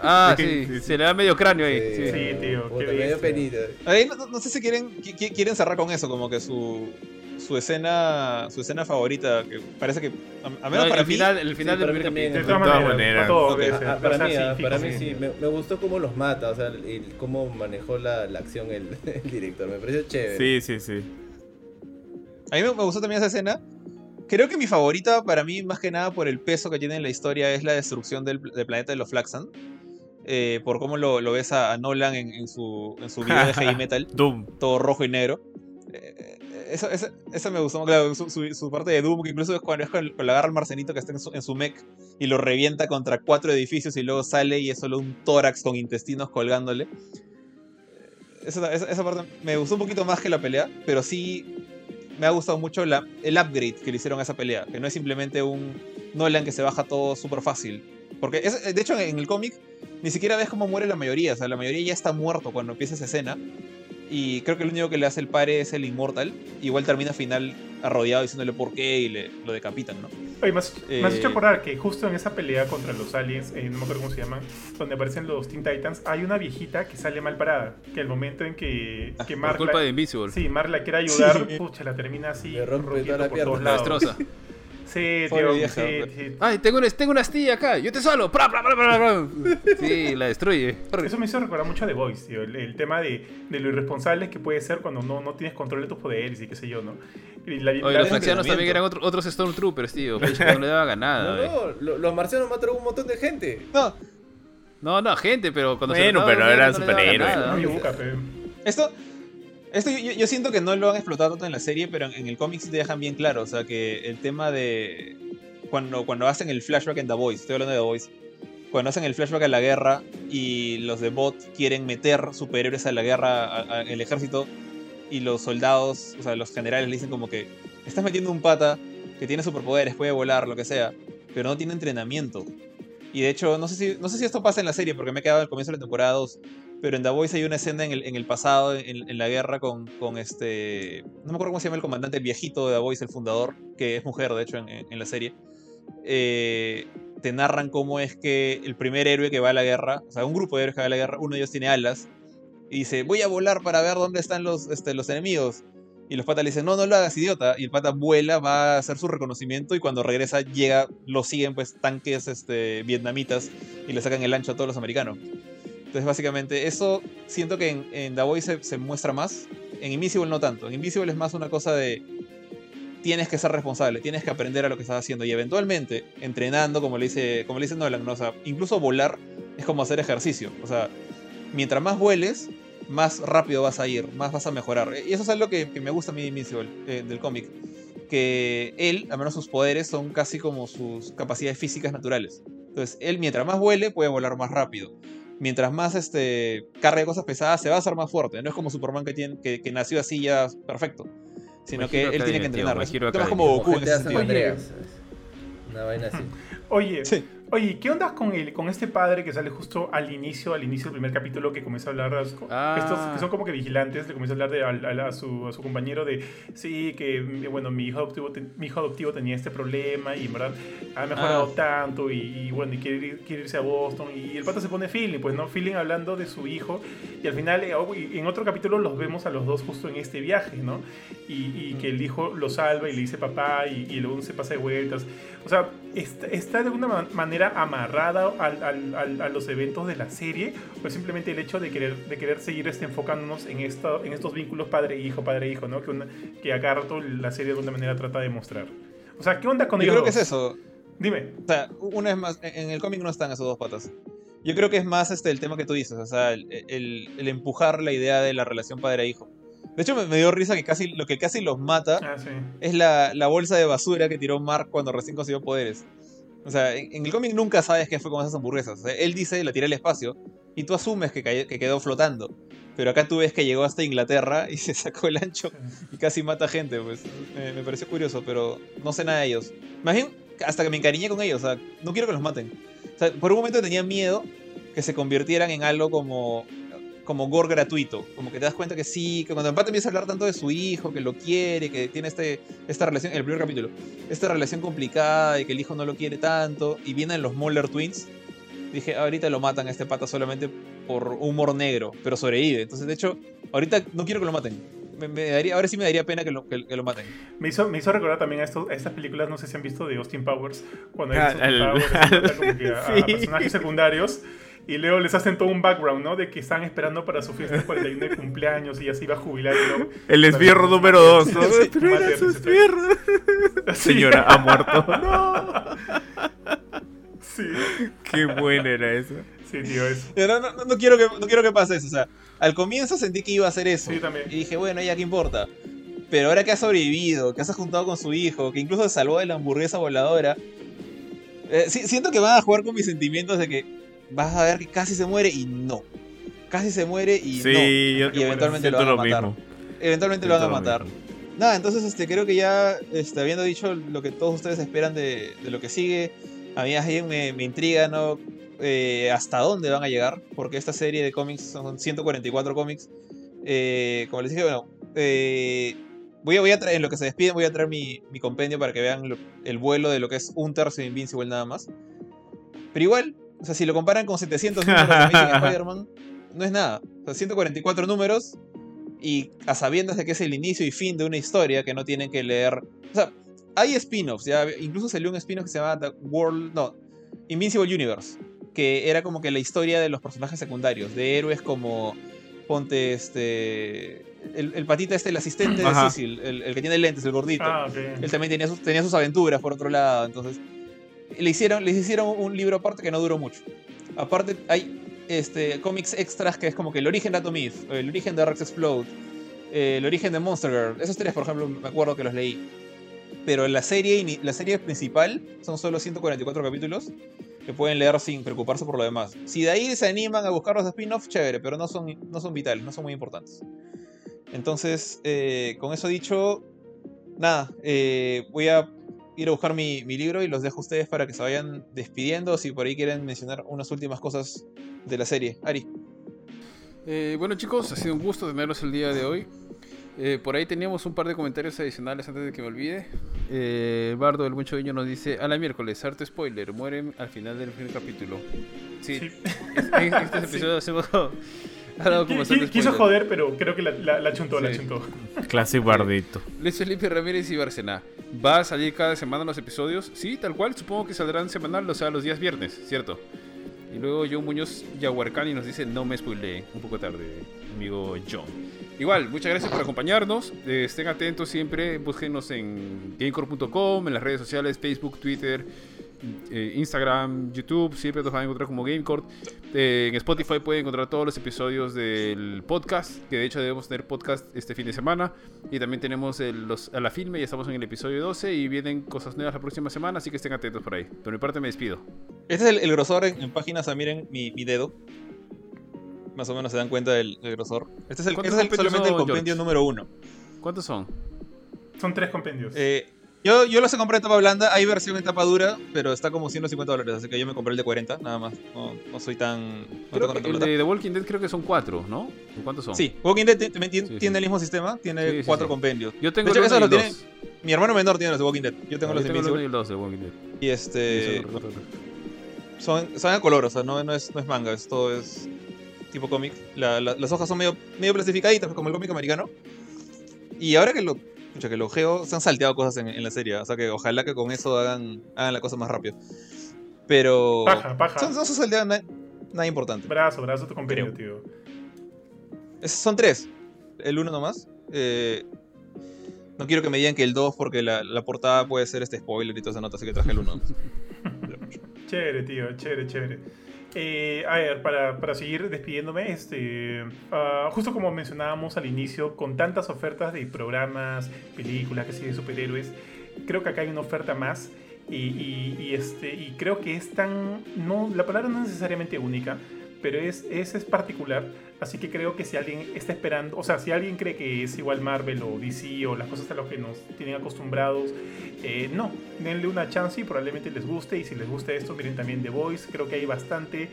Ah, sí, se le da medio cráneo ahí.
Sí, sí. Tío.
medio penita.
Ahí no, no, sé si quieren, quieren cerrar con eso, como que su su escena su escena favorita que parece que a, menos para
el
mí,
final el final del primer
capítulo. De todas maneras
para, mí, para mí sí. Me, me, gustó cómo los mata o sea el, cómo manejó la, la acción el, el, director. Me pareció chévere.
Sí sí sí
a mí me, gustó también esa escena. Creo que mi favorita para mí más que nada por el peso que tiene en la historia es la destrucción del, del planeta de los Flaxan eh, por cómo lo, lo ves a, a Nolan en, en, su, en su video de heavy metal.
Doom.
Todo rojo y negro. Eh, eso, eso, me gustó, claro, su, su, parte de Doom, que incluso es cuando, es cuando agarra al marcenito que está en su, en su, mech y lo revienta contra cuatro edificios y luego sale y es solo un tórax con intestinos colgándole. Esa, esa, parte me gustó un poquito más que la pelea, pero sí me ha gustado mucho el upgrade que le hicieron a esa pelea, que no es simplemente un Nolan que se baja todo súper fácil. Porque, es, de hecho, en el cómic ni siquiera ves cómo muere la mayoría, o sea, la mayoría ya está muerto cuando empieza esa escena. Y creo que el único que le hace el pare es el Inmortal. Igual termina final arrodillado diciéndole por qué y le, lo decapitan, ¿no?
Oye, me has, hecho eh, acordar que justo en esa pelea contra los aliens, eh, no me acuerdo cómo se llaman, donde aparecen los Teen Titans, hay una viejita que sale mal parada. Que el momento en que,
ah,
que.
Por culpa de Invisible.
Sí, Mark la quiere ayudar, pucha, la termina así.
Le rompe toda la pierna.
La destroza.
Sí, tío, sí, sí.
Ay, tengo una, tengo una astilla acá, yo te solo. Sí, la destruye.
Eso me hizo recordar mucho a The Voice, tío. El, tema de, de, lo irresponsable que puede ser cuando no, no tienes control de tus poderes y qué sé yo, ¿no?
la, Oye, los marcianos también eran otro, otros Stormtroopers, tío. no le daba ganada.
No, no, los marcianos mataron un montón de gente.
No.
No, no, gente, pero cuando
bueno, se pero eran superhéroes.
Esto, esto yo, siento que no lo han explotado tanto en la serie, pero en, el cómic sí te dejan bien claro. O sea, que el tema de. Cuando, cuando hacen el flashback en The Voice, estoy hablando de The Voice. Cuando hacen el flashback a la guerra y los de Bot quieren meter superhéroes a la guerra, el ejército, y los soldados, o sea, los generales le dicen como que estás metiendo un pata que tiene superpoderes, puede volar, lo que sea, pero no tiene entrenamiento. Y de hecho, no sé si, no sé si esto pasa en la serie, porque me he quedado al comienzo de la temporada 2, pero en The Voice hay una escena en el, pasado, en, la guerra, con, este. No me acuerdo cómo se llama el comandante, viejito de The el fundador, que es mujer, de hecho, en, la serie. Eh, te narran cómo es que el primer héroe que va a la guerra, o sea, un grupo de héroes que va a la guerra, uno de ellos tiene alas, y dice: Voy a volar para ver dónde están los, este, enemigos. Y los patas le dicen, no, no lo hagas, idiota. Y el pata vuela, va a hacer su reconocimiento y cuando regresa llega, lo siguen pues tanques este, vietnamitas y le sacan el ancho a todos los americanos. Entonces, básicamente, eso siento que en, en The se, muestra más. En Invisible no tanto. En Invisible es más una cosa de. Tienes que ser responsable, tienes que aprender a lo que estás haciendo. Y eventualmente, entrenando, como le dice, como le dice Nolan, o sea, incluso volar es como hacer ejercicio. O sea, mientras más vueles, más rápido vas a ir, más vas a mejorar. Y eso es algo que, me gusta a mí Invisible, eh, del cómic. Que él, al menos sus poderes, son casi como sus capacidades físicas naturales. Entonces, él mientras más vuele, puede volar más rápido mientras más este, cargue cosas pesadas, se va a hacer más fuerte. No es como Superman que, tiene, que, nació así ya perfecto. Sino que él tiene que entrenar. Es como Goku en ese sentido.
Una vaina así.
Oye, sí. Oye, ¿qué onda con, el, con este padre que sale justo al inicio, al inicio del primer capítulo que comienza a hablar, ah. estos que son como que vigilantes, le comienza a hablar de, a, su, a, su, compañero de, sí, que bueno, mi hijo adoptivo, mi hijo adoptivo tenía este problema y en verdad ha mejorado ah. tanto y, bueno, y quiere, quiere, irse a Boston y el pato se pone feeling, pues no, feeling hablando de su hijo y al final eh, oh, en otro capítulo los vemos a los dos justo en este viaje, ¿no? Y, que el hijo lo salva y le dice papá y, y luego se pasa de vueltas. O sea, está, está de alguna manera amarrada a los eventos de la serie o simplemente el hecho de querer, de querer seguir este, enfocándonos en, esto, en estos vínculos padre-hijo, padre-hijo, ¿no? Que, una, que la serie de alguna manera trata de mostrar. O sea, ¿qué onda con
Yo creo que es eso.
Dime.
O sea, una es más, en el cómic no están esos dos patas. Yo creo que es más este, el tema que tú dices, o sea, el, empujar la idea de la relación padre-hijo. De hecho, me, dio risa que casi lo que casi los mata
ah,
es la, la, bolsa de basura que tiró Mark cuando recién consiguió poderes. O sea, en, el cómic nunca sabes qué fue con esas hamburguesas. O sea, él dice, la tiré al espacio, y tú asumes que, que, quedó flotando. Pero acá tú ves que llegó hasta Inglaterra y se sacó el ancho y casi mata gente. Pues me, pareció curioso, pero no sé nada de ellos. Imagino hasta que me encariñé con ellos. O sea, no quiero que los maten. O sea, por un momento tenía miedo que se convirtieran en algo como como gore gratuito. Como que te das cuenta que sí, que cuando el pata empieza a hablar tanto de su hijo, que lo quiere, que tiene este, esta relación, el primer capítulo, esta relación complicada y que el hijo no lo quiere tanto, y vienen los Moller Twins, dije, ahorita lo matan a este pata solamente por humor negro, pero sobrevive. Entonces, de hecho, ahorita no quiero que lo maten. Me, daría, ahora sí me daría pena que lo, que, lo maten.
Me hizo, me hizo recordar también a, esto, estas películas, no sé si han visto, de Austin Powers, cuando hay ah, Powers, como que a personajes secundarios y luego les hacen todo un background, ¿no? De que están esperando para su fiesta de 41 de cumpleaños y ya se iba a jubilar. ¿no?
El esbierro número 2, ¿no? Sí, su esbierro. Señora, ha muerto. no. Sí. Qué buena era eso.
Sí, tío, eso.
No, no, no, quiero que, no quiero que pase eso. O sea, al comienzo sentí que iba a hacer eso. Sí, también. Y dije, bueno, ya, ¿qué importa? Pero ahora que ha sobrevivido, que se ha juntado con su hijo, que incluso se salvó de la hamburguesa voladora, eh, siento que van a jugar con mis sentimientos de que vas a ver que casi se muere y no. Casi se muere y no. y eventualmente lo van a matar. Eventualmente lo van a matar. Nada, entonces este, creo que ya este, habiendo dicho lo que todos ustedes esperan de, lo que sigue, a mí me, me intriga, ¿no? Eh, hasta dónde van a llegar, porque esta serie de cómics son 144 cómics. Eh, como les dije, bueno, eh, voy, a, voy a traer, en lo que se despiden, voy a traer mi, mi compendio para que vean el vuelo de lo que es un tercio de Invincible nada más. Pero igual, o sea, si lo comparan con 700 números de Spider-Man, no es nada. O sea, 144 números y a sabiendas de que es el inicio y fin de una historia que no tienen que leer. O sea, hay spin-offs, ya incluso salió un spin-off que se llama The World, no, Invincible Universe, que era como que la historia de los personajes secundarios, de héroes como ponte este el, patita este, el asistente de Cecil, el, que tiene lentes, el gordito. Ah, Él también tenía sus, tenía sus aventuras por otro lado, entonces les hicieron un libro aparte que no duró mucho. Aparte hay este, cómics extras que es como que el origen de Atomith, el origen de Rex Explode, el origen de Monster Girl. Esos tres, por ejemplo, me acuerdo que los leí. Pero la serie, la serie principal son solo 144 capítulos que pueden leer sin preocuparse por lo demás. Si de ahí se animan a buscar los spin-offs, chévere, pero no son, no son vitales, no son muy importantes. Entonces, eh, con eso dicho, nada, eh, voy a ir a buscar mi, libro y los dejo a ustedes para que se vayan despidiendo. Si por ahí quieren mencionar unas últimas cosas de la serie. Ari.
Eh, bueno chicos, ha sido un gusto tenerlos el día de hoy. Eh, por ahí teníamos un par de comentarios adicionales antes de que me olvide. Eh, Bardo del Mucho Viño nos dice: A la miércoles, arte spoiler, mueren al final del primer capítulo. Sí, en este episodio hacemos.
Quiso joder, pero creo que la, la, chuntó, la chuntó.
Clásico Bardito.
Luis Felipe Ramírez y Barcena. ¿Va a salir cada semana los episodios? Sí, tal cual. Supongo que saldrán semanal, o sea, los días viernes, ¿cierto? Y luego John Muñoz Yahuarcani nos dice: No me spoilé. Un poco tarde, amigo John. Igual, muchas gracias por acompañarnos. Eh, estén atentos siempre. Búsquenos en gamecore.com, en las redes sociales, Facebook, Twitter. Eh, Instagram, YouTube, siempre nos van a encontrar como Gamecore. Eh, en Spotify pueden encontrar todos los episodios del podcast, que de hecho debemos tener podcast este fin de semana. Y también tenemos los, a la filme, ya estamos en el episodio 12 y vienen cosas nuevas la próxima semana, así que estén atentos por ahí. Por mi parte me despido.
Este es el, grosor en, páginas, miren mi, dedo. Más o menos se dan cuenta del, grosor. Este es, el, este solamente el compendio número uno.
¿Cuántos son?
Son tres compendios.
Eh, yo, yo los he comprado en tapa blanda, hay versión en tapa dura, pero está como 150 dólares, así que yo me compré el de 40, nada más. No, no soy tan...
el de The Walking Dead creo que son cuatro, ¿no? ¿Cuántos son?
Sí, Walking Dead tiene el mismo sistema, tiene cuatro compendios.
Yo tengo de hecho, los tiene,
Mi hermano menor tiene los de Walking Dead, yo tengo los de
tengo los, dos de Walking Dead.
Y este... Son, son a color, o sea, no, no, es, no es manga, esto es tipo cómic. las hojas son medio, medio plastificaditas, como el cómic americano. Y ahora que lo Escucha, que los geos se han salteado cosas en, la serie. O sea que ojalá que con eso hagan, hagan la cosa más rápido. Pero.
Paja, paja.
Son, son salteados nada, nada, importante.
Brazo, brazo tu compañero, tío.
son tres. El uno nomás. Eh, no quiero que me digan que el 2 porque la, la, portada puede ser este spoiler y toda esa nota, así que traje el 1.
chévere, tío, chévere, chévere. Eh, a ver, para, para, seguir despidiéndome, este, ah, justo como mencionábamos al inicio, con tantas ofertas de programas, películas, que sí, de superhéroes, creo que acá hay una oferta más y, y, este, y creo que es tan, no, la palabra no es necesariamente única, pero es, es, es particular. Así que creo que si alguien está esperando, o sea, si alguien cree que es igual Marvel o DC o las cosas a las que nos tienen acostumbrados, eh, no, denle una chance y probablemente les guste. Y si les gusta esto, miren también The Voice. Creo que hay bastante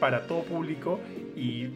para todo público y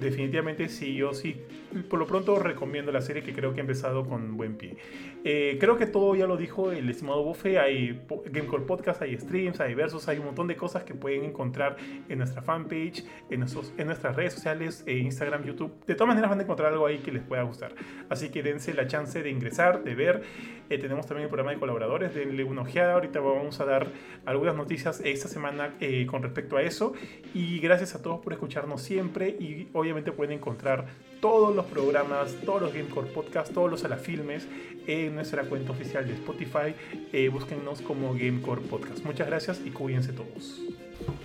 definitivamente sí, yo sí. Por lo pronto recomiendo la serie que creo que ha empezado con buen pie. Eh, creo que todo ya lo dijo el estimado Buffet. Hay Gamecore Podcast, hay streams, hay versos, hay un montón de cosas que pueden encontrar en nuestra fanpage, en, en nuestras redes sociales, en Instagram, YouTube. De todas maneras van a encontrar algo ahí que les pueda gustar. Así que dense la chance de ingresar, de ver. Eh, tenemos también el programa de colaboradores, denle una ojeada. Ahorita vamos a dar algunas noticias esta semana eh, con respecto a eso. Y gracias a todos por escucharnos siempre. Y obviamente pueden encontrar todos los programas, todos los Gamecore Podcast, todos los Alafilmes en nuestra cuenta oficial de Spotify. Eh, búsquennos como Gamecore Podcast. Muchas gracias y cuídense todos.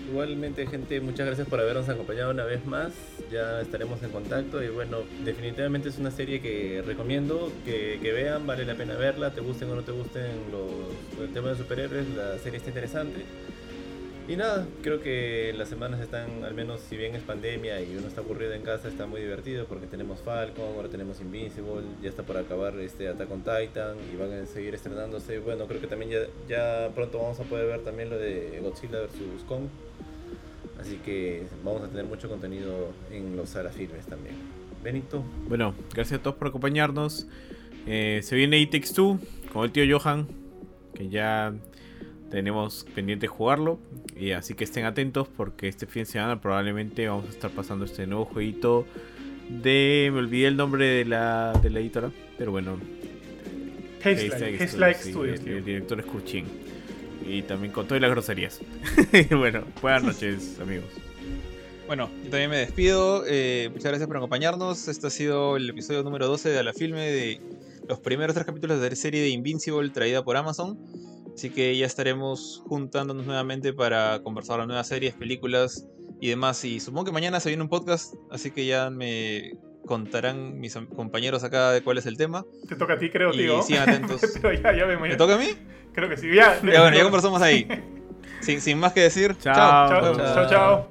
Igualmente, gente, muchas gracias por habernos acompañado una vez más. Ya estaremos en contacto y bueno, definitivamente es una serie que recomiendo que, vean, vale la pena verla, te gusten o no te gusten los, el tema de superhéroes, la serie está interesante. Y nada, creo que las semanas están, al menos si bien es pandemia y uno está aburrido en casa, está muy divertido porque tenemos Falcon, ahora tenemos Invincible, ya está por acabar este Attack on Titan y van a seguir estrenándose. Bueno, creo que también ya, ya pronto vamos a poder ver también lo de Godzilla vs. Kong. Así que vamos a tener mucho contenido en los salas firmes también. Benito.
Bueno, gracias a todos por acompañarnos. Eh, se viene It 2 con el tío Johan, que ya tenemos pendiente jugarlo. Y así que estén atentos porque este fin de semana probablemente vamos a estar pasando este nuevo jueguito de... Me olvidé el nombre de la, de la editora, pero bueno.
Haze Studios.
El, director es Kurchin. Y también con todas las groserías. bueno, buenas noches amigos.
Bueno, yo también me despido. Eh, muchas gracias por acompañarnos. Este ha sido el episodio número 12 de la filme de los primeros tres capítulos de la serie de Invincible traída por Amazon. Así que ya estaremos juntándonos nuevamente para conversar las nuevas series, películas y demás. Y supongo que mañana se viene un podcast, así que ya me contarán mis compañeros acá de cuál es el tema.
Te toca a ti, creo,
y
tío.
sigan atentos.
Pero ya, ya me
¿Te toca a mí?
Creo que sí. Ya,
ya bueno, ya conversamos ahí. sin, sin más que decir.
chao. chao. chao. chao.